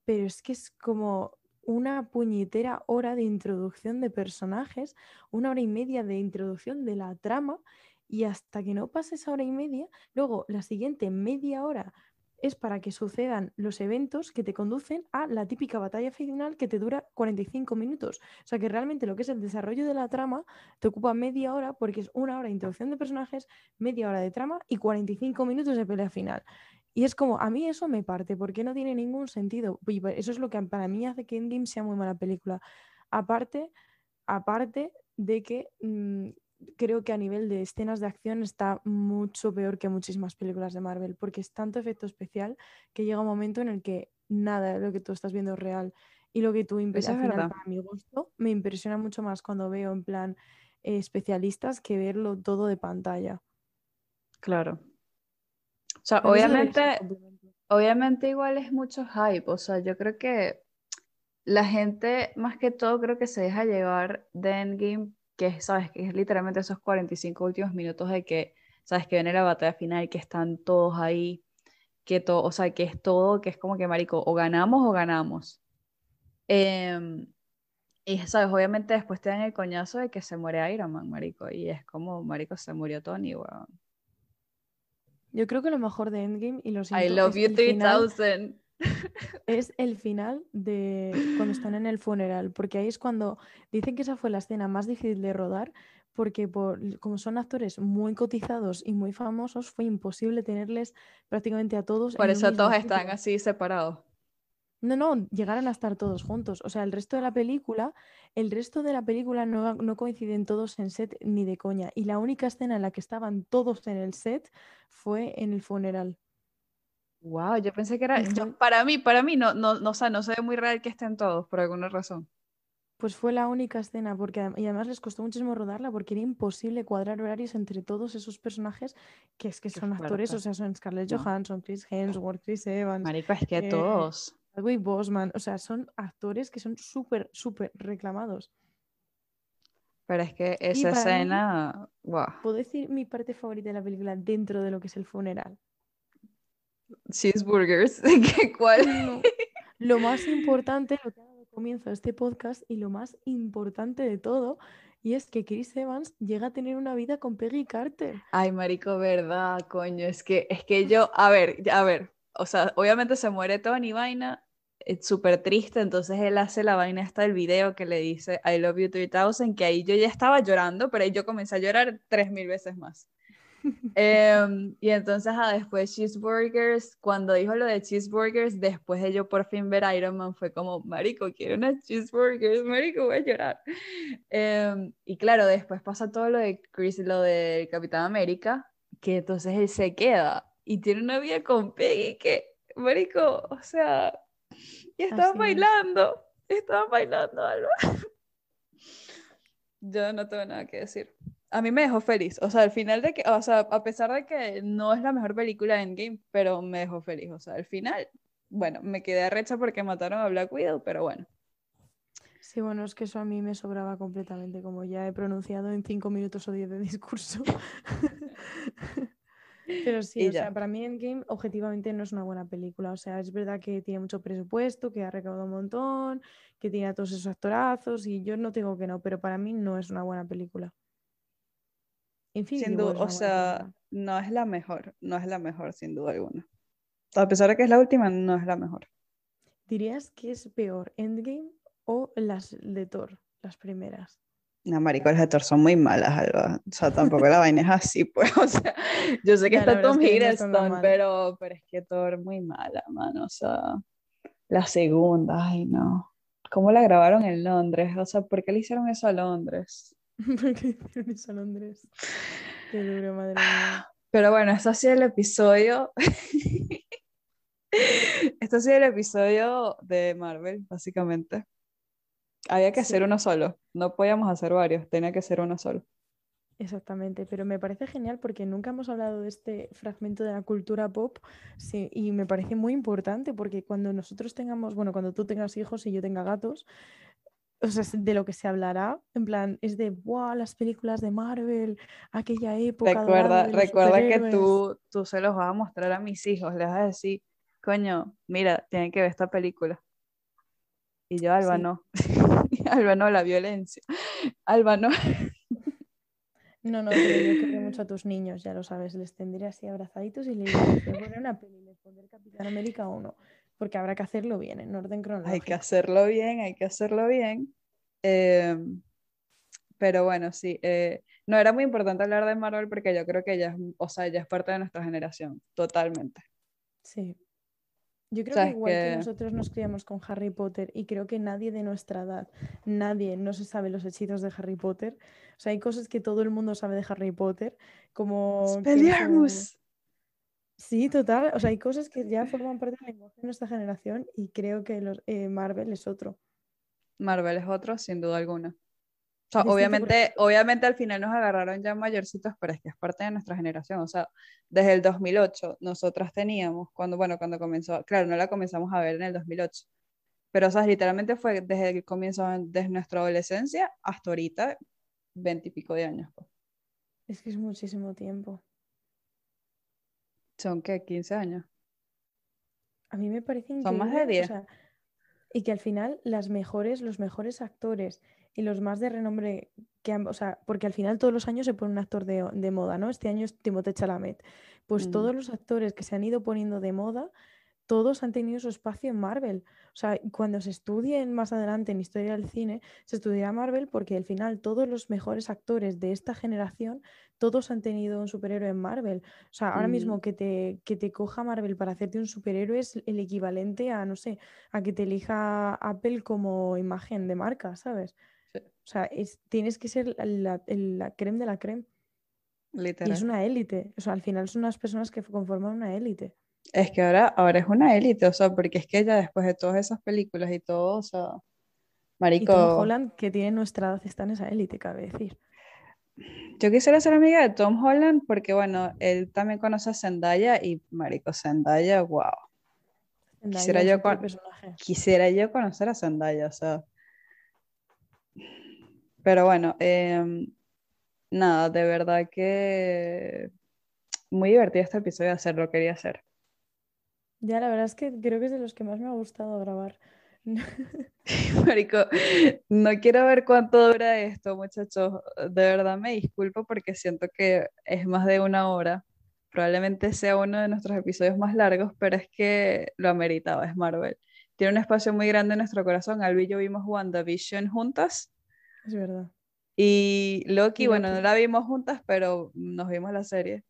Speaker 2: pero es que es como una puñetera hora de introducción de personajes, una hora y media de introducción de la trama y hasta que no pase esa hora y media, luego la siguiente media hora es para que sucedan los eventos que te conducen a la típica batalla final que te dura 45 minutos. O sea que realmente lo que es el desarrollo de la trama te ocupa media hora porque es una hora de introducción de personajes, media hora de trama y 45 minutos de pelea final. Y es como, a mí eso me parte, porque no tiene ningún sentido. Y eso es lo que para mí hace que Endgame sea muy mala película. Aparte, aparte de que mm, creo que a nivel de escenas de acción está mucho peor que muchísimas películas de Marvel, porque es tanto efecto especial que llega un momento en el que nada de lo que tú estás viendo es real. Y lo que tú impresionas para mi gusto, me impresiona mucho más cuando veo en plan eh, especialistas que verlo todo de pantalla.
Speaker 1: Claro, o sea, obviamente, obviamente igual es mucho hype. O sea, yo creo que la gente, más que todo, creo que se deja llevar de Endgame, que sabes, que es literalmente esos 45 últimos minutos de que sabes que viene la batalla final, que están todos ahí, que todo, o sea, que es todo, que es como que, marico, o ganamos o ganamos. Em, y, sabes, obviamente después te dan el coñazo de que se muere Iron Man, marico, y es como, marico, se murió Tony, weón.
Speaker 2: Yo creo que lo mejor de Endgame, y lo
Speaker 1: siento, I love you 3000.
Speaker 2: Es el final de cuando están en el funeral, porque ahí es cuando dicen que esa fue la escena más difícil de rodar, porque por, como son actores muy cotizados y muy famosos, fue imposible tenerles prácticamente a todos.
Speaker 1: Por eso todos están así separados.
Speaker 2: No, no, llegaron a estar todos juntos. O sea, el resto de la película, el resto de la película no, no, coinciden todos en set ni de coña. Y la única escena en la que estaban todos en el set fue en el funeral.
Speaker 1: Wow, yo pensé que era. para mí, para mí, no, no, no, o sea, no se ve muy real que estén todos, por alguna razón.
Speaker 2: Pues fue la única escena, porque y además les costó muchísimo rodarla porque era imposible cuadrar horarios entre todos esos personajes que es que son actores, o sea, son Scarlett Johansson, Chris Hemsworth, Chris Evans.
Speaker 1: Marica, es que eh, todos.
Speaker 2: Chadwick Bosman, o sea, son actores que son súper, súper reclamados.
Speaker 1: Pero es que esa escena, wow.
Speaker 2: ¿Puedo decir mi parte favorita de la película dentro de lo que es el funeral?
Speaker 1: cheeseburgers. ¿Cuál?
Speaker 2: Lo más importante, lo que ha dado comienzo a este podcast y lo más importante de todo, y es que Chris Evans llega a tener una vida con Peggy Carter.
Speaker 1: Ay, marico, verdad, coño. Es que, es que yo, a ver, a ver, o sea, obviamente se muere Tony Vaina, es súper triste, entonces él hace la vaina hasta el video que le dice I love you 3000, que ahí yo ya estaba llorando, pero ahí yo comencé a llorar tres mil veces más. Em, y entonces ah, después Cheeseburgers, cuando dijo lo de Cheeseburgers, después de yo por fin ver Iron Man, fue como, Marico, quiero una Cheeseburgers, Marico, voy a llorar. Em, y claro, después pasa todo lo de Chris, lo de Capitán América, que entonces él se queda y tiene una vida con Peggy que, Marico, o sea, y estaba bailando, estaba bailando algo. yo no tengo nada que decir a mí me dejó feliz. O sea, al final de que, o sea, a pesar de que no es la mejor película de Endgame, pero me dejó feliz. O sea, al final, bueno, me quedé arrecha porque mataron a Black Widow, pero bueno.
Speaker 2: Sí, bueno, es que eso a mí me sobraba completamente, como ya he pronunciado en cinco minutos o diez de discurso. Pero sí, o sea, para mí Endgame objetivamente no es una buena película. O sea, es verdad que tiene mucho presupuesto, que ha recaudado un montón, que tiene a todos esos actorazos y yo no digo que no, pero para mí no es una buena película
Speaker 1: sin duda, o sea, no es la mejor, no es la mejor sin duda alguna. A pesar de que es la última, no es la mejor.
Speaker 2: ¿Dirías que es peor Endgame o las de Thor, las primeras?
Speaker 1: No, marico, las de Thor son muy malas, Alba. O sea, tampoco la vaina es así, pues. O sea, yo sé que está Tom Hiddleston, pero, pero es que Thor muy mala, mano. O sea, la segunda, ay, no. ¿Cómo la grabaron en Londres? O sea, ¿por qué le hicieron eso a Londres?
Speaker 2: Porque a Londres. Qué duro, madre mía.
Speaker 1: Pero bueno, esto ha sido el episodio. esto ha sido el episodio de Marvel, básicamente. Había que hacer uno solo. No podíamos hacer varios, tenía que ser uno solo.
Speaker 2: Exactamente, pero me parece genial porque nunca hemos hablado de este fragmento de la cultura pop sí, y me parece muy importante porque cuando nosotros tengamos, bueno, cuando tú tengas hijos y yo tenga gatos, o sea, de lo que se hablará, en plan, es de, wow, las películas de Marvel, aquella época.
Speaker 1: Recuerda, recuerda que tú, tú se los vas a mostrar a mis hijos, les vas a decir, coño, mira, tienen que ver esta película. Y yo, Alba, no. Alba, no, la violencia. Alba, no.
Speaker 2: No, no, pero yo quiero mucho a tus niños, ya lo sabes, les tendré así abrazaditos y les poner una peli, les pondré Capitán América 1 porque habrá que hacerlo bien, en orden cronológico.
Speaker 1: Hay que hacerlo bien, hay que hacerlo bien. Em, pero bueno, sí, eh, no era muy importante hablar de Marvel porque yo creo que ella es, o sea, ella es parte de nuestra generación, totalmente.
Speaker 2: Sí. Yo creo que igual que... nosotros nos criamos con Harry Potter y creo que nadie de nuestra edad, nadie no se sabe los hechizos de Harry Potter. O sea, hay cosas que todo el mundo sabe de Harry Potter, como... Sí, total. O sea, hay cosas que ya forman parte del lenguaje de nuestra generación y creo que los, eh, Marvel es otro.
Speaker 1: Marvel es otro, sin duda alguna. O sea, obviamente, obviamente al final nos agarraron ya mayorcitos, pero es que es parte de nuestra generación. O sea, desde el 2008 nosotras teníamos, cuando, bueno, cuando comenzó, claro, no la comenzamos a ver en el 2008, pero o sea, literalmente fue desde el comienzo, desde nuestra adolescencia hasta ahorita, veintipico de años. Pues.
Speaker 2: Es que es muchísimo tiempo.
Speaker 1: Son que 15 años.
Speaker 2: A mí me parece increíble.
Speaker 1: Son más de 10.
Speaker 2: y que al final las mejores, los mejores actores y los más de renombre que han, o sea, porque al final todos los años se pone un actor de, de moda, ¿no? Este año es Timothée Chalamet. Pues todos los actores que se han ido poniendo de moda todos han tenido su espacio en Marvel. O sea, cuando se estudien más adelante en historia del cine, se estudiará Marvel porque al final todos los mejores actores de esta generación, todos han tenido un superhéroe en Marvel. O sea, ahora mismo que te, que te coja Marvel para hacerte un superhéroe es el equivalente a, no sé, a que te elija Apple como imagen de marca, ¿sabes? O sea, es, tienes que ser la, la, creme de la creme. Y es una élite. O sea, al final son unas personas que conforman una élite.
Speaker 1: Es que ahora, ahora es una élite, o sea, porque es que ya después de todas esas películas y todo, o sea, marico. Y
Speaker 2: Tom Holland, que tiene nuestra edad, está en esa élite, cabe decir.
Speaker 1: Yo quisiera ser amiga de Tom Holland porque, bueno, él también conoce a Zendaya y, marico, Zendaya, wow. quisiera, yo quisiera yo conocer a Zendaya, o sea. Pero bueno, em, nada, de verdad que muy divertido este episodio de hacerlo, quería hacer.
Speaker 2: Ya, la verdad es que creo que es de los que más me ha gustado grabar.
Speaker 1: Marico, no quiero ver cuánto dura esto, muchachos. De verdad me disculpo porque siento que es más de una hora. Probablemente sea uno de nuestros episodios más largos, pero es que lo ameritaba, es Marvel. Tiene un espacio muy grande en nuestro corazón. Albi y yo vimos WandaVision juntas.
Speaker 2: Es verdad.
Speaker 1: Y Loki, bueno, no la vimos juntas, pero nos vimos la serie.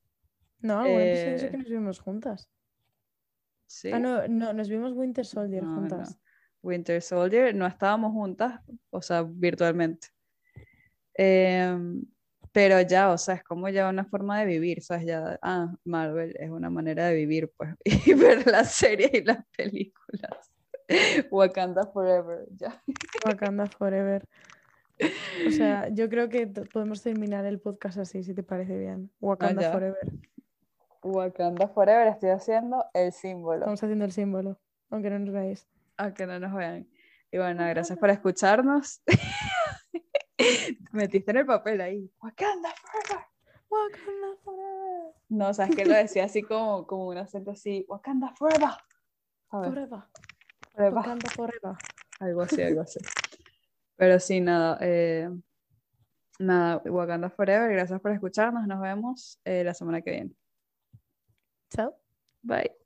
Speaker 2: No, bueno, pues que nos vimos juntas. Ah, no, no, nos vimos Winter Soldier juntas.
Speaker 1: Winter Soldier, no estábamos juntas, o sea, virtualmente. Em, pero ya, o sea, es como ya una forma de vivir, ¿sabes? Ya, ah, Marvel es una manera de vivir, pues, y ver las series y las películas. Wakanda Forever, ya.
Speaker 2: Wakanda Forever. O sea, yo creo que podemos terminar el podcast así, si te parece bien. Wakanda Forever.
Speaker 1: Wakanda Forever, estoy haciendo el símbolo.
Speaker 2: Estamos haciendo el símbolo, aunque no nos veáis.
Speaker 1: Aunque no nos vean. Y bueno, gracias por escucharnos. Metiste en el papel ahí. Wakanda Forever.
Speaker 2: Wakanda Forever.
Speaker 1: No, o sea, es que lo decía así como, como un acento así. Wakanda Forever.
Speaker 2: Forever. Wakanda Forever.
Speaker 1: Algo así, algo así. Pero sí, nada. Eh, nada, Wakanda Forever. Gracias por escucharnos. Nos vemos eh, la semana que viene.
Speaker 2: Ciao.
Speaker 1: Bye.